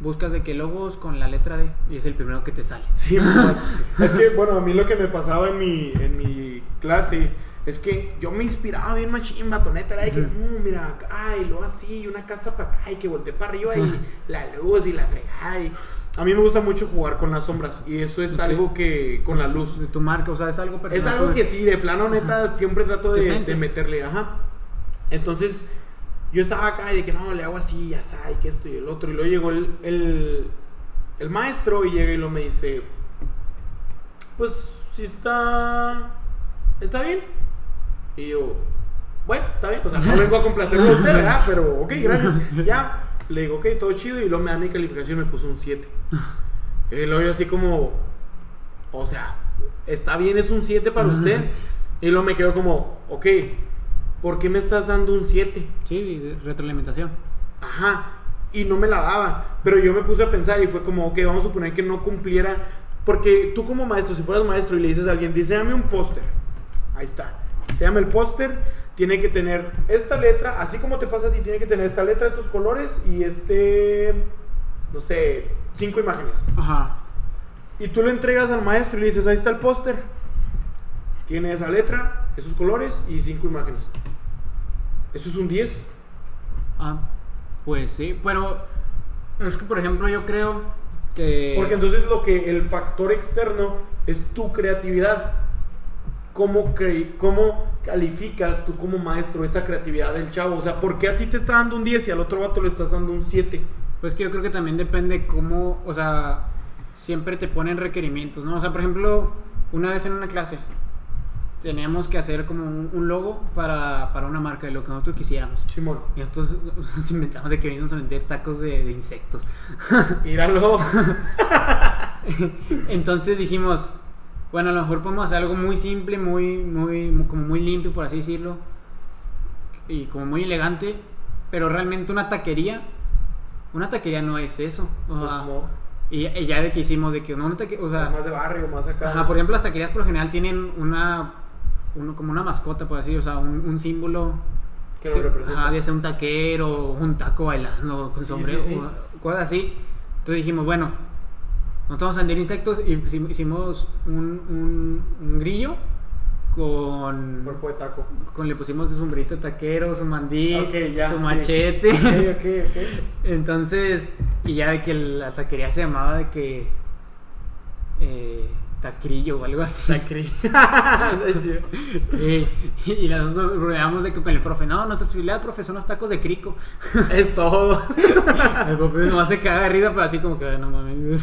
Speaker 2: buscas de que logos con la letra D y es el primero que te sale.
Speaker 1: Sí, mamá. es que, bueno, a mí lo que me pasaba en mi, en mi clase es que yo me inspiraba bien machín, batoneta, era de que,
Speaker 2: Ujú.
Speaker 1: "Mm, mira, acá, y luego así, y una casa para acá, y que volteé para arriba, y la luz, y la fregada, y... A mí me gusta mucho jugar con las sombras, y eso es algo que, con la luz,
Speaker 2: De tu marca, o sea, es algo personal.
Speaker 1: Es algo que sí, de plano neta, siempre trato de, meterle, ajá. Entonces, yo estaba acá y de que no, le hago así, ya sabes, que esto y el otro. Y luego llegó el, el, el maestro y llega y lo me dice, pues, si está, está bien. Y yo, bueno, está bien, o sea, no vengo a complacerlo a usted, ¿verdad? Pero, ok, gracias. Ya, le digo, ok, todo chido. Y luego me da mi calificación y me puso un 7. Y luego yo así como, o sea, está bien, es un 7 para usted. Y luego me quedo como, ok, ¿por qué me estás dando un 7?
Speaker 2: Sí, retroalimentación.
Speaker 1: Ajá. Y no me la daba. Pero yo me puse a pensar y fue como, ok, vamos a suponer que no cumpliera. Porque tú como maestro, si fueras maestro y le dices a alguien, diseñame un póster. Ahí está. Se llama el póster. Tiene que tener esta letra, así como te pasa a ti, tiene que tener esta letra, estos colores y este, no sé, cinco imágenes.
Speaker 2: Ajá.
Speaker 1: Y tú le entregas al maestro y le dices, ahí está el póster. Tiene esa letra, esos colores y cinco imágenes. Eso es un 10.
Speaker 2: Ah, pues sí, pero es que por ejemplo yo creo que...
Speaker 1: Porque entonces lo que el factor externo es tu creatividad. ¿Cómo, cre- ¿Cómo calificas tú como maestro esa creatividad del chavo? O sea, ¿por qué a ti te está dando un 10 y al otro vato le estás dando un 7?
Speaker 2: Pues que yo creo que también depende cómo, o sea, siempre te ponen requerimientos, ¿no? O sea, por ejemplo, una vez en una clase teníamos que hacer como un, un logo para, para una marca de lo que nosotros quisiéramos.
Speaker 1: Simón.
Speaker 2: Y nosotros nos inventamos de que venimos a vender tacos de, de insectos.
Speaker 1: Míralo.
Speaker 2: Entonces dijimos, bueno, a lo mejor podemos hacer algo muy simple, muy, muy, mu- como muy limpio, por así decirlo, y como muy elegante, pero realmente una taquería, una taquería no es eso. O
Speaker 1: Pues
Speaker 2: sea,
Speaker 1: como
Speaker 2: y, y ya de que hicimos, de que no, una taque- o sea,
Speaker 1: más de barrio, más acá.
Speaker 2: ajá, por ejemplo, las taquerías por lo general tienen una, uno, como una mascota, por así, o sea, un, un símbolo.
Speaker 1: que lo
Speaker 2: Sí,
Speaker 1: representa.
Speaker 2: Ajá, ya sea un taquero, un taco bailando con
Speaker 1: Sí,
Speaker 2: sombrero,
Speaker 1: sí,
Speaker 2: cosas así. Entonces dijimos, bueno, nosotros vamos a vender insectos y hicimos un, un, un grillo con,
Speaker 1: Cuerpo de taco.
Speaker 2: con le pusimos su sombrerito de taquero, su
Speaker 1: ya,
Speaker 2: su
Speaker 1: sí.
Speaker 2: machete.
Speaker 1: Ok, ok, ok.
Speaker 2: Entonces, y ya de que la taquería se llamaba de que eh, tacrillo o algo así.
Speaker 1: Tacri.
Speaker 2: Eh, y, y nosotros rodeamos de que con el profe, no, nuestra especialidad, profe, son los tacos de crico.
Speaker 1: es todo.
Speaker 2: El profe nomás se caga de risa, pero así como que, "Ay, no mames.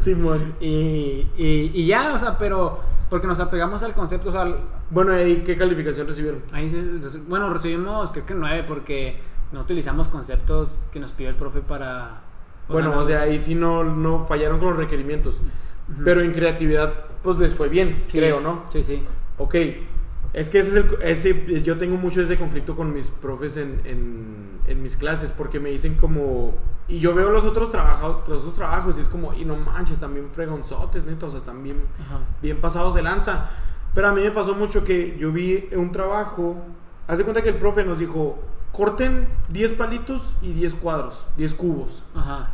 Speaker 1: Simón.
Speaker 2: y, y, y ya, o sea, pero porque nos apegamos al concepto, o sea, al-
Speaker 1: Bueno, ¿y qué calificación recibieron?
Speaker 2: ahí, bueno, recibimos creo que nueve porque no utilizamos conceptos que nos pidió el profe para...
Speaker 1: Bueno,
Speaker 2: no-
Speaker 1: o sea, ahí sí no, no fallaron con los requerimientos. Pero en creatividad, pues les fue bien,
Speaker 2: Sí,
Speaker 1: creo, ¿no?
Speaker 2: Sí, sí.
Speaker 1: Ok. Es que ese es el, ese, yo tengo mucho ese conflicto con mis profes en, en, en mis clases, porque me dicen como... Y yo veo los otros, trabajos los otros trabajos y es como, y no manches, también fregonzotes, neta, o sea, están bien,
Speaker 2: Ajá.
Speaker 1: bien pasados de lanza. Pero a mí me pasó mucho que yo vi un trabajo, haz de cuenta que el profe nos dijo, corten 10 palitos y 10 cuadros, 10 cubos.
Speaker 2: Ajá.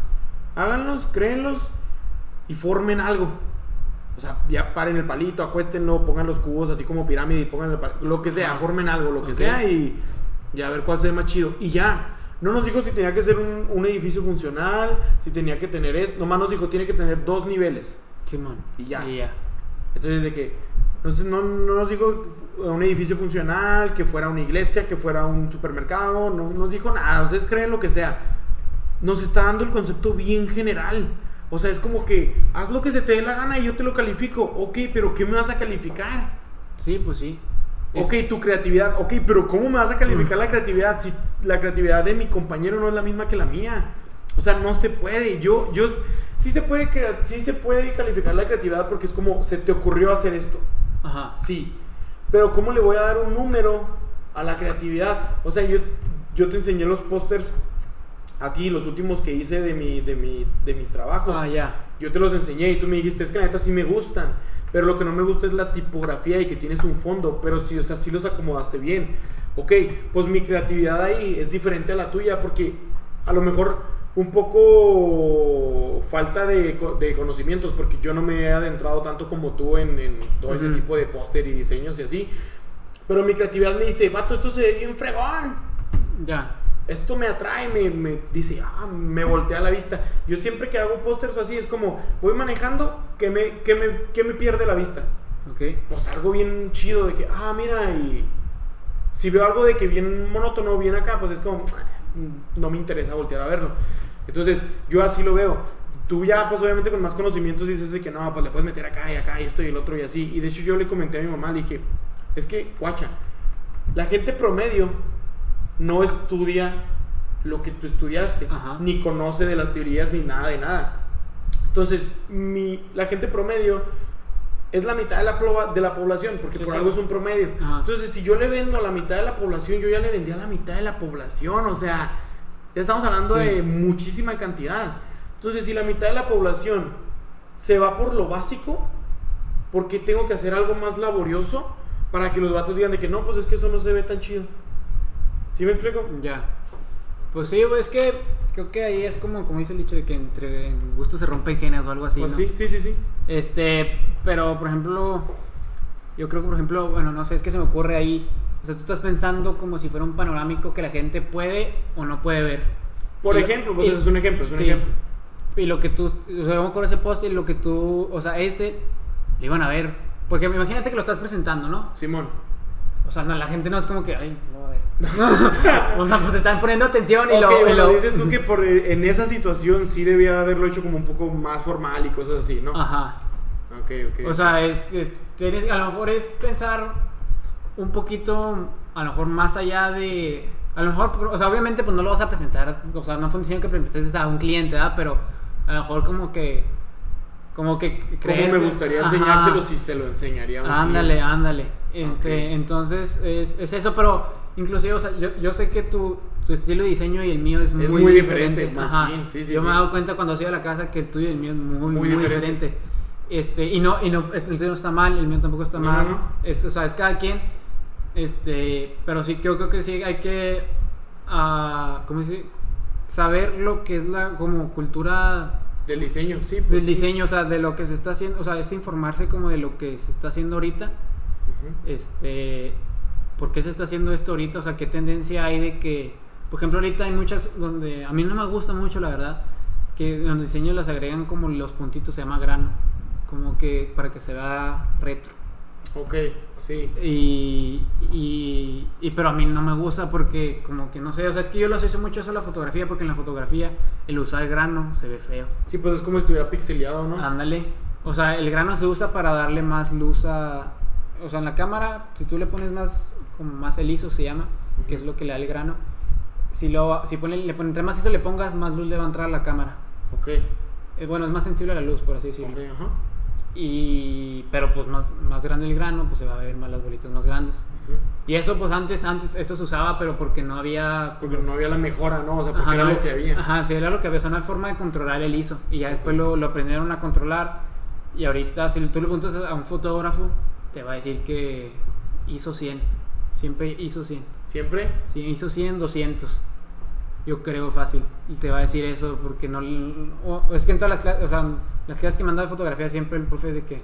Speaker 1: Háganlos, créenlos y formen algo. O sea, ya paren el palito, acuéstenlo, pongan los cubos así como pirámide y pongan el pal- lo que sea,
Speaker 2: Ajá.
Speaker 1: formen algo, lo que sea y, y a ver cuál se ve más chido. Y ya, no nos dijo si tenía que ser un, un edificio funcional, si tenía que tener esto, nomás nos dijo tiene que tener dos niveles.
Speaker 2: Simón.
Speaker 1: Y ya.
Speaker 2: Y ya.
Speaker 1: Entonces, de que no, no nos dijo un edificio funcional, que fuera una iglesia, que fuera un supermercado, no nos dijo nada, ustedes creen lo que sea. Nos está dando el concepto bien general. O sea, es como que haz lo que se te dé la gana y yo te lo califico. Ok, pero ¿qué me vas a calificar?
Speaker 2: Sí, pues sí. Es-
Speaker 1: Ok, tu creatividad. Ok, pero ¿cómo me vas a calificar la creatividad si la creatividad de mi compañero no es la misma que la mía? O sea, no se puede. Yo, yo, sí se puede, sí se puede calificar la creatividad porque es como, se te ocurrió hacer esto.
Speaker 2: Ajá.
Speaker 1: Sí. Pero ¿cómo le voy a dar un número a la creatividad? O sea, yo, yo te enseñé los pósters a ti, los últimos que hice de, mi, de, mi, de mis trabajos.
Speaker 2: Ah, ya.
Speaker 1: Yo te los enseñé y tú me dijiste, es que la neta sí me gustan. Pero lo que no me gusta es la tipografía y que tienes un fondo. Pero sí, o sea, sí los acomodaste bien. Ok, pues mi creatividad ahí es diferente a la tuya porque a lo mejor un poco falta de, de conocimientos porque yo no me he adentrado tanto como tú en, en todo ese tipo de póster y diseños y así. Pero mi creatividad me dice, vato, esto se ve bien fregón
Speaker 2: Ya.
Speaker 1: Esto me atrae, me, me dice, ah, me voltea la vista. Yo siempre que hago pósters así es como, voy manejando, que me, que me, que me pierde la vista.
Speaker 2: Ok.
Speaker 1: Pues algo bien chido de que, ah, mira, y si veo algo de que bien monótono, bien acá, pues es como, "Mm, no me interesa voltear a verlo. Entonces, yo así lo veo. Tú ya, pues obviamente con más conocimientos dices de que no, pues le puedes meter acá y acá y esto y el otro y así. Y de hecho yo le comenté a mi mamá, le dije, es que, guacha, la gente promedio no estudia lo que tú estudiaste,
Speaker 2: Ajá.
Speaker 1: ni conoce de las teorías ni nada de nada. Entonces, mi, la gente promedio es la mitad de la, ploba- de la población, porque
Speaker 2: Sí,
Speaker 1: por
Speaker 2: sí.
Speaker 1: algo es un promedio.
Speaker 2: Ajá.
Speaker 1: Entonces, si yo le vendo a la mitad de la población, yo ya le vendí a la mitad de la población. O sea, ya estamos hablando
Speaker 2: Sí.
Speaker 1: de muchísima cantidad. Entonces, si la mitad de la población se va por lo básico, ¿por qué tengo que hacer algo más laborioso para que los vatos digan de que no, pues es que eso no se ve tan chido? ¿Sí me explico?
Speaker 2: Ya. Pues sí, es que creo que ahí es como, como dice el dicho de que entre en gusto se rompen genes o algo así,
Speaker 1: Pues
Speaker 2: ¿no?
Speaker 1: sí, sí, sí, sí.
Speaker 2: Este, pero por ejemplo, yo creo que por ejemplo, bueno, no sé, es que se me ocurre ahí, o sea, tú estás pensando como si fuera un panorámico que la gente puede o no puede ver.
Speaker 1: Por
Speaker 2: Y
Speaker 1: ejemplo, pues
Speaker 2: y-
Speaker 1: ese es un ejemplo, es un
Speaker 2: sí.
Speaker 1: ejemplo.
Speaker 2: Y lo que tú, o sea, yo me acuerdo ese post y lo que tú, o sea, ese, lo iban a ver. Porque imagínate que lo estás presentando, ¿no?
Speaker 1: Simón.
Speaker 2: O sea, no, la gente no es como que, ay, no a ver. o sea, pues están poniendo atención y lo... y
Speaker 1: bueno,
Speaker 2: lo-
Speaker 1: dices tú que por, eh, en esa situación sí debía haberlo hecho como un poco más formal y cosas así, ¿no?
Speaker 2: Ajá.
Speaker 1: Ok, ok.
Speaker 2: O sea, es, es- tienes, a lo mejor es pensar un poquito, a lo mejor más allá de... A lo mejor, o sea, obviamente pues no lo vas a presentar, o sea, no funciona que presentes a un cliente, ¿verdad? Pero a lo mejor como que... Como que
Speaker 1: Como
Speaker 2: creer...
Speaker 1: me gustaría
Speaker 2: Ajá.
Speaker 1: enseñárselo si se lo enseñaría a un
Speaker 2: Ándale,
Speaker 1: cliente.
Speaker 2: ándale.
Speaker 1: Ok.
Speaker 2: Entonces, es, es eso, pero inclusive, o sea, yo, yo sé que tu, tu estilo de diseño y el mío es, muy,
Speaker 1: muy
Speaker 2: diferente.
Speaker 1: diferente,
Speaker 2: Ajá.
Speaker 1: machín, sí, sí,
Speaker 2: yo
Speaker 1: sí.
Speaker 2: me he dado cuenta cuando has ido a la casa que el tuyo y el mío es muy, muy,
Speaker 1: Muy
Speaker 2: diferente.
Speaker 1: diferente.
Speaker 2: Este, y no, y no, este, el tuyo no está mal, el mío tampoco está mal. Es, o sea, es cada quien. Este, pero sí, creo, creo que sí hay que, ah, ¿cómo decir? Saber lo que es la, como cultura
Speaker 1: Del diseño, sí. pues,
Speaker 2: del diseño, o sea, de lo que se está haciendo, o sea, es informarse como de lo que se está haciendo ahorita Este por qué se está haciendo esto ahorita o sea qué tendencia hay de que por ejemplo ahorita hay muchas donde a mí no me gusta mucho la verdad que los diseños las agregan como los puntitos se llama grano como que para que se vea retro
Speaker 1: Ok, sí.
Speaker 2: y, y, y- pero a mí no me gusta porque como que no sé o sea es que yo lo asocio mucho eso a la fotografía porque en la fotografía el usar grano se ve feo
Speaker 1: Sí, pues es como si estuviera pixeleado, ¿no?
Speaker 2: Ándale. O sea, el grano se usa para darle más luz a. O sea, en la cámara, si tú le pones más, como más el ISO se llama, que es lo que le da el grano. Si lo, si pone, le pone, entre más ISO le pongas, más luz le va a entrar a la cámara.
Speaker 1: Ok.
Speaker 2: Eh, bueno, es más sensible a la luz, por así decirlo.
Speaker 1: Ok, ajá.
Speaker 2: Y, pero pues más, más grande el grano, pues se va a ver más las bolitas más grandes. Y eso, pues antes, antes, eso se usaba, pero porque no había.
Speaker 1: Porque no había la mejora, ¿no? O sea, porque
Speaker 2: Ajá,
Speaker 1: era
Speaker 2: no,
Speaker 1: lo que había.
Speaker 2: Ajá, sí, era lo que había. O sea, no hay forma de controlar el ISO. Y ya después lo, lo aprendieron a controlar. Y ahorita, si tú le preguntas a un fotógrafo, te va a decir que ISO 100. Siempre ISO 100.
Speaker 1: Siempre.
Speaker 2: Sí, ISO 100, 200. Yo creo fácil. Y te va a decir eso porque no. o- es que en todas las clases, o sea, las clases que dado de fotografía, siempre el profe es de que.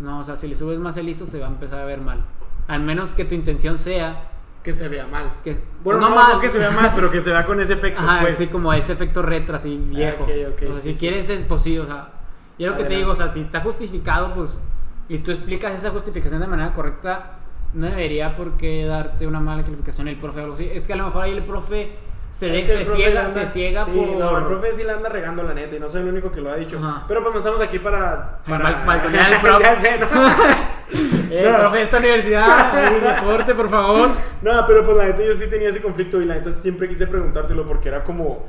Speaker 2: No, o sea, si le subes más el ISO, se va a empezar a ver mal. Al menos que tu intención sea
Speaker 1: Que se vea mal.
Speaker 2: que.
Speaker 1: Bueno,
Speaker 2: pues
Speaker 1: no,
Speaker 2: mal.
Speaker 1: no que se vea mal, pero que se vea con ese efecto,
Speaker 2: Ajá,
Speaker 1: pues.
Speaker 2: sí, como ese efecto retro, así viejo.
Speaker 1: ok, ok,
Speaker 2: o sea,
Speaker 1: sí,
Speaker 2: si
Speaker 1: sí,
Speaker 2: quieres, es posible, o sea. Y es lo que te digo, o sea, si está justificado, pues. Y tú explicas esa justificación de manera correcta, no debería por qué darte una mala calificación el profe o algo así. Es que a lo mejor ahí el profe se, de- se ciega,
Speaker 1: anda-
Speaker 2: se ciega
Speaker 1: sí,
Speaker 2: por.
Speaker 1: No, el profe sí la anda regando, la neta, y no soy el único que lo ha dicho.
Speaker 2: Ajá.
Speaker 1: Pero pues no estamos aquí para. para...
Speaker 2: Bal- balconear al profe.
Speaker 1: Sé, ¿no?
Speaker 2: Eh,
Speaker 1: No.
Speaker 2: profe de esta universidad, hay reporte, por favor.
Speaker 1: No, pero pues la neta yo sí tenía ese conflicto y la neta siempre quise preguntártelo porque era como.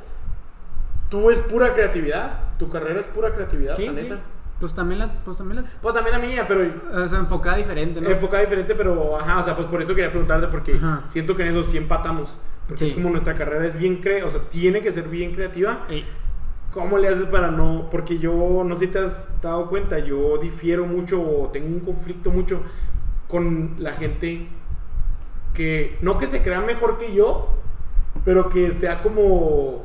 Speaker 1: Tú es pura creatividad, tu carrera es pura creatividad,
Speaker 2: Sí,
Speaker 1: la
Speaker 2: sí. Pues también la. Pues también la.
Speaker 1: Pues también la mía, pero
Speaker 2: O sea, enfocada diferente, ¿no?
Speaker 1: enfocada diferente, pero ajá, o sea, pues por eso quería preguntarte porque
Speaker 2: Ajá.
Speaker 1: siento que en eso sí empatamos. Porque
Speaker 2: Sí.
Speaker 1: es como nuestra carrera es bien cre, o sea, tiene que ser bien creativa.
Speaker 2: Ey,
Speaker 1: ¿Cómo le haces para no? Porque yo, no sé si te has dado cuenta, yo difiero mucho o tengo un conflicto mucho con la gente que, no que se crea mejor que yo, pero que sea como...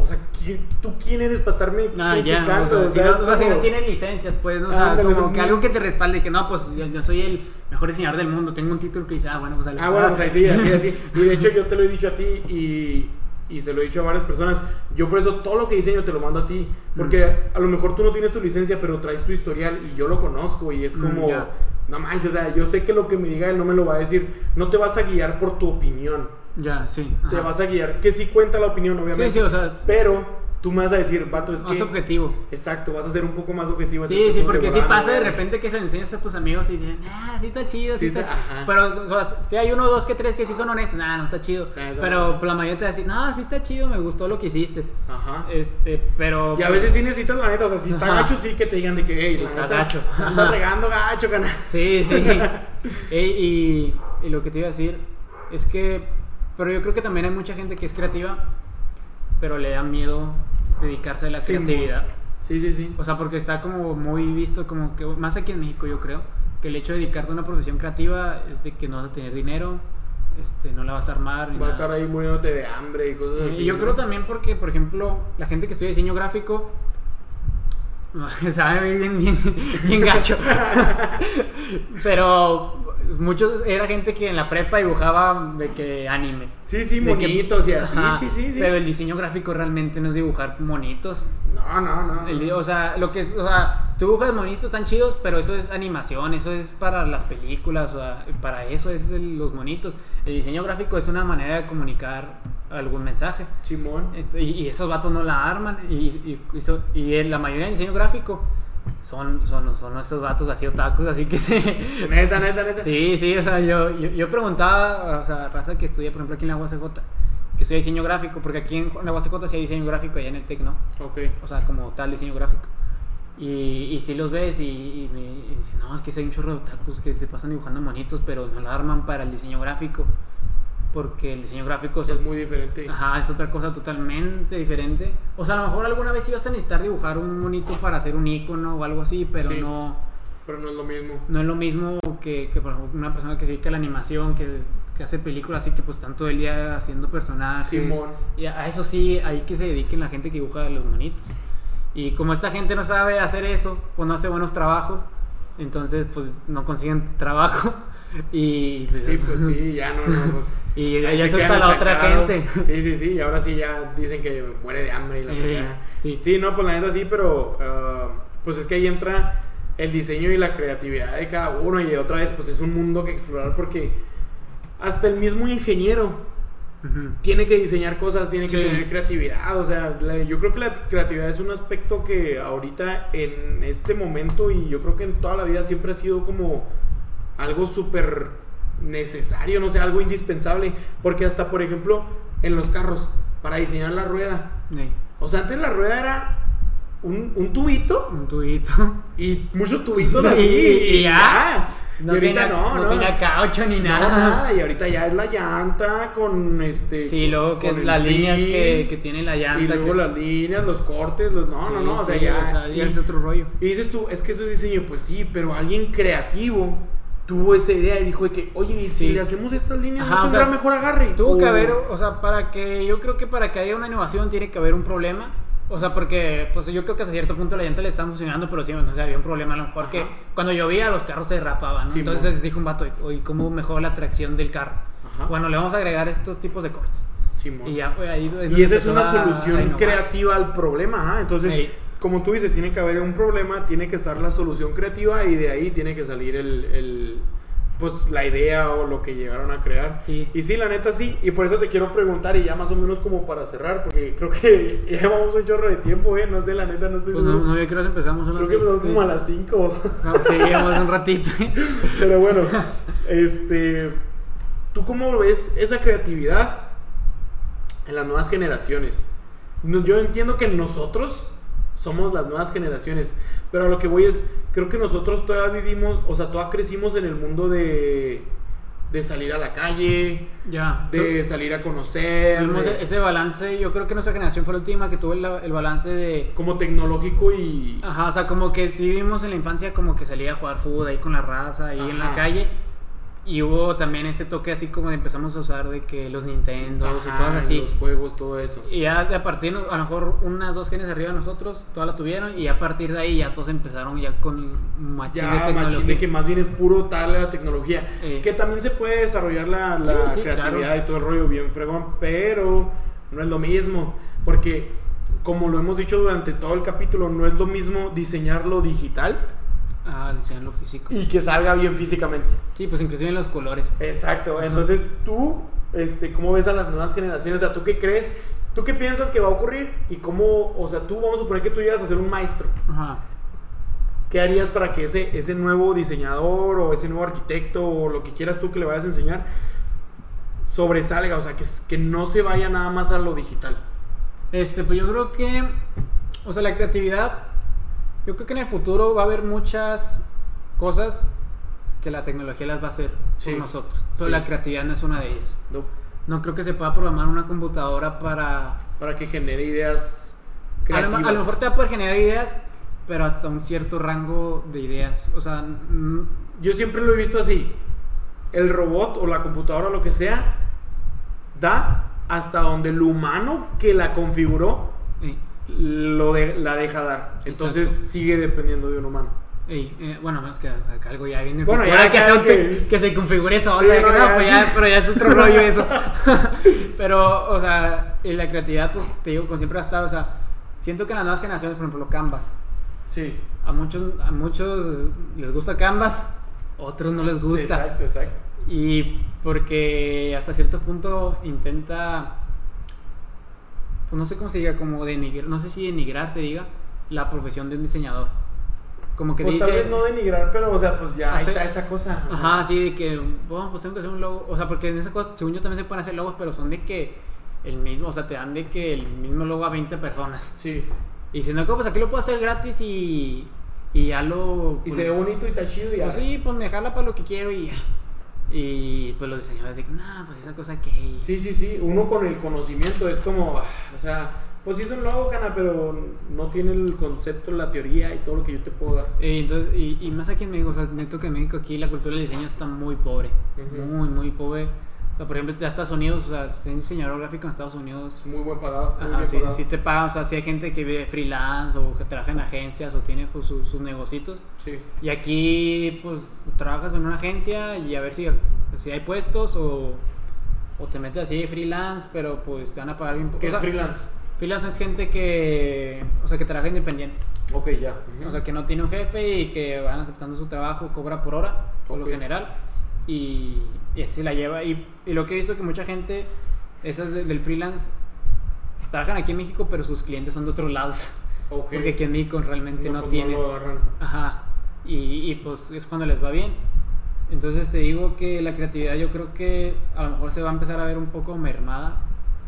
Speaker 1: O sea, ¿qui- ¿tú quién eres para estarme
Speaker 2: Ah, ya,
Speaker 1: criticando?
Speaker 2: o sea,
Speaker 1: O
Speaker 2: si,
Speaker 1: sea,
Speaker 2: no, o sea,
Speaker 1: como-
Speaker 2: no tienen licencias, pues, ¿no? o sea, como
Speaker 1: es
Speaker 2: que algo que te respalde, que no, pues yo, yo soy el mejor diseñador del mundo, tengo un título que dice, ah, bueno, pues dale.
Speaker 1: Ah, bueno, pues ahí sí, así, así. Y de hecho yo te lo he dicho a ti y, y se lo he dicho a varias personas. Yo por eso todo lo que diseño te lo mando a ti. Porque
Speaker 2: Mm.
Speaker 1: a lo mejor tú no tienes tu licencia, pero traes tu historial y yo lo conozco y es
Speaker 2: Mm,
Speaker 1: como...
Speaker 2: ya.
Speaker 1: No manches, o sea, yo sé que lo que me diga él no me lo va a decir. No te vas a guiar por tu opinión.
Speaker 2: Ya, sí.
Speaker 1: Te vas a guiar, que sí cuenta la opinión, obviamente.
Speaker 2: Sí, sí, o sea,
Speaker 1: Pero tú me vas a decir, vato, es
Speaker 2: Más
Speaker 1: que...
Speaker 2: objetivo.
Speaker 1: Exacto, vas a ser un poco más objetivo.
Speaker 2: Sí,
Speaker 1: entonces,
Speaker 2: sí, porque sí
Speaker 1: "Ah,
Speaker 2: pasa de repente que se lo enseñas a tus amigos y dicen, ah, sí está chido, sí,
Speaker 1: Sí
Speaker 2: está
Speaker 1: está-
Speaker 2: chido. Pero, o sea, si hay uno, dos, que tres que sí son honestos, nah, no está chido. Pero la mayoría te va a decir, no, sí está chido, me gustó lo que hiciste.
Speaker 1: Ajá.
Speaker 2: Este, pero.
Speaker 1: Y a veces sí necesitas la neta, o sea, si está
Speaker 2: Ajá.
Speaker 1: gacho, sí que te digan de que, hey, la
Speaker 2: Está
Speaker 1: neta,
Speaker 2: gacho. Ajá.
Speaker 1: regando gacho, canal.
Speaker 2: Sí, sí. Ey, y, y lo que te iba a decir es que. Pero yo creo que también hay mucha gente que es creativa, pero le da miedo dedicarse a la
Speaker 1: Sí,
Speaker 2: creatividad.
Speaker 1: Sí, sí, sí.
Speaker 2: O sea, porque está como muy visto, como que. Más aquí en México, yo creo. Que el hecho de dedicarte a una profesión creativa es de que no vas a tener dinero, este, no la vas a armar. Ni
Speaker 1: Va a estar ahí muriéndote de hambre y cosas
Speaker 2: Eh,
Speaker 1: así.
Speaker 2: y yo
Speaker 1: ¿no?
Speaker 2: creo también porque, por ejemplo, la gente que estudia diseño gráfico sabe bien, bien, bien gacho. Pero muchos era gente que en la prepa dibujaba de que anime.
Speaker 1: Sí, sí,
Speaker 2: De que-
Speaker 1: monitos y así.
Speaker 2: Ajá,
Speaker 1: Sí, sí, sí.
Speaker 2: Pero el diseño gráfico realmente no es dibujar monitos.
Speaker 1: No, no, no.
Speaker 2: El o sea, lo que es, o sea, tú dibujas monitos están chidos, pero eso es animación, eso es para las películas, o sea, para eso es el- los monitos. El diseño gráfico es una manera de comunicar algún mensaje.
Speaker 1: Simón.
Speaker 2: Y, y esos vatos no la arman. Y, y, y so- y el- la mayoría de diseño gráfico son, son, son estos vatos así otakus, así que sí.
Speaker 1: Neta, neta, neta.
Speaker 2: Sí, sí, o sea, yo, yo, yo preguntaba, o sea, raza que estudia, por ejemplo, aquí en la UACJ, que estudia diseño gráfico, porque aquí en la UACJ sí hay diseño gráfico, allá en el TEC no.
Speaker 1: Ok.
Speaker 2: O sea, como tal diseño gráfico. Y, y si los ves y, y me y dicen, no, es que sí hay un chorro de otakus que se pasan dibujando monitos, pero no la arman para el diseño gráfico. Porque el diseño gráfico
Speaker 1: Es muy diferente.
Speaker 2: Ajá, es otra cosa totalmente diferente. O sea, a lo mejor alguna vez ibas a necesitar dibujar un monito para hacer un icono o algo así, pero
Speaker 1: Sí.
Speaker 2: no,
Speaker 1: Pero no es lo mismo.
Speaker 2: no es lo mismo que, que, por ejemplo, una persona que se dedica a la animación, que, que hace películas, así que pues tanto el día haciendo personajes.
Speaker 1: Simón.
Speaker 2: Y a, eso sí, ahí que se dediquen la gente que dibuja los monitos. Y como esta gente no sabe hacer eso, pues no hace buenos trabajos, entonces pues no consiguen trabajo. Y pues,
Speaker 1: Sí, pues sí, ya no, no. Pues,
Speaker 2: Y ya eso está la otra gente.
Speaker 1: Sí, sí, sí. Y ahora sí ya dicen que muere de hambre y la fregada.
Speaker 2: sí.
Speaker 1: Sí, no, pues la neta sí, pero ah, pues es que ahí entra el diseño y la creatividad de cada uno y otra vez pues es un mundo que explorar porque hasta el mismo ingeniero
Speaker 2: Ujú.
Speaker 1: tiene que diseñar cosas, tiene que
Speaker 2: Sí.
Speaker 1: tener creatividad, o sea, la- yo creo que la creatividad es un aspecto que ahorita en este momento y yo creo que en toda la vida siempre ha sido como algo súper necesario, no sé, algo indispensable, porque hasta por ejemplo en los carros, para diseñar la rueda,
Speaker 2: Sí.
Speaker 1: o sea, antes la rueda era un, un tubito
Speaker 2: Un tubito.
Speaker 1: y muchos tubitos así
Speaker 2: y
Speaker 1: y
Speaker 2: ya. No,
Speaker 1: y ahorita
Speaker 2: tenía,
Speaker 1: no,
Speaker 2: no,
Speaker 1: no.
Speaker 2: tenía caucho ni nada.
Speaker 1: nada, y ahorita ya es la llanta con este.
Speaker 2: Sí, luego que
Speaker 1: el
Speaker 2: las líneas que, que tiene la llanta.
Speaker 1: Y luego
Speaker 2: que-
Speaker 1: las líneas, los cortes, los. No,
Speaker 2: Sí,
Speaker 1: no, no, o sea,
Speaker 2: sí,
Speaker 1: ya.
Speaker 2: ya
Speaker 1: y,
Speaker 2: es otro rollo.
Speaker 1: y dices tú, es que eso es diseño, pues sí, pero alguien creativo tuvo esa idea y dijo de que, oye, ¿y si
Speaker 2: Sí.
Speaker 1: le hacemos estas líneas,
Speaker 2: Ajá,
Speaker 1: no
Speaker 2: o
Speaker 1: tendrá
Speaker 2: sea,
Speaker 1: mejor agarre?
Speaker 2: Tuvo que
Speaker 1: O-
Speaker 2: haber, o sea, para que, yo creo que para que haya una innovación tiene que haber un problema. O sea, porque, pues yo creo que hasta cierto punto la llanta le estaba funcionando, pero sí, no sé, había un problema. A lo mejor que cuando llovía los carros se derrapaban, ¿no?
Speaker 1: Sí,
Speaker 2: Entonces dijo un vato, oye, ¿cómo mejor la tracción del carro?
Speaker 1: Ajá.
Speaker 2: Bueno, le vamos a agregar estos tipos de cortes. Y ya fue ahí.
Speaker 1: Y esa es una solución creativa al problema, ajá. Entonces. Como tú dices, tiene que haber un problema, tiene que estar la solución creativa y de ahí tiene que salir el, el- pues la idea o lo que llegaron a crear.
Speaker 2: Sí.
Speaker 1: Y sí, la neta sí, y por eso te quiero preguntar y ya más o menos como para cerrar, porque creo que ya llevamos un chorro de tiempo, eh, no sé, la neta no estoy
Speaker 2: Pues no,
Speaker 1: seguro.
Speaker 2: no, yo creo que empezamos a las
Speaker 1: creo que empezamos como a las 5.
Speaker 2: No, sí, llevamos un ratito.
Speaker 1: Pero bueno, este, ¿tú cómo ves esa creatividad en las nuevas generaciones? Yo entiendo que nosotros somos las nuevas generaciones, pero a lo que voy es, creo que nosotros todavía vivimos, o sea, todavía crecimos en el mundo de, de salir a la calle,
Speaker 2: ya.
Speaker 1: de salir a conocer,
Speaker 2: Tuvimos
Speaker 1: de-
Speaker 2: ese balance, yo creo que nuestra generación fue la última que tuvo el, el balance de...
Speaker 1: como tecnológico y...
Speaker 2: Ajá, o sea, como que sí vimos en la infancia como que salía a jugar fútbol ahí con la raza, ahí en la calle. Y hubo también ese toque así como de empezamos a usar de que los Nintendo y
Speaker 1: Ajá,
Speaker 2: cosas así.
Speaker 1: los juegos, todo eso.
Speaker 2: Y ya a partir, a lo mejor unas dos genes arriba de nosotros, todas la tuvieron. Y a partir de ahí ya todos empezaron ya con machín de
Speaker 1: ya
Speaker 2: tecnología.
Speaker 1: de que más bien es puro tal la tecnología
Speaker 2: Eh.
Speaker 1: que también se puede desarrollar la, la
Speaker 2: Sí, sí,
Speaker 1: creatividad
Speaker 2: claro.
Speaker 1: y todo el rollo bien fregón pero no es lo mismo porque como lo hemos dicho durante todo el capítulo no es lo mismo diseñarlo digital
Speaker 2: Ah, decían lo físico.
Speaker 1: y que salga bien físicamente
Speaker 2: Sí, pues inclusive en los colores.
Speaker 1: exacto entonces tú este cómo ves a las nuevas generaciones o sea tú qué crees ¿Tú qué piensas que va a ocurrir? Y cómo, o sea, tú vamos a suponer que tú llegas a ser un maestro.
Speaker 2: Ajá.
Speaker 1: ¿Qué harías para que ese, ese nuevo diseñador o ese nuevo arquitecto o lo que quieras tú que le vayas a enseñar sobresalga? O sea, que, que no se vaya nada más a lo digital.
Speaker 2: Este, pues yo creo que, o sea, la creatividad, yo creo que en el futuro va a haber muchas cosas que la tecnología las va a hacer
Speaker 1: Sí,
Speaker 2: por nosotros. Pero
Speaker 1: sí.
Speaker 2: la creatividad no es una de ellas.
Speaker 1: ¿no?
Speaker 2: No creo que se pueda programar una computadora para...
Speaker 1: Para que genere ideas
Speaker 2: A
Speaker 1: creativas.
Speaker 2: lo, a lo mejor te va a poder generar ideas, pero hasta un cierto rango de ideas. O sea, mm,
Speaker 1: Yo siempre lo he visto así. El robot o la computadora o lo que sea da hasta donde el humano que la configuró lo de- la deja dar. Entonces
Speaker 2: Exacto.
Speaker 1: sigue dependiendo de un humano.
Speaker 2: Ey, eh, bueno, menos que algo ya viene.
Speaker 1: Bueno, ya,
Speaker 2: que,
Speaker 1: es-
Speaker 2: se configure.
Speaker 1: Sí, no,
Speaker 2: no,
Speaker 1: ya,
Speaker 2: pues ya, pero ya es otro rollo eso. pero, o sea, y la creatividad, pues te digo, como siempre ha estado. O sea, siento que en las nuevas generaciones, por ejemplo, Canvas.
Speaker 1: Sí.
Speaker 2: A muchos, a muchos les gusta Canvas, otros no les
Speaker 1: Sí,
Speaker 2: gusta.
Speaker 1: exacto, exacto.
Speaker 2: Y porque hasta cierto punto intenta, pues no sé cómo se diga, como denigrar, no sé si denigrar se diga, la profesión de un diseñador. Como que
Speaker 1: Pues
Speaker 2: dice...
Speaker 1: tal vez no denigrar, pero o sea, pues ya ahí está esa cosa. o sea,
Speaker 2: Ajá, sí, de que, bueno, pues tengo que hacer un logo. O sea, porque en esa cosa, según yo también se pueden hacer logos, pero son de que el mismo, o sea, te dan de que el mismo logo a 20 personas.
Speaker 1: Sí.
Speaker 2: Y diciendo que, pues aquí lo puedo hacer gratis y, y ya lo.
Speaker 1: Y
Speaker 2: pues,
Speaker 1: se ve bonito y está chido y ya.
Speaker 2: Pues sí, pues me jala para lo que quiero y ya. Y pues los diseñadores de que, nah, pues esa cosa que.
Speaker 1: Sí, sí, sí. Uno con el conocimiento es como, ah, o sea, pues sí es un logo, cana, pero no tiene el concepto, la teoría y todo lo que yo te puedo dar.
Speaker 2: Eh, entonces, y, y más aquí en México, o sea, neto que en México aquí la cultura del diseño está muy pobre. Muy, muy pobre. O sea, por ejemplo, ya Estados Unidos, o sea, ser diseñador gráfico en Estados Unidos
Speaker 1: Es muy buen pagado. Muy
Speaker 2: Ajá,
Speaker 1: bien
Speaker 2: sí,
Speaker 1: pagado.
Speaker 2: sí te pagan, o sea, si hay gente que vive freelance o que trabaja en agencias o tiene pues su- sus negocios.
Speaker 1: Sí.
Speaker 2: Y aquí pues trabajas en una agencia y a ver si, si hay puestos o, o te metes así de freelance, pero pues te van a pagar bien poco.
Speaker 1: ¿Qué
Speaker 2: O
Speaker 1: es freelance?
Speaker 2: freelance es gente que, o sea, que trabaja independiente.
Speaker 1: Ok, ya.
Speaker 2: O sea, que no tiene un jefe y que van aceptando su trabajo, cobra por hora, por lo general. Y, y así la lleva. Y, y lo que he visto que mucha gente, esas de- del freelance, trabajan aquí en México, pero sus clientes son de otros lados.
Speaker 1: Ok.
Speaker 2: Porque aquí en México realmente no,
Speaker 1: pues,
Speaker 2: tiene.
Speaker 1: lo agarran.
Speaker 2: Ajá. Y, y, pues es cuando les va bien. Entonces te digo que la creatividad yo creo que a lo mejor se va a empezar a ver un poco mermada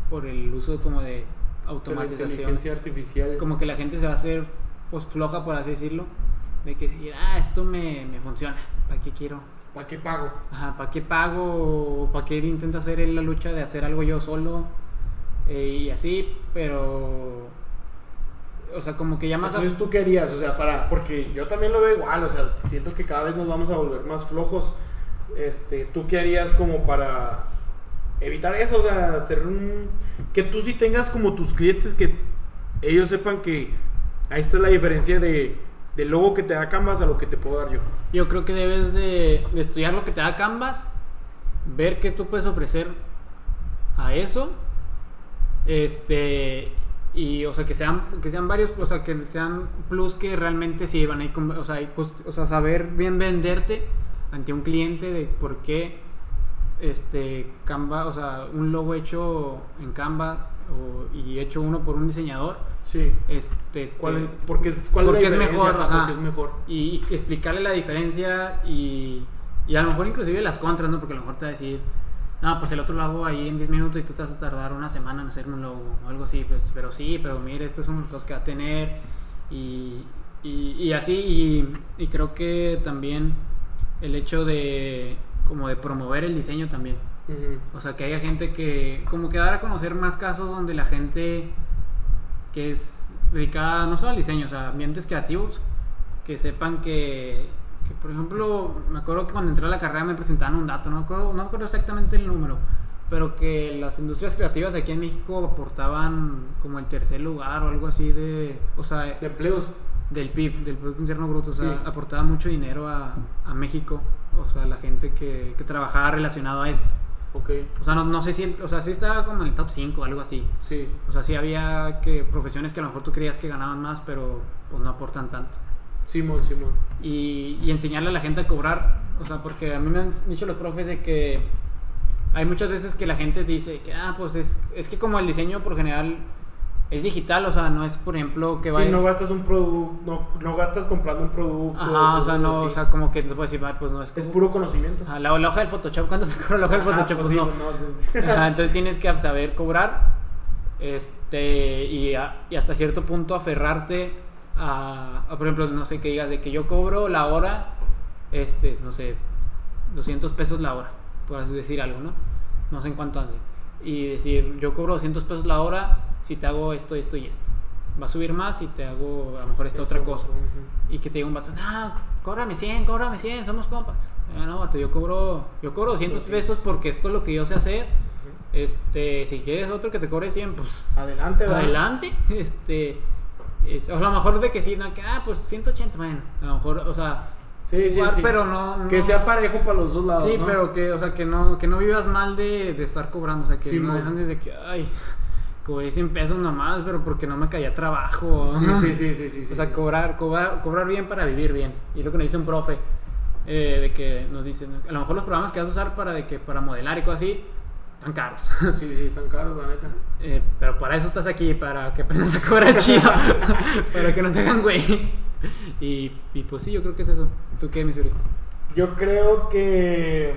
Speaker 2: por el uso como de
Speaker 1: De la
Speaker 2: automatización
Speaker 1: inteligencia artificial.
Speaker 2: como que la gente se va a hacer pues floja por así decirlo de que decir ah esto me, me funciona para qué quiero
Speaker 1: ¿Para qué pago?
Speaker 2: ajá para qué pago para qué intento hacer la lucha de hacer algo yo solo Eh, y así pero o sea como que ya más a-
Speaker 1: Entonces, ¿tú qué harías? O sea, para... Porque yo también lo veo igual, o sea, siento que cada vez nos vamos a volver más flojos. Este, ¿tú qué harías como para evitar eso? O sea, hacer un... Que tú sí tengas como tus clientes que ellos sepan que ahí está la diferencia de, del logo que te da Canvas a lo que te puedo dar yo.
Speaker 2: yo creo que debes de, estudiar lo que te da Canvas ver qué tú puedes ofrecer a eso este y o sea que sean que sean varios o sea que sean plus que realmente sirvan ahí o sea, o sea saber bien venderte ante un cliente de por qué este Canva o sea un logo hecho en Canva y hecho uno por un diseñador
Speaker 1: Sí.
Speaker 2: este
Speaker 1: ¿Cuál,
Speaker 2: te-
Speaker 1: porque es, cuál
Speaker 2: porque
Speaker 1: es,
Speaker 2: mejor,
Speaker 1: diferencia?
Speaker 2: ajá.
Speaker 1: Porque es mejor.
Speaker 2: y, y explicarle la diferencia y, y a lo mejor inclusive las contras, ¿no? Porque a lo mejor te va a decir, no, pues el otro lo hago ahí en 10 minutos y tú te vas a tardar una semana en hacer un logo o algo así, pues, pero sí, pero mire, estos son los resultados que va a tener y, y, y así, y, y creo que también el hecho de como de promover el diseño también. O sea, que haya gente que, como que dar a conocer más casos donde la gente que es dedicada no solo al diseño, o sea, ambientes creativos, que sepan que, que, por ejemplo, me acuerdo que cuando entré a la carrera me presentaban un dato, no me acuerdo, no me acuerdo exactamente el número, pero que las industrias creativas aquí en México aportaban como el tercer lugar o algo así de, o sea,
Speaker 1: De empleos.
Speaker 2: del PIB, del Producto Interno Bruto, o sea,
Speaker 1: Sí.
Speaker 2: aportaba mucho dinero a, a México, o sea, la gente que, que trabajaba relacionado a esto.
Speaker 1: Ok.
Speaker 2: O sea, no, no sé si, o sea, sí estaba como en el top 5 o algo así.
Speaker 1: Sí.
Speaker 2: O sea, sí había que profesiones que a lo mejor tú creías que ganaban más, pero pues no aportan tanto.
Speaker 1: Simón, Simón.
Speaker 2: Y, y enseñarle a la gente a cobrar, o sea, porque a mí me han dicho los profes de que hay muchas veces que la gente dice que, ah, pues es, es que como el diseño por general es digital, o sea, no es, por ejemplo, que
Speaker 1: Sí,
Speaker 2: vaya...
Speaker 1: no gastas un producto, no, no gastas comprando un producto.
Speaker 2: Ajá, o sea, no,
Speaker 1: así.
Speaker 2: o sea, como que no puedo decir, ah, pues no es
Speaker 1: es
Speaker 2: como-
Speaker 1: puro conocimiento.
Speaker 2: Ajá, la, la hoja del Photoshop, ¿cuánto te cobra la hoja del
Speaker 1: Ajá,
Speaker 2: Photoshop?
Speaker 1: pues
Speaker 2: Pues
Speaker 1: sí,
Speaker 2: no.
Speaker 1: pues no,
Speaker 2: Ajá, entonces tienes que saber cobrar este y, a- y hasta cierto punto aferrarte a, a, por ejemplo, no sé, que digas de que yo cobro la hora, este, no sé, 200 pesos la hora, por así decir algo, ¿no? No sé en cuánto ande. Y decir, yo cobro 200 pesos la hora si te hago esto, esto y esto. Va a subir más si te hago a lo mejor esta otra cosa. Y que te diga un vato, no, cóbrame 100, cóbrame 100, somos compas. Eh, no, vato, yo cobro, yo cobro 200
Speaker 1: Pues sí.
Speaker 2: pesos porque esto es lo que yo sé hacer. Este, si quieres otro que te cobre 100, pues
Speaker 1: Adelante, ¿verdad?
Speaker 2: adelante. Este, es- o a lo mejor de que sí, no, que, ah, pues 180, bueno, a lo mejor, o sea,
Speaker 1: Sí, sí,
Speaker 2: jugar,
Speaker 1: sí.
Speaker 2: pero no,
Speaker 1: Que sea parejo para los dos lados.
Speaker 2: Sí,
Speaker 1: ¿no?
Speaker 2: pero que, o sea, que no, que no vivas mal de, de estar cobrando, o sea, que
Speaker 1: Sí,
Speaker 2: no dejan desde que, ay, cobré 100 pesos nomás, pero porque no me caía trabajo.
Speaker 1: Sí, sí, sí, sí, sí, sí,
Speaker 2: O sea,
Speaker 1: sí.
Speaker 2: cobrar, cobrar, cobrar bien para vivir bien. Y lo que nos dice un profe, eh, de que nos dice, ¿no? a lo mejor los programas que vas a usar para, de que, para modelar y cosas así, están caros.
Speaker 1: Sí, sí, están caros, la neta.
Speaker 2: Eh, pero para eso estás aquí, para que aprendas a cobrar chido, para que no te hagan güey. Y, y pues sí, yo creo que es eso. ¿Tú qué, Missouri?
Speaker 1: Yo creo que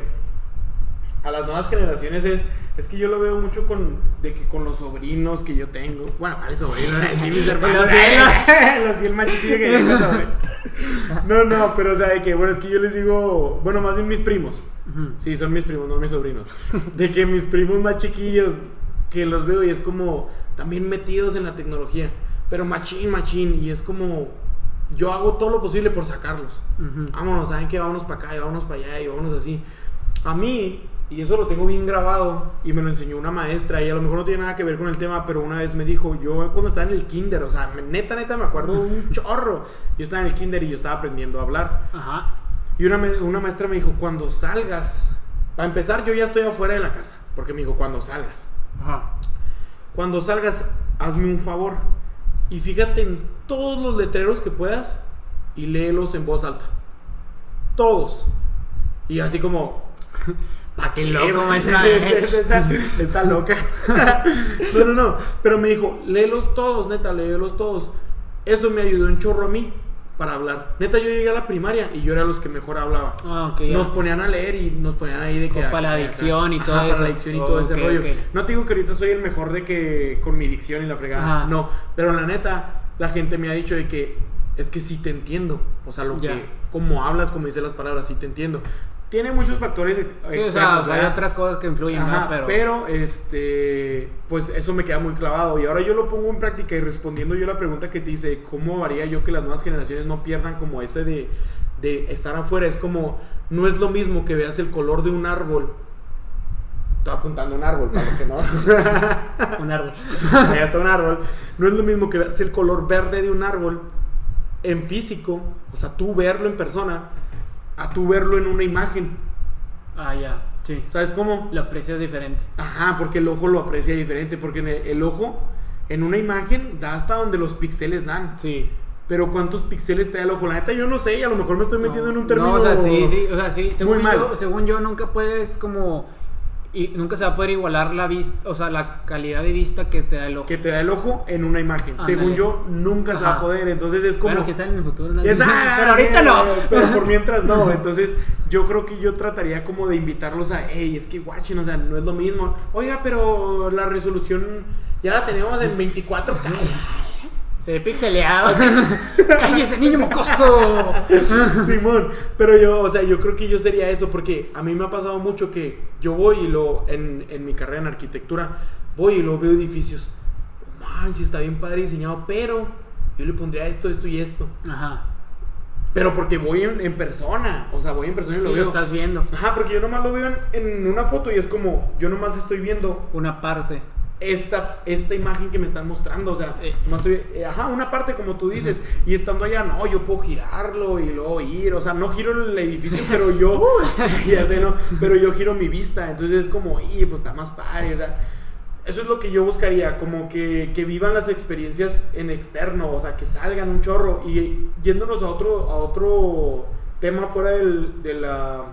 Speaker 1: a las nuevas generaciones es es que yo lo veo mucho con de que con los sobrinos que yo tengo. Bueno, ¿cuáles sobrinos? Sí, mis hermanos.
Speaker 2: Los
Speaker 1: 100 más chiquillos que yo sobrino. No, no, pero o sea, de que bueno, es que yo les digo, bueno, más bien mis primos. Sí, son mis primos, no mis sobrinos. De que mis primos más chiquillos, que los veo y es como también metidos en la tecnología. Pero machín, machín. Y es como, yo hago todo lo posible por sacarlos. Vámonos, ¿saben qué? Vámonos para acá y vámonos para allá y vámonos así. A mí, y eso lo tengo bien grabado, y me lo enseñó una maestra, y a lo mejor no tiene nada que ver con el tema, pero una vez me dijo, yo cuando estaba en el kinder, o sea, neta, neta, me acuerdo un chorro. Yo estaba en el kinder y yo estaba aprendiendo a hablar.
Speaker 2: Ajá.
Speaker 1: Y una, una maestra me dijo, cuando salgas, para empezar, yo ya estoy afuera de la casa, porque me dijo, cuando salgas.
Speaker 2: Ajá.
Speaker 1: Cuando salgas, hazme un favor. Y fíjate en todos los letreros que puedas y léelos en voz alta. Todos. Y así como. ¿pa'
Speaker 2: Así
Speaker 1: qué,
Speaker 2: loco, maestra.
Speaker 1: está, está loca. no, no, no. Pero me dijo, léelos todos, neta, léelos todos. Eso me ayudó un chorro a mí para hablar. Neta, yo llegué a la primaria y yo era los que mejor hablaba.
Speaker 2: Ah, ok, ya.
Speaker 1: Nos ponían a leer y nos ponían ahí de que.
Speaker 2: Como para la
Speaker 1: acá, acá.
Speaker 2: dicción y todo
Speaker 1: Ajá,
Speaker 2: eso.
Speaker 1: Para la dicción y todo ese
Speaker 2: Ok,
Speaker 1: rollo.
Speaker 2: ok.
Speaker 1: No te digo que ahorita soy el mejor de que con mi dicción y la fregada.
Speaker 2: Ajá.
Speaker 1: No, pero la neta, la gente me ha dicho de que es que sí te entiendo. O sea, lo que, como hablas, como dices las palabras, sí te entiendo. Tiene muchos factores ex-
Speaker 2: Sí, o sea,
Speaker 1: externos,
Speaker 2: o sea, hay otras cosas que influyen, ¿no? Pero,
Speaker 1: pero, este, pues eso me queda muy clavado. Y ahora yo lo pongo en práctica y respondiendo yo la pregunta que te hice, ¿cómo haría yo que las nuevas generaciones no pierdan como ese de, de estar afuera? Es como, no es lo mismo que veas el color de un árbol. Estoy apuntando a un árbol, para que no.
Speaker 2: un árbol.
Speaker 1: Está un árbol. No es lo mismo que veas el color verde de un árbol en físico, o sea, tú verlo en persona, a tú verlo en una imagen.
Speaker 2: Ah, ya. Sí.
Speaker 1: ¿Sabes cómo?
Speaker 2: Lo aprecias diferente.
Speaker 1: Ajá, porque el ojo lo aprecia diferente, porque en el, el ojo en una imagen da hasta donde los píxeles dan.
Speaker 2: Sí.
Speaker 1: Pero ¿cuántos píxeles te da el ojo? La neta yo no sé, y a lo mejor me estoy metiendo en un término...
Speaker 2: No, o sea, sí, sí, o sea, sí, según
Speaker 1: mal.
Speaker 2: yo, según yo nunca puedes como y nunca se va a poder igualar la vista, o sea, la calidad de vista que te da el ojo.
Speaker 1: Que te da el ojo en una imagen. Según yo, nunca se va a poder. Entonces es como...
Speaker 2: Bueno, sabe en el futuro. ¿no? Pero ahorita no.
Speaker 1: Pero por mientras no. Entonces, yo creo que yo trataría como de invitarlos a, hey, es que guachen, o sea, no es lo mismo. Oiga, pero la resolución ya la tenemos en 24K.
Speaker 2: Se ve pixeleado. ¡Cállese, niño mocoso!
Speaker 1: Simón, pero yo, o sea, yo creo que yo sería eso, porque a mí me ha pasado mucho que yo voy y lo, en, en mi carrera en arquitectura, voy y lo veo edificios. Oh, manches, está bien padre diseñado, pero yo le pondría esto, esto y esto.
Speaker 2: Ajá.
Speaker 1: Pero porque voy en, en persona, o sea, voy en persona y
Speaker 2: Sí,
Speaker 1: lo
Speaker 2: lo
Speaker 1: veo.
Speaker 2: estás viendo.
Speaker 1: Ajá, porque yo nomás lo veo en, en una foto y es como, yo nomás estoy viendo
Speaker 2: Una parte.
Speaker 1: Esta, esta imagen que me están mostrando, o sea,
Speaker 2: Eh.
Speaker 1: nomás estoy, eh, ajá, una parte como tú dices, y estando allá, no, yo puedo girarlo y luego ir, o sea, no giro el edificio, pero yo, ya sé, no, pero yo giro mi vista, entonces es como, y pues está más padre, o sea, eso es lo que yo buscaría, como que, que vivan las experiencias en externo, o sea, que salgan un chorro, y yéndonos a otro, a otro tema fuera del, de la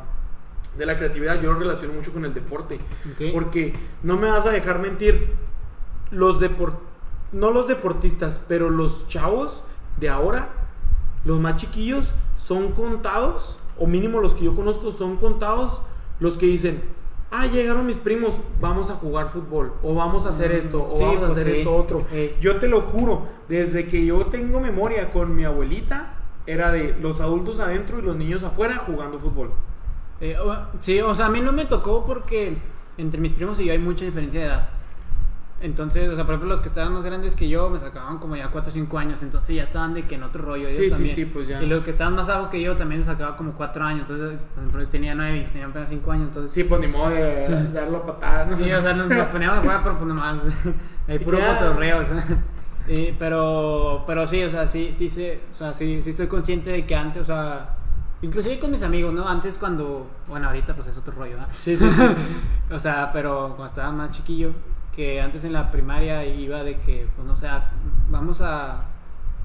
Speaker 1: de la creatividad, yo lo relaciono mucho con el deporte. Porque no me vas a dejar mentir, los depor no los deportistas, pero los chavos de ahora, los más chiquillos, son contados, o mínimo los que yo conozco son contados, los que dicen, ah, llegaron mis primos, vamos a jugar fútbol, o vamos a hacer
Speaker 2: Mm,
Speaker 1: esto, o
Speaker 2: sí,
Speaker 1: vamos a
Speaker 2: pues
Speaker 1: hacer
Speaker 2: sí.
Speaker 1: esto otro.
Speaker 2: Sí.
Speaker 1: Yo te lo juro, desde que yo tengo memoria con mi abuelita, era de los adultos adentro y los niños afuera jugando fútbol.
Speaker 2: Eh, o- sí, o sea, a mí no me tocó porque entre mis primos y yo hay mucha diferencia de edad. Entonces, o sea, por ejemplo, los que estaban más grandes que yo me sacaban como ya 4 o 5 años, entonces ya estaban de que en otro rollo. ellos
Speaker 1: Sí, sí,
Speaker 2: también.
Speaker 1: sí, pues ya.
Speaker 2: Y los que estaban más abajo que yo también les sacaba como 4 años, entonces, por ejemplo, yo tenía 9 y apenas 5 años, entonces.
Speaker 1: Sí, pues ni modo de darlo a patadas. ¿no?
Speaker 2: Sí, o sea, nos, nos poníamos a jugar, pero pues nomás. Hay puro cotorreo, o sea. Y, pero, pero sí, o sea, sí, sí, sí, o sea, sí, sí estoy consciente de que antes, o sea, inclusive con mis amigos, ¿no? Antes cuando, bueno, ahorita pues es otro rollo, ¿verdad?
Speaker 1: Sí, sí, sí, sí.
Speaker 2: O sea, pero cuando estaba más chiquillo, que antes en la primaria iba de que, pues no sé, a- vamos a,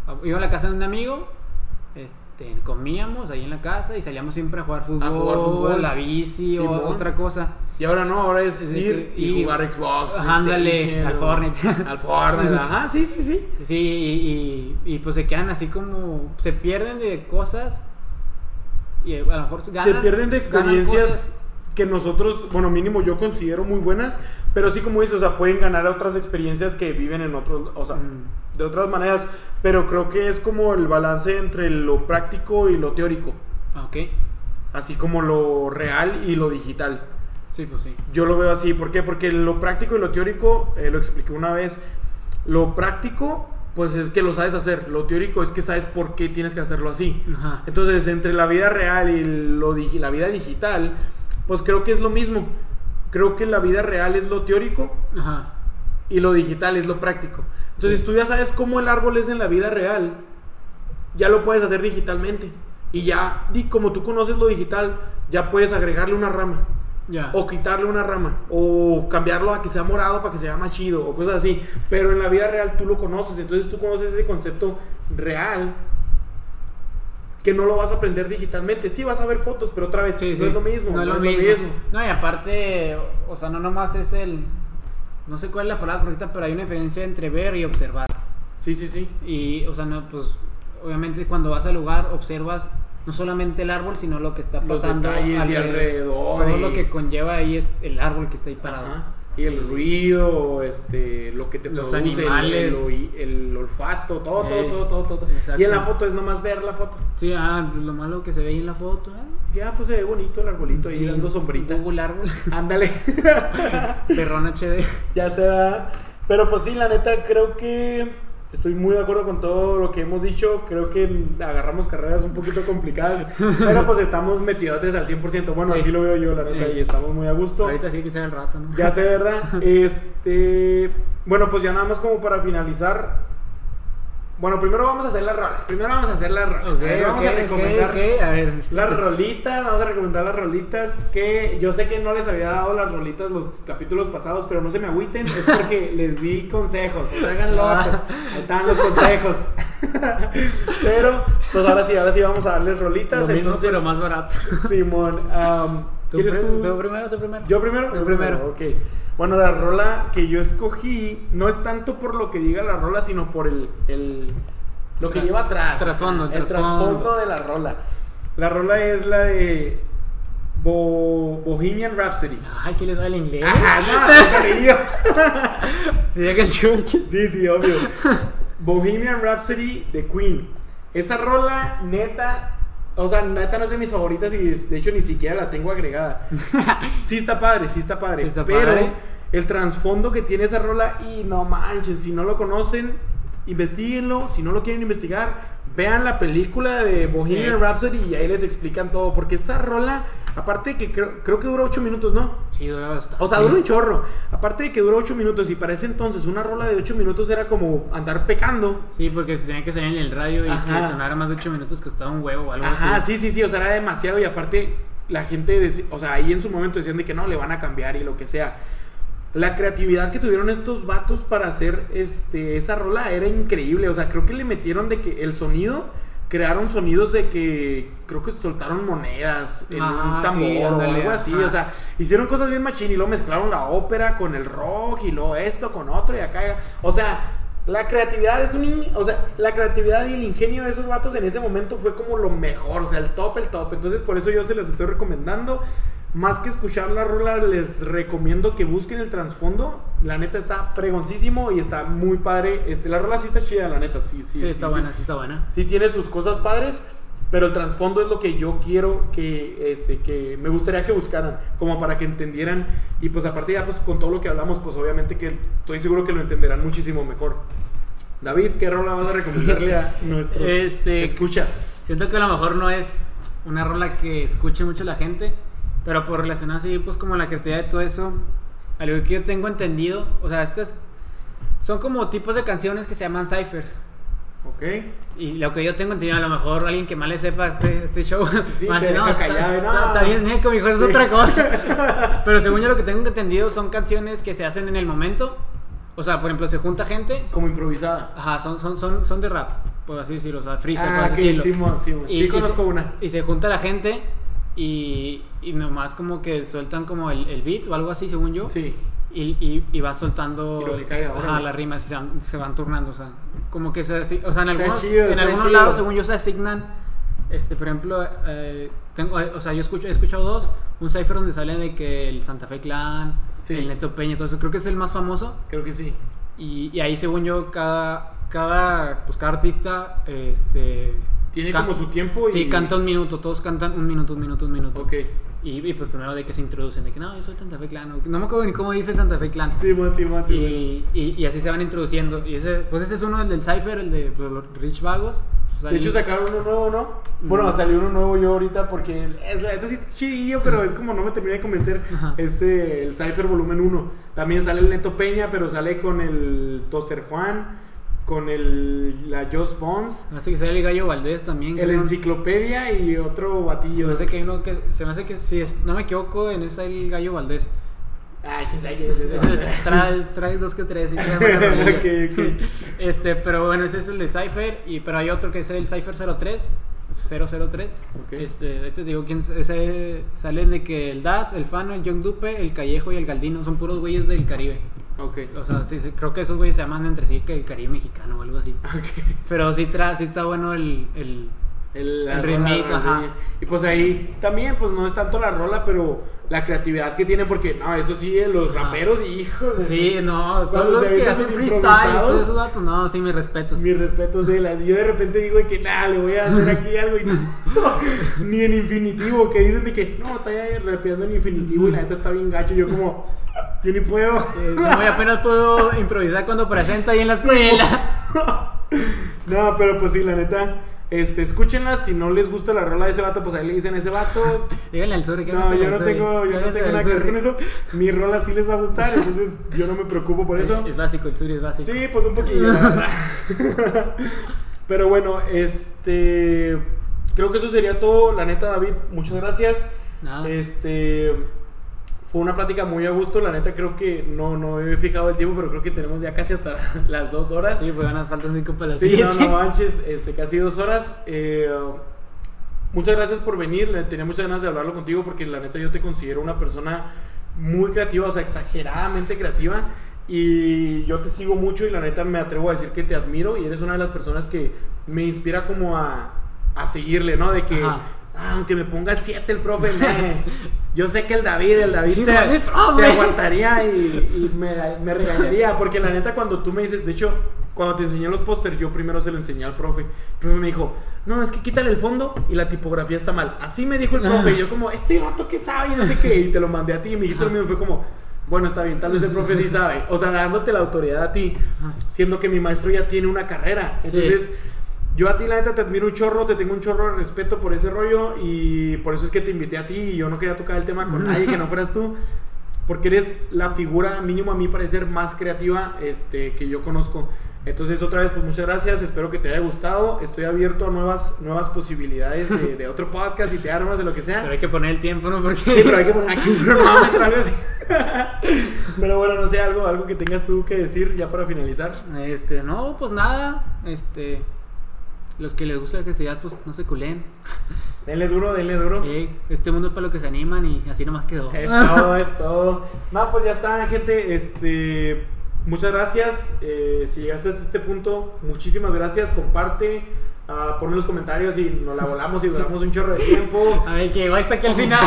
Speaker 2: a- Iba a la casa de un amigo, este, comíamos ahí en la casa y salíamos siempre a jugar fútbol,
Speaker 1: jugar fútbol.
Speaker 2: la bici o otra cosa.
Speaker 1: Y ahora no, ahora es ir
Speaker 2: que-
Speaker 1: y,
Speaker 2: y-
Speaker 1: jugar Xbox.
Speaker 2: Ándale, al Fortnite.
Speaker 1: Al Fortnite, ajá, sí, sí, sí.
Speaker 2: Sí, y, y- y, pues se quedan así como, se pierden de cosas y a lo mejor ganan,
Speaker 1: Se pierden de experiencias que nosotros, bueno, mínimo yo considero muy buenas, pero sí como dices, o sea, pueden ganar otras experiencias que viven en otros, o sea,
Speaker 2: Mm.
Speaker 1: de otras maneras, pero creo que es como el balance entre lo práctico y lo teórico,
Speaker 2: Ah, Ok,
Speaker 1: así como lo real y lo digital.
Speaker 2: sí, pues sí.
Speaker 1: Yo lo veo así, ¿por qué? Porque lo práctico y lo teórico, eh, lo expliqué una vez, lo práctico, pues es que lo sabes hacer, lo teórico es que sabes por qué tienes que hacerlo así.
Speaker 2: Ajá.
Speaker 1: Entonces, entre la vida real y lo la vida digital, pues creo que es lo mismo. Creo que la vida real es lo teórico
Speaker 2: Ajá.
Speaker 1: y lo digital es lo práctico. Entonces, tú ya sabes cómo el árbol es en la vida real, ya lo puedes hacer digitalmente. Y ya, como tú conoces lo digital, ya puedes agregarle una rama. O quitarle una rama. O cambiarlo a que sea morado para que sea más chido. O cosas así. Pero en la vida real tú lo conoces. Entonces tú conoces ese concepto real. Que no lo vas a aprender digitalmente. Sí vas a ver fotos, pero otra vez
Speaker 2: Sí,
Speaker 1: no
Speaker 2: sí.
Speaker 1: es lo mismo.
Speaker 2: No es lo mismo. No, y aparte, o sea, no nomás es el. No sé cuál es la palabra correcta, pero hay una diferencia entre ver y observar.
Speaker 1: Sí, sí, sí.
Speaker 2: Y, o sea, no, pues, obviamente cuando vas al lugar observas no solamente el árbol, sino lo que está
Speaker 1: Los
Speaker 2: pasando
Speaker 1: detalles y alrededor
Speaker 2: Todo
Speaker 1: y-
Speaker 2: lo que conlleva ahí es el árbol que está ahí parado.
Speaker 1: Ajá. Y el ruido, este, lo que te
Speaker 2: Los
Speaker 1: produce,
Speaker 2: animales.
Speaker 1: el, olfato, todo, todo,
Speaker 2: Eh,
Speaker 1: todo, todo, todo.
Speaker 2: exacto.
Speaker 1: Y en la foto es nomás ver la foto.
Speaker 2: Sí, ah, lo malo que se ve ahí en la foto. ¿eh?
Speaker 1: Ya, pues se ve bonito el arbolito ahí dando sombrita.
Speaker 2: Google árbol.
Speaker 1: Ándale.
Speaker 2: Perrón HD.
Speaker 1: ya se da. Pero pues sí, la neta, creo que estoy muy de acuerdo con todo lo que hemos dicho. Creo que agarramos carreras un poquito complicadas. pero pues estamos metidotes al 100%. Bueno,
Speaker 2: Sí.
Speaker 1: así lo veo yo, la neta,
Speaker 2: Sí.
Speaker 1: y estamos muy a gusto.
Speaker 2: Ahorita sí que sea el rato, ¿no?
Speaker 1: Ya sé, ¿verdad? Este. Bueno, pues ya nada más como para finalizar. Bueno, primero vamos a hacer las rolas. Primero vamos a hacer las rolas.
Speaker 2: Ok,
Speaker 1: A ver, vamos a recomendar
Speaker 2: ok, ok, A ver.
Speaker 1: las rolitas. Vamos a recomendar las rolitas. Que yo sé que no les había dado las rolitas los capítulos pasados, pero no se me agüiten. Es porque les di consejos. Hagan locos. Ahí están los consejos. pero, pues ahora sí, ahora sí vamos a darles rolitas.
Speaker 2: Lo mismo,
Speaker 1: entonces,
Speaker 2: pero más barato.
Speaker 1: Simón, am,
Speaker 2: ¿Tú,
Speaker 1: ¿quieres tú?
Speaker 2: tú primero, tú primero.
Speaker 1: Yo primero.
Speaker 2: Tú primero.
Speaker 1: Ok. Bueno, la rola que yo escogí no es tanto por lo que diga la rola, sino por el. el lo que
Speaker 2: Tras-
Speaker 1: lleva atrás.
Speaker 2: trasfondo, el
Speaker 1: El
Speaker 2: trasfondo.
Speaker 1: de la rola. La rola es la de. Bo- Bohemian Rhapsody.
Speaker 2: Ay, sí les da el inglés.
Speaker 1: Ajá, no.
Speaker 2: Sí, llega el chunche.
Speaker 1: Sí, sí, obvio. Bohemian Rhapsody de Queen. Esa rola, neta. O sea, neta no es de mis favoritas y de hecho ni siquiera la tengo agregada. Sí está padre, sí está padre.
Speaker 2: Sí está
Speaker 1: pero
Speaker 2: padre.
Speaker 1: el trasfondo que tiene esa rola, y no manchen, si no lo conocen, investiguenlo. Si no lo quieren investigar, vean la película de Bohemian
Speaker 2: Sí.
Speaker 1: Rhapsody y ahí les explican todo. Porque esa rola, aparte de que creo, creo que dura 8 minutos, ¿no?
Speaker 2: Sí, dura bastante.
Speaker 1: O sea, dura un chorro. Aparte de que dura 8 minutos y para ese entonces una rola de 8 minutos era como andar pecando.
Speaker 2: Sí, porque se tenía que salir en el radio y
Speaker 1: Ajá.
Speaker 2: que sonara más de 8 minutos costaba un huevo o algo
Speaker 1: Ajá,
Speaker 2: así.
Speaker 1: sí, sí, sí, o sea, era demasiado y aparte la gente, o sea, ahí en su momento decían de que no, le van a cambiar y lo que sea. La creatividad que tuvieron estos vatos para hacer este, esa rola era increíble, o sea, creo que le metieron de que el sonido crearon sonidos de que creo que soltaron monedas en
Speaker 2: Ah,
Speaker 1: un tambor
Speaker 2: sí,
Speaker 1: o algo así.
Speaker 2: ajá.
Speaker 1: O sea, hicieron cosas bien machín y luego mezclaron la ópera con el rock y luego esto con otro y acá. O sea, la creatividad es un. O sea, la creatividad y el ingenio de esos vatos en ese momento fue como lo mejor. O sea, el top, el top. Entonces, por eso yo se les estoy recomendando. Más que escuchar la rola, les recomiendo que busquen el trasfondo. La neta está fregoncísimo y está muy padre. Este, la rola sí está chida, la neta. Sí, sí.
Speaker 2: Sí, está buena, sí está buena.
Speaker 1: Sí tiene sus cosas padres, pero el trasfondo es lo que yo quiero que, este, que me gustaría que buscaran, como para que entendieran. Y pues aparte ya pues con todo lo que hablamos, pues obviamente que estoy seguro que lo entenderán muchísimo mejor. David, ¿qué rola vas a recomendarle a nuestros
Speaker 2: Este-
Speaker 1: escuchas?
Speaker 2: Siento que a lo mejor no es una rola que escuche mucho la gente, pero por relacionar así, pues como la creatividad de todo eso, algo que yo tengo entendido, o sea, estas son como tipos de canciones que se llaman ciphers.
Speaker 1: Ok.
Speaker 2: Y lo que yo tengo entendido, a lo mejor alguien que más le sepa este, este show,
Speaker 1: Sí,
Speaker 2: más
Speaker 1: te deja
Speaker 2: está-
Speaker 1: callado,
Speaker 2: está,
Speaker 1: no".
Speaker 2: está bien, Neco, eso
Speaker 1: Sí.
Speaker 2: es otra cosa. Pero según yo lo que tengo entendido son canciones que se hacen en el momento. O sea, por ejemplo, se junta gente,
Speaker 1: Como improvisada.
Speaker 2: ajá, son, son, son, son de rap, por así decirlo, o sea, freestyle, por
Speaker 1: Ah,
Speaker 2: así
Speaker 1: ok,
Speaker 2: decirlo.
Speaker 1: Simón.
Speaker 2: Y-
Speaker 1: Sí,
Speaker 2: y
Speaker 1: conozco
Speaker 2: se-
Speaker 1: una.
Speaker 2: Y se junta la gente y, y nomás como que sueltan como el, el beat o algo así, según yo.
Speaker 1: Sí.
Speaker 2: Y, y, y van soltando
Speaker 1: órale.
Speaker 2: las rimas y se van, se van turnando. O sea, como que se, o sea, en algunos,
Speaker 1: chido,
Speaker 2: en algunos lados, según yo, se asignan. Este, por ejemplo, eh, tengo, o sea, yo escucho, he escuchado dos. Un cipher donde sale de que el Santa Fe Clan,
Speaker 1: Sí.
Speaker 2: el Neto Peña, todo eso. Creo que es el más famoso.
Speaker 1: Creo que sí.
Speaker 2: Y, y ahí, según yo, cada, cada, pues, cada artista este,
Speaker 1: Tiene
Speaker 2: can-
Speaker 1: como su tiempo y...
Speaker 2: Sí, canta un minuto, todos cantan un minuto, un minuto, un minuto.
Speaker 1: Ok.
Speaker 2: Y, y, pues primero de que se introducen, de que no, yo soy el Santa Fe Clan. No me acuerdo ni cómo dice el Santa Fe Clan.
Speaker 1: Simón, Simón, Simón.
Speaker 2: Y, y, y así se van introduciendo. Y ese, pues ese es uno, el del Cypher, el de pues, los Rich Vagos. Pues,
Speaker 1: De hecho sacaron uno nuevo, ¿no? Bueno,
Speaker 2: No.
Speaker 1: salió uno nuevo yo ahorita porque es la neta sí chidillo, pero es como no me terminé de convencer.
Speaker 2: Ajá.
Speaker 1: Este, el Cypher volumen 1. También sale el Neto Peña, pero sale con el Toaster Juan, con el la Joss Bones,
Speaker 2: hace que sea el Gallo Valdés también.
Speaker 1: el. Enciclopedia y otro
Speaker 2: Se
Speaker 1: batillo.
Speaker 2: me hace que uno que. Se me hace que, si es, no me equivoco, en ese hay el Gallo Valdés.
Speaker 1: Ay, quién sabe quién es ese.
Speaker 2: trae, trae dos que tres. y trae buenas rolillas.
Speaker 1: Ok, ok.
Speaker 2: Este, pero bueno, ese es el de Cypher. Y, pero hay otro que es el Cypher 03. 003.
Speaker 1: Ok.
Speaker 2: Este, ahí te digo quién ese salen de que el Das, el Fano, el Young Dupe, el Callejo y el Galdino son puros güeyes del Caribe.
Speaker 1: Ok.
Speaker 2: O sea, sí, sí, creo que esos güeyes se llaman entre sí que el Caribe mexicano o algo así.
Speaker 1: Ok.
Speaker 2: Pero sí, tra sí está bueno el, el
Speaker 1: El,
Speaker 2: El ajá.
Speaker 1: Y pues ahí también, pues no es tanto la rola, pero la creatividad que tiene, porque no, eso sí, eh, los raperos, hijos. de
Speaker 2: Sí,
Speaker 1: su-
Speaker 2: no, todos los que hacen freestyle, todos esos datos, no, sí, mis respetos.
Speaker 1: Mis respetos de las. Yo de repente digo de que nada, le voy a hacer aquí algo y no, ni en infinitivo, que dicen de que no, está ya rapeando en infinitivo y la neta está bien gacho. Yo como, yo ni puedo.
Speaker 2: Eh, sí, muy apenas puedo improvisar cuando presenta ahí en la escuela.
Speaker 1: No, pero pues sí, la neta. Este, escúchenla, si no les gusta la rola de ese vato, pues ahí le dicen a ese vato.
Speaker 2: Díganle al sur que
Speaker 1: No, yo no tengo, yo no tengo nada que ver con eso. Mi rola sí les va a gustar, entonces yo no me preocupo por eso.
Speaker 2: Es básico, el sur es básico.
Speaker 1: Sí, pues un poquillo. Pero bueno, este. Creo que eso sería todo. La neta, David, muchas gracias.
Speaker 2: Nada.
Speaker 1: Este. Fue una plática muy a gusto. La neta, creo que no, no he fijado el tiempo, pero creo que tenemos ya casi hasta las dos horas.
Speaker 2: Sí, pues van a faltar cinco para las
Speaker 1: Sí,
Speaker 2: siete.
Speaker 1: no, no manches, este, casi dos horas. Eh, muchas gracias por venir. Tenía muchas ganas de hablarlo contigo porque la neta yo te considero una persona muy creativa, o sea, exageradamente creativa. Y yo te sigo mucho y la neta me atrevo a decir que te admiro y eres una de las personas que me inspira como a, a seguirle, ¿no? De que,
Speaker 2: Ajá.
Speaker 1: Ah, aunque me ponga el 7 el profe, me- yo sé que el David, el David
Speaker 2: Sí,
Speaker 1: se,
Speaker 2: vale,
Speaker 1: se aguantaría y, y me, me regañaría. Porque la neta, cuando tú me dices, de hecho, cuando te enseñé los pósters, yo primero se lo enseñé al profe. El profe me dijo, no, es que quítale el fondo y la tipografía está mal. Así me dijo el profe. Y yo, como, este vato que sabe, y no sé qué. Y te lo mandé a ti y me dijiste lo mismo. Fue como, bueno, está bien, tal vez el profe sí sabe. O sea, dándote la autoridad a ti, siendo que mi maestro ya tiene una carrera.
Speaker 2: Sí.
Speaker 1: Yo a ti, la neta, te admiro un chorro, te tengo un chorro de respeto por ese rollo y por eso es que te invité a ti y yo no quería tocar el tema con nadie que no fueras tú, porque eres la figura, mínimo a mí parecer, más creativa este, que yo conozco. Entonces, otra vez, pues muchas gracias, espero que te haya gustado, estoy abierto a nuevas, nuevas posibilidades de, de otro podcast y te armas de lo que sea.
Speaker 2: Pero hay que poner el tiempo, ¿no? Porque.
Speaker 1: Sí, pero hay que poner aquí un cronómetro, algo así. Pero bueno, no sé, algo, algo que tengas tú que decir ya para finalizar.
Speaker 2: Este, no, pues nada. Este. Los que les gusta la creatividad, pues no se culen.
Speaker 1: Denle duro, denle duro.
Speaker 2: Ey, este mundo es para los que se animan y así nomás quedó.
Speaker 1: Es todo, es todo. No, pues ya está, gente. Este, muchas gracias. Eh, si llegaste hasta este punto, muchísimas gracias. Comparte, ah, pon en los comentarios y nos la volamos y duramos un chorro de tiempo.
Speaker 2: A ver, que llegó hasta aquí al final.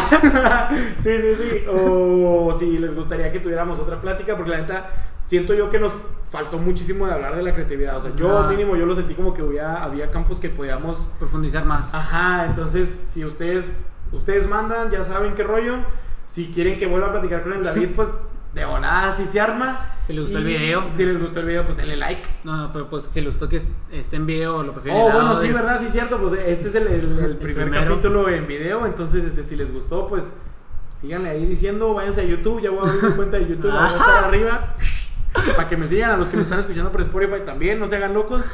Speaker 1: sí, sí, sí. O si les gustaría que tuviéramos otra plática, porque la neta siento yo que nos faltó muchísimo de hablar de la creatividad. O sea, yo
Speaker 2: Ah.
Speaker 1: mínimo yo lo sentí como que había, había campos que podíamos
Speaker 2: Profundizar más.
Speaker 1: Ajá, entonces si ustedes ustedes mandan, ya saben qué rollo. Si quieren que vuelva a platicar con el David, pues de volada si se arma.
Speaker 2: Si les gustó el video.
Speaker 1: Si les gustó el video, pues denle like.
Speaker 2: No, no, pero pues que les gustó que est- esté en video, lo prefieren
Speaker 1: Oh,
Speaker 2: en
Speaker 1: bueno, sí, ¿verdad? Sí, cierto. Pues este es el, el- el primer
Speaker 2: primero.
Speaker 1: capítulo en video. Entonces, este, si les gustó, pues síganle ahí diciendo, váyanse a YouTube. Ya voy a abrir mi cuenta de YouTube, a estar arriba. Para que me sigan, a los que me están escuchando por Spotify también, no se hagan locos.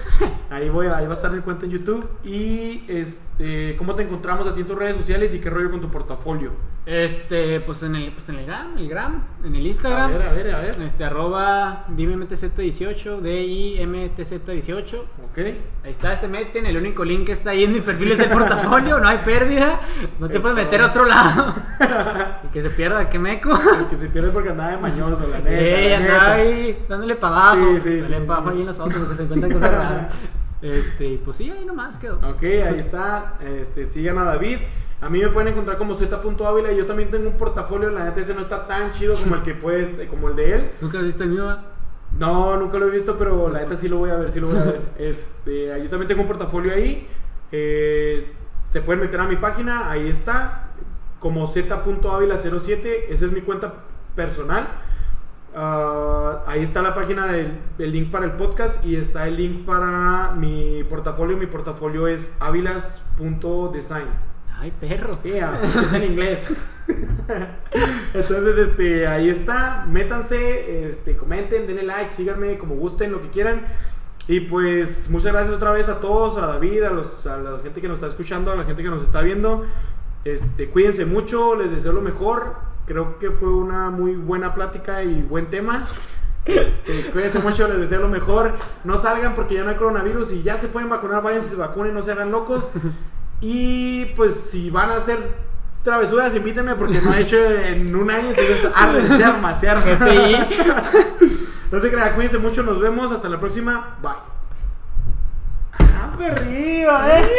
Speaker 1: Ahí, voy, ahí va a estar mi cuenta en YouTube. Y este, ¿cómo te encontramos a ti en tus redes sociales y qué rollo con tu portafolio?
Speaker 2: Este, pues en el, pues en el gram, el gram, en el
Speaker 1: A
Speaker 2: Instagram.
Speaker 1: ver, a ver, a ver.
Speaker 2: Este, arroba DIMTZ18, D-I-M-T-Z18.
Speaker 1: Ok.
Speaker 2: Ahí está, se meten. El único link que está ahí en mi perfil es el portafolio. No hay pérdida. No te
Speaker 1: Es
Speaker 2: puedes meter a otro lado. Y que se pierda, que meco.
Speaker 1: El que se pierde porque andaba de mañoso, la neta.
Speaker 2: Ey, andaba ahí dándole para abajo.
Speaker 1: Sí, sí,
Speaker 2: Dándole
Speaker 1: sí,
Speaker 2: para abajo ahí en los otros porque se encuentran cosas raras. Este, pues sí, ahí nomás quedó.
Speaker 1: Ok, ahí está. Este, sigan a David. A mí me pueden encontrar como Z.ávila. y Yo también tengo un portafolio. La neta, este no está tan chido como el que puedes, como el de él.
Speaker 2: ¿Nunca viste el mío?
Speaker 1: No, nunca lo he visto, pero la neta sí lo voy a ver, sí lo voy a ver. Este, yo también tengo un portafolio ahí. Eh, se pueden meter a mi página, ahí está. Como Z.ávila07. Esa es mi cuenta personal. Ah, ahí está la página del el link para el podcast y está el link para mi portafolio. Mi portafolio es avilas.design.
Speaker 2: Ay, perro.
Speaker 1: Sí, es en inglés. Entonces, este, ahí está. Métanse, este, comenten, denle like, síganme como gusten, lo que quieran. Y pues, muchas gracias otra vez a todos, a David, a, los, a la gente que nos está escuchando, a la gente que nos está viendo. Este, cuídense mucho, les deseo lo mejor. Creo que fue una muy buena plática y buen tema. Este, cuídense mucho, les deseo lo mejor. No salgan porque ya no hay coronavirus y ya se pueden vacunar, váyanse, se vacunen, no se hagan locos. Y pues si van a hacer travesuras, invítenme porque no he hecho en un año, entonces arre, se arma, se arma. No se crean, cuídense mucho, nos vemos, hasta la próxima, bye. Ah, perrillo, eh.